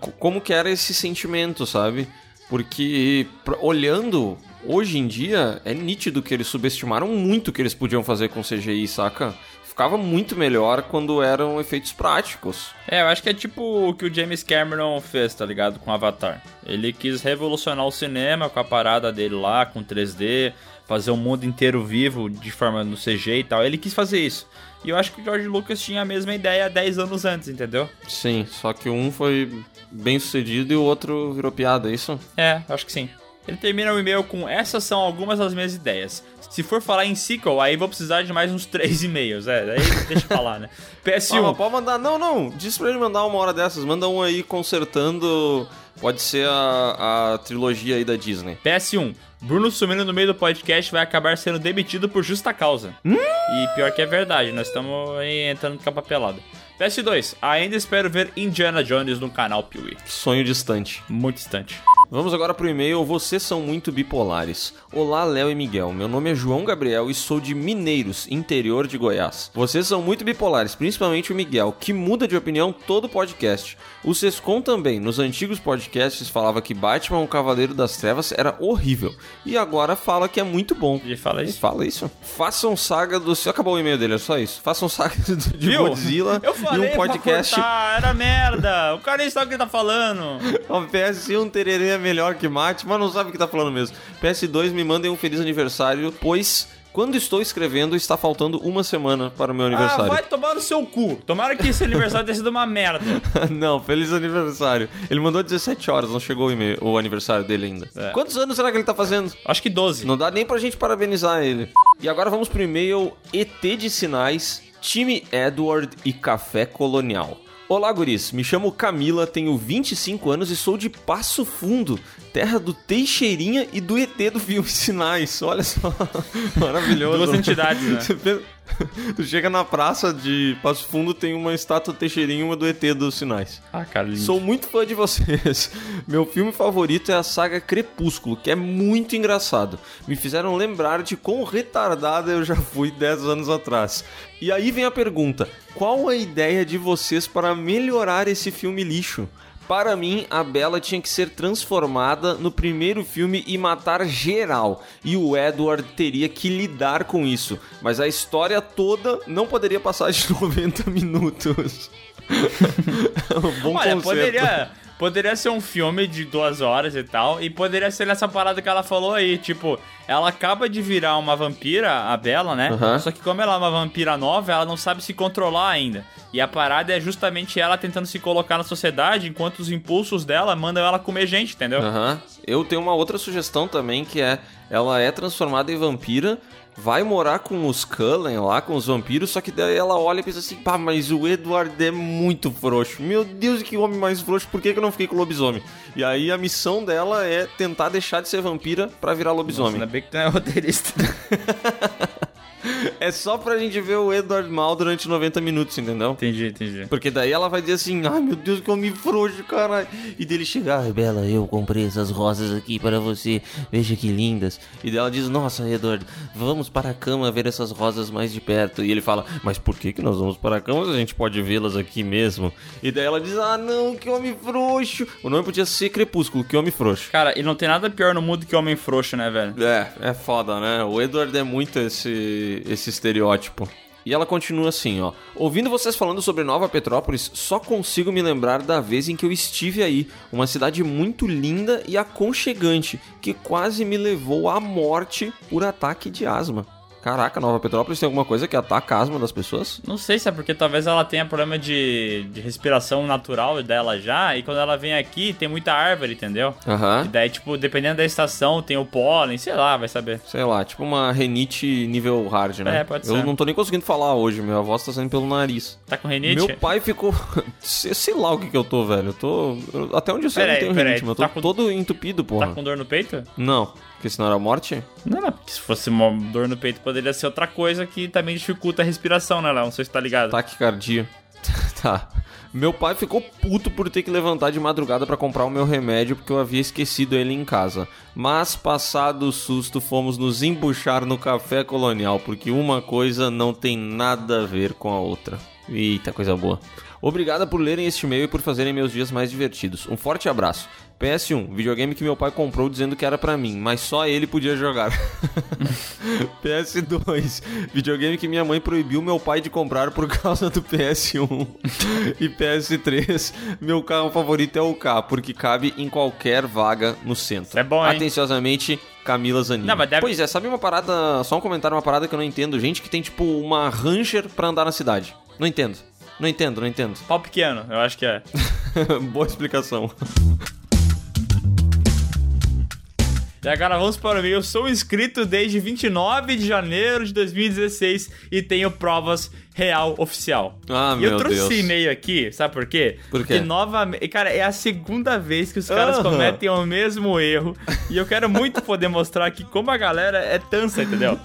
co- como que era esse sentimento, sabe? Porque olhando hoje em dia, é nítido que eles subestimaram muito o que eles podiam fazer com CGI, saca? Ficava muito melhor quando eram efeitos práticos. É, eu acho que é tipo o que o James Cameron fez, tá ligado? Com Avatar. Ele quis revolucionar o cinema com a parada dele lá, com 3D, fazer o mundo inteiro vivo de forma no CG e tal. Ele quis fazer isso. E eu acho que o George Lucas tinha a mesma ideia 10 anos antes, entendeu? Sim, só que um foi bem sucedido e o outro virou piada, é isso? É, acho que sim. Ele termina o e-mail com essas são algumas das minhas ideias. Se for falar em sequel, aí vou precisar de mais uns três e-mails. É, daí deixa eu falar, né? PS1. Ah, mas pode mandar. Não, não. Diz pra ele mandar uma hora dessas. Manda um aí consertando. Pode ser a, a trilogia aí da Disney. PS1. Bruno sumindo no meio do podcast vai acabar sendo demitido por justa causa. Hum? E pior que é verdade, nós estamos aí entrando com capa pelada. PS2. Ainda espero ver Indiana Jones no canal Piuí. Sonho distante. Muito distante. Vamos agora pro e-mail. Vocês são muito bipolares. Olá, Léo e Miguel. Meu nome é João Gabriel e sou de Mineiros, interior de Goiás. Vocês são muito bipolares, principalmente o Miguel, que muda de opinião todo podcast. O Sescon também, nos antigos podcasts, falava que Batman, o Cavaleiro das Trevas, era horrível. E agora fala que é muito bom. Ele fala isso? Fala isso. Façam saga do. Acabou o e-mail dele, é só isso. Façam saga de Viu? Godzilla Eu falei e um podcast. cortar, era merda. O cara nem sabe o que tá falando. O PS1 Tererê é melhor que Mate, mas não sabe o que tá falando mesmo. PS2 me mandem um feliz aniversário, pois Quando estou escrevendo, está faltando uma semana para o meu Ah, aniversário. vai tomar no seu cu. Tomara que esse aniversário tenha sido uma merda. não, feliz aniversário. Ele mandou 17 horas, não chegou o, e-mail- o aniversário dele ainda. É. Quantos anos será que ele tá fazendo? Acho que 12. Não dá nem pra gente parabenizar ele. E agora vamos pro e-mail ET de Sinais, time Edward e Café Colonial. Olá, guris. Me chamo Camila, tenho 25 anos e sou de Passo Fundo, terra do Teixeirinha e do ET do filme Sinais. Olha só, maravilhoso. Duas entidades, né? Tu chega na praça de Passo Fundo, tem uma estátua Teixeirinha e uma do ET dos Sinais. Ah, cara, lindo. Sou muito fã de vocês. Meu filme favorito é a saga Crepúsculo, que é muito engraçado. Me fizeram lembrar de quão retardada eu já fui 10 anos atrás. E aí vem a pergunta: qual a ideia de vocês para melhorar esse filme lixo? Para mim, a Bella tinha que ser transformada no primeiro filme e matar geral. E o Edward teria que lidar com isso. Mas a história toda não poderia passar de 90 minutos. um bom Olha, conceito. poderia, poderia ser um filme de duas horas e tal, e poderia ser essa parada que ela falou aí, tipo, ela acaba de virar uma vampira, a Bella, né? Aham. Só que como ela é uma vampira nova, ela não sabe se controlar ainda. E a parada é justamente ela tentando se colocar na sociedade, enquanto os impulsos dela mandam ela comer gente, entendeu? Aham. Eu tenho uma outra sugestão também, que é ela é transformada em vampira, vai morar com os Cullen lá, com os vampiros, só que daí ela olha e pensa assim, pá, mas o Edward é muito frouxo. Meu Deus, que homem mais frouxo, por que, que eu não fiquei com lobisomem? E aí a missão dela é tentar deixar de ser vampira pra virar lobisomem. Ainda bem que tu é roteirista. É só pra gente ver o Edward mal durante 90 minutos, entendeu? Entendi, entendi. Porque daí ela vai dizer assim, ai meu Deus, que homem frouxo, caralho. E dele chegar, Bela, eu comprei essas rosas aqui para você, veja que lindas. E daí ela diz, nossa Edward, vamos para a cama ver essas rosas mais de perto. E ele fala, mas por que que nós vamos para a cama se a gente pode vê-las aqui mesmo? E daí ela diz, ah não, que homem frouxo. O nome podia ser Crepúsculo, que homem frouxo. Cara, e não tem nada pior no mundo que homem frouxo, né, velho? É, é foda, né? O Edward é muito esse, esse estereótipo. E ela continua assim, ó. Ouvindo vocês falando sobre Nova Petrópolis, só consigo me lembrar da vez em que eu estive aí. Uma cidade muito linda e aconchegante, que quase me levou à morte por ataque de asma. Caraca, Nova Petrópolis tem alguma coisa que ataca a asma das pessoas? Não sei se é porque talvez ela tenha problema de, de respiração natural dela já, e quando ela vem aqui tem muita árvore, entendeu? Aham. E daí, tipo, dependendo da estação, tem o pólen, sei lá, vai saber. Sei lá, tipo uma renite nível hard, né? É, pode Eu ser. não tô nem conseguindo falar hoje, minha voz tá saindo pelo nariz. Tá com renite? Meu pai ficou. sei, lá o que que eu tô, velho. Eu tô. eu- Até onde eu sei, eu não tenho rinite, mas eu tô tá com- todo entupido, porra. Tá com dor no peito? Não, porque senão era morte? Não, não, porque se fosse uma dor no peito poderia ser outra coisa que também dificulta a respiração, né, Léo? Não sei se tá ligado. Taquicardia. tá. Meu pai ficou puto por ter que levantar de madrugada pra comprar o meu remédio porque eu havia esquecido ele em casa. Mas, passado o susto, fomos nos embuchar no café colonial porque uma coisa não tem nada a ver com a outra. Eita, coisa boa. Obrigada por lerem este e-mail e por fazerem meus dias mais divertidos. Um forte abraço. PS1, videogame que meu pai comprou dizendo que era pra mim, mas só ele podia jogar. PS2, videogame que minha mãe proibiu meu pai de comprar por causa do PS1. e PS3, meu carro favorito é o K, porque cabe em qualquer vaga no centro. É bom, hein? Atenciosamente, Camila. Não, mas deve- Pois é, sabe uma parada, só um comentário, uma parada que eu não entendo. Gente que tem tipo uma Ranger pra andar na cidade. Não entendo. Não entendo, não entendo. Pau pequeno, eu acho que é. Boa explicação. E agora vamos para o e-mail. Eu sou inscrito desde 29 de janeiro de 2016 e tenho provas real oficial. Ah, e eu meu trouxe Deus. esse e-mail aqui, sabe por quê? Por quê? Porque novamente. Cara, é a segunda vez que os caras cometem o mesmo erro. e eu quero muito poder mostrar aqui como a galera é tansa, entendeu?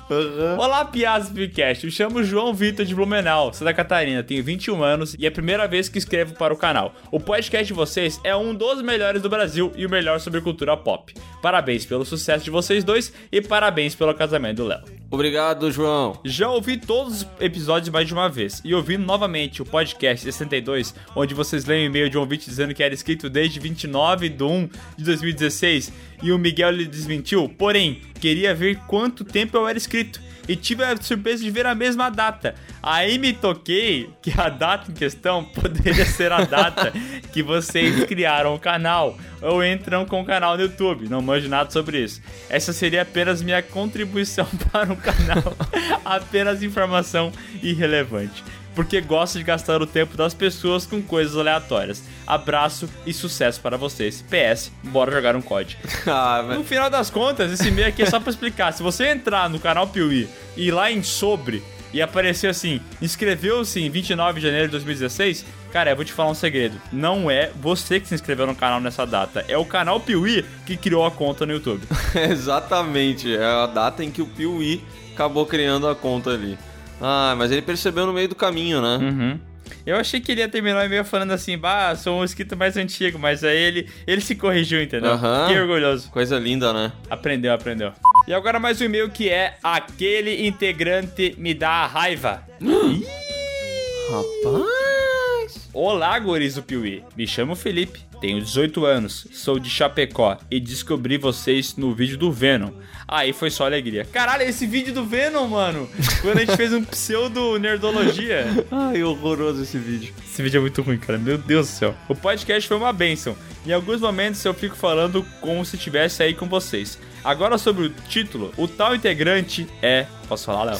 Olá, do podcast. Me chamo João Vitor de Blumenau, Santa Catarina. Tenho 21 anos e é a primeira vez que escrevo para o canal. O podcast de vocês é um dos melhores do Brasil e o melhor sobre cultura pop. Parabéns pelo sucesso de vocês dois e parabéns pelo casamento do Léo. Obrigado, João. Já ouvi todos os episódios mais de uma vez e ouvi novamente o podcast 62, onde vocês leem o e-mail de um ouvinte dizendo que era escrito desde 29 de 1 de 2016 e o Miguel lhe desmentiu, porém, queria ver quanto tempo eu era escrito. E tive a surpresa de ver a mesma data. Aí me toquei que a data em questão poderia ser a data que vocês criaram o canal ou entram com o canal no YouTube. Não manjo nada sobre isso. Essa seria apenas minha contribuição para o canal. apenas informação irrelevante porque gosto de gastar o tempo das pessoas com coisas aleatórias. Abraço e sucesso para vocês. PS, bora jogar um COD. Ah, mas... No final das contas, esse e-mail aqui é só pra explicar. Se você entrar no canal Piuí e ir lá em sobre e aparecer assim, inscreveu-se em 29 de janeiro de 2016, cara, eu vou te falar um segredo. Não é você que se inscreveu no canal nessa data, é o canal Piuí que criou a conta no YouTube. Exatamente, é a data em que o Piuí acabou criando a conta ali. Ah, mas ele percebeu no meio do caminho, né? Uhum. Eu achei que ele ia terminar o e-mail falando assim, bah, sou um inscrito mais antigo, mas aí ele, ele se corrigiu, entendeu? Aham. Fiquei orgulhoso. Coisa linda, né? Aprendeu, aprendeu. E agora mais um e-mail que é aquele integrante me dá raiva. Rapaz. Olá, guris do Piuí. Me chamo Felipe, tenho 18 anos, sou de Chapecó e descobri vocês no vídeo do Venom. Aí foi só alegria. Caralho, esse vídeo do Venom, mano. Quando a gente fez um pseudo nerdologia. Ai, horroroso esse vídeo. Esse vídeo é muito ruim, cara. Meu Deus do céu. O podcast foi uma benção. Em alguns momentos eu fico falando como se estivesse aí com vocês. Agora sobre o título, o tal integrante é. Posso falar, Léo?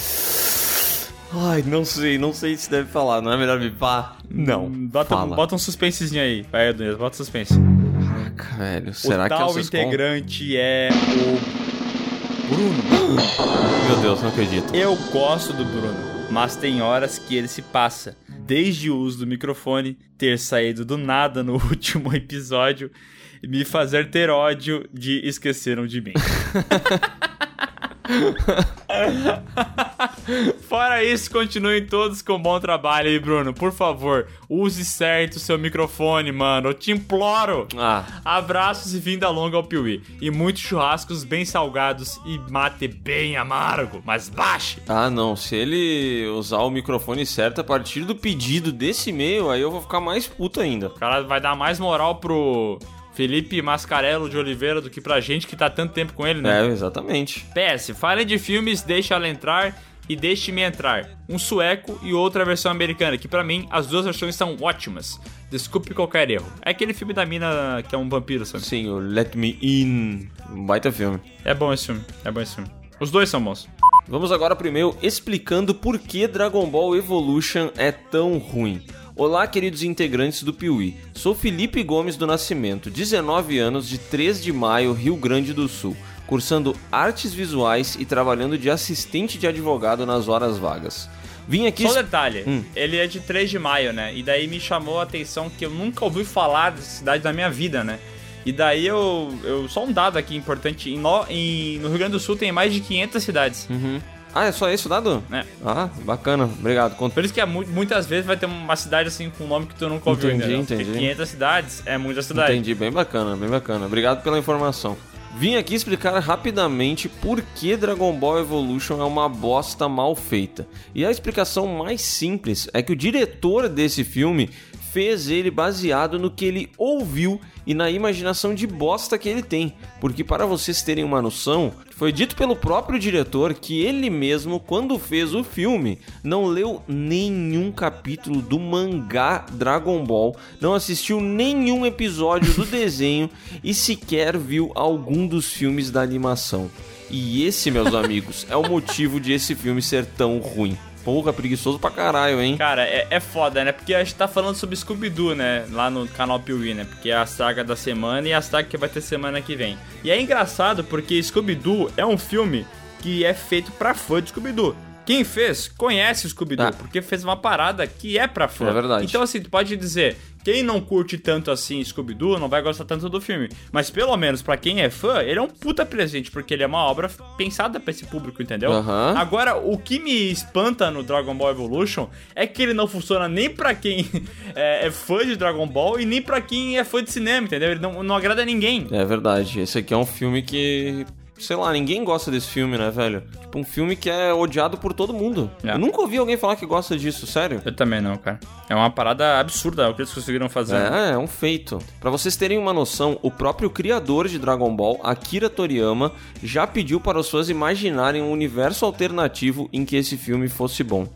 Ai, não sei, não sei se deve falar. Não é melhor me pá? Não. Bota, Fala. bota um suspensezinho aí. Vai, Edu, bota suspense. Caraca, velho. Será o que é tal o Sescom? integrante é o Bruno. Meu Deus, não acredito. Eu gosto do Bruno, mas tem horas que ele se passa. Desde o uso do microfone, ter saído do nada no último episódio e me fazer ter ódio de esqueceram de mim. Fora isso, continuem todos com bom trabalho aí, Bruno. Por favor, use certo o seu microfone, mano. Eu te imploro. Ah, Abraços e vinda longa ao Piuí. E muitos churrascos bem salgados e mate bem amargo, mas baixe. ah, não. Se ele usar o microfone certo a partir do pedido desse e-mail, aí eu vou ficar mais puto ainda. O cara vai dar mais moral pro Felipe Mascarello de Oliveira do que pra gente que tá tanto tempo com ele, né? É, exatamente. PS, falem de filmes, deixa ela entrar e deixe-me entrar. Um sueco e outra versão americana, que pra mim as duas versões são ótimas. Desculpe qualquer erro. É aquele filme da mina que é um vampiro, sabe? Sim, o Let Me In. Um baita filme. É bom esse filme, é bom esse filme. Os dois são bons. Vamos agora e-mail explicando por que Dragon Ball Evolution é tão ruim. Olá, queridos integrantes do Piuí. Sou Felipe Gomes do Nascimento, 19 anos, de 3 de maio, Rio Grande do Sul, cursando artes visuais e trabalhando de assistente de advogado nas horas vagas. Vim aqui. Só um detalhe, Hum. ele é de 3 de maio, né? E daí me chamou a atenção que eu nunca ouvi falar dessa cidade na minha vida, né? E daí eu, eu. Só um dado aqui importante: em no, em- no Rio Grande do Sul tem mais de 500 cidades. Uhum. Ah, é só esse o dado? É. Ah, bacana. Obrigado. Conta. Por isso que é mu- muitas vezes vai ter uma cidade assim com um nome que tu nunca ouviu Entendi, ainda. né? entendi. Porque 500 cidades é muita cidade. Entendi, bem bacana, bem bacana. Obrigado pela informação. Vim aqui explicar rapidamente por que Dragon Ball Evolution é uma bosta mal feita. E a explicação mais simples é que o diretor desse filme fez ele baseado no que ele ouviu e na imaginação de bosta que ele tem. Porque para vocês terem uma noção, foi dito pelo próprio diretor que ele mesmo, quando fez o filme, não leu nenhum capítulo do mangá Dragon Ball, não assistiu nenhum episódio do desenho e sequer viu algum dos filmes da animação. E esse, meus amigos, é o motivo de esse filme ser tão ruim. Porra, preguiçoso pra caralho, hein? Cara, é, é foda, né? Porque a gente tá falando sobre Scooby-Doo, né? Lá no canal Piuí, né? Porque é a saga da semana e a saga que vai ter semana que vem. E é engraçado porque Scooby-Doo é um filme que é feito pra fã de Scooby-Doo. Quem fez, conhece o Scooby-Doo, Ah. porque fez uma parada que é pra fã. É verdade. Então, assim, tu pode dizer, quem não curte tanto assim Scooby-Doo não vai gostar tanto do filme. Mas pelo menos pra quem é fã, ele é um puta presente, porque ele é uma obra pensada pra esse público, entendeu? Agora, o que me espanta no Dragon Ball Evolution é que ele não funciona nem pra quem é, é fã de Dragon Ball e nem pra quem é fã de cinema, entendeu? Ele não, não agrada ninguém. É verdade. Esse aqui é um filme que sei lá, ninguém gosta desse filme, né, velho? Tipo, um filme que é odiado por todo mundo. É. Eu nunca ouvi alguém falar que gosta disso, sério. Eu também não, cara. É uma parada absurda o que eles conseguiram fazer. É, é um feito. Pra vocês terem uma noção, o próprio criador de Dragon Ball, Akira Toriyama, já pediu para os fãs imaginarem um universo alternativo em que esse filme fosse bom.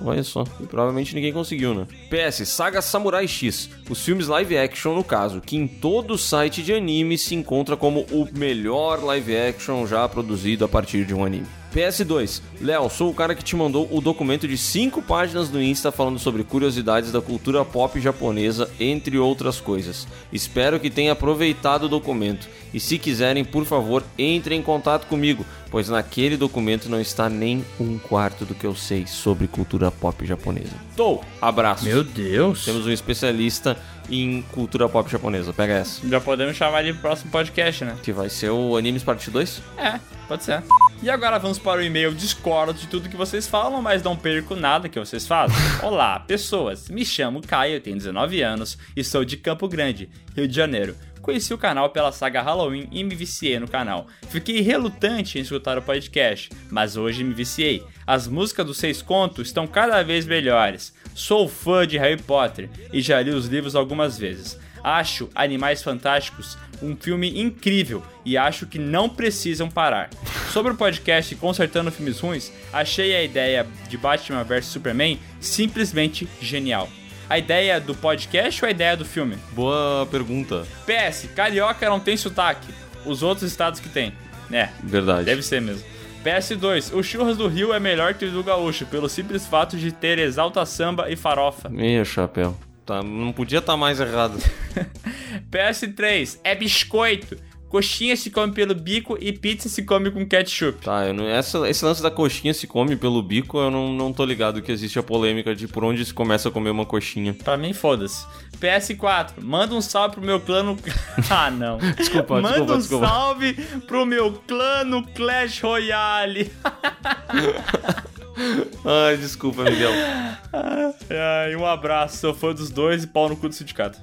Olha só, e provavelmente ninguém conseguiu, né? PS, Saga Samurai X, os filmes live action no caso, que em todo site de anime se encontra como o melhor live action já produzido a partir de um anime. PS2, Léo, sou o cara que te mandou o documento de 5 páginas no Insta falando sobre curiosidades da cultura pop japonesa, entre outras coisas. Espero que tenha aproveitado o documento. E se quiserem, por favor, entrem em contato comigo, pois naquele documento não está nem um quarto do que eu sei sobre cultura pop japonesa. Tô, abraço. Meu Deus. Temos um especialista em cultura pop japonesa. Pega essa. Já podemos chamar ele pro próximo podcast, né? Que vai ser o Animes Parte 2? É, pode ser. E agora vamos para o e-mail discordo de tudo que vocês falam, mas não perco nada que vocês fazem. Olá, pessoas. Me chamo Caio, tenho 19 anos e sou de Campo Grande, Rio de Janeiro. Conheci o canal pela saga Halloween e me viciei no canal. Fiquei relutante em escutar o podcast, mas hoje me viciei. As músicas dos Seis Contos estão cada vez melhores. Sou fã de Harry Potter e já li os livros algumas vezes. Acho Animais Fantásticos um filme incrível e acho que não precisam parar. Sobre o podcast Consertando Filmes Ruins, achei a ideia de Batman vs Superman simplesmente genial. A ideia do podcast ou a ideia do filme? Boa pergunta. PS, carioca não tem sotaque. Os outros estados que tem. É, Verdade. deve ser mesmo. PS2, o churras do Rio é melhor que o do gaúcho, pelo simples fato de ter exalta samba e farofa. Meu chapéu. Tá, não podia estar mais errado. PS3, é biscoito. Coxinha se come pelo bico e pizza se come com ketchup. Tá, eu não, essa, esse lance da coxinha se come pelo bico, eu não, não tô ligado que existe a polêmica de por onde se começa a comer uma coxinha. Pra mim, foda-se. PS4, manda um salve pro meu clã no... ah, não. Desculpa, manda desculpa, um desculpa. salve pro meu clã no Clash Royale. Ai, desculpa, Miguel. Ai, um abraço, sou fã dos dois e pau no cu do sindicato.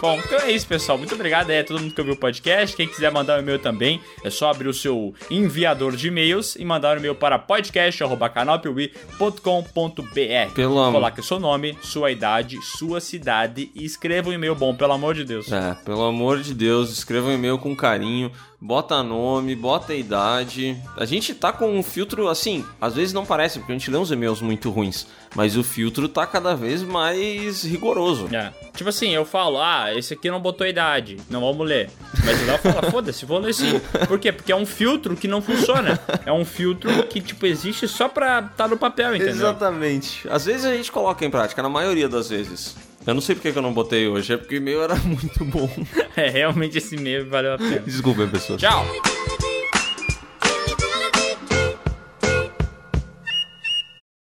Bom, então é isso, pessoal. Muito obrigado aí a todo mundo que ouviu o podcast. Quem quiser mandar um e-mail também, é só abrir o seu enviador de e-mails e mandar um e-mail para podcast.canalpiuí.com.br. Pelo amor- Coloque seu nome, sua idade, sua cidade e escreva um e-mail bom, pelo amor de Deus. É, pelo amor de Deus, escreva um e-mail com carinho, bota nome, bota idade. A gente tá com um filtro assim, às vezes não parece, porque a gente lê uns e-mails muito ruins, mas o filtro tá cada vez mais rigoroso. É. Tipo assim, eu falo, ah, esse aqui não botou idade, não vamos ler. Mas o Léo fala, foda-se, vou ler sim. Por quê? Porque é um filtro que não funciona. É um filtro que, tipo, existe só pra tá no papel, entendeu? Exatamente. Às vezes a gente coloca em prática, na maioria das vezes. Eu não sei porque que eu não botei hoje, é porque o e-mail era muito bom. É, realmente esse e-mail valeu a pena. Desculpa, pessoas. Tchau!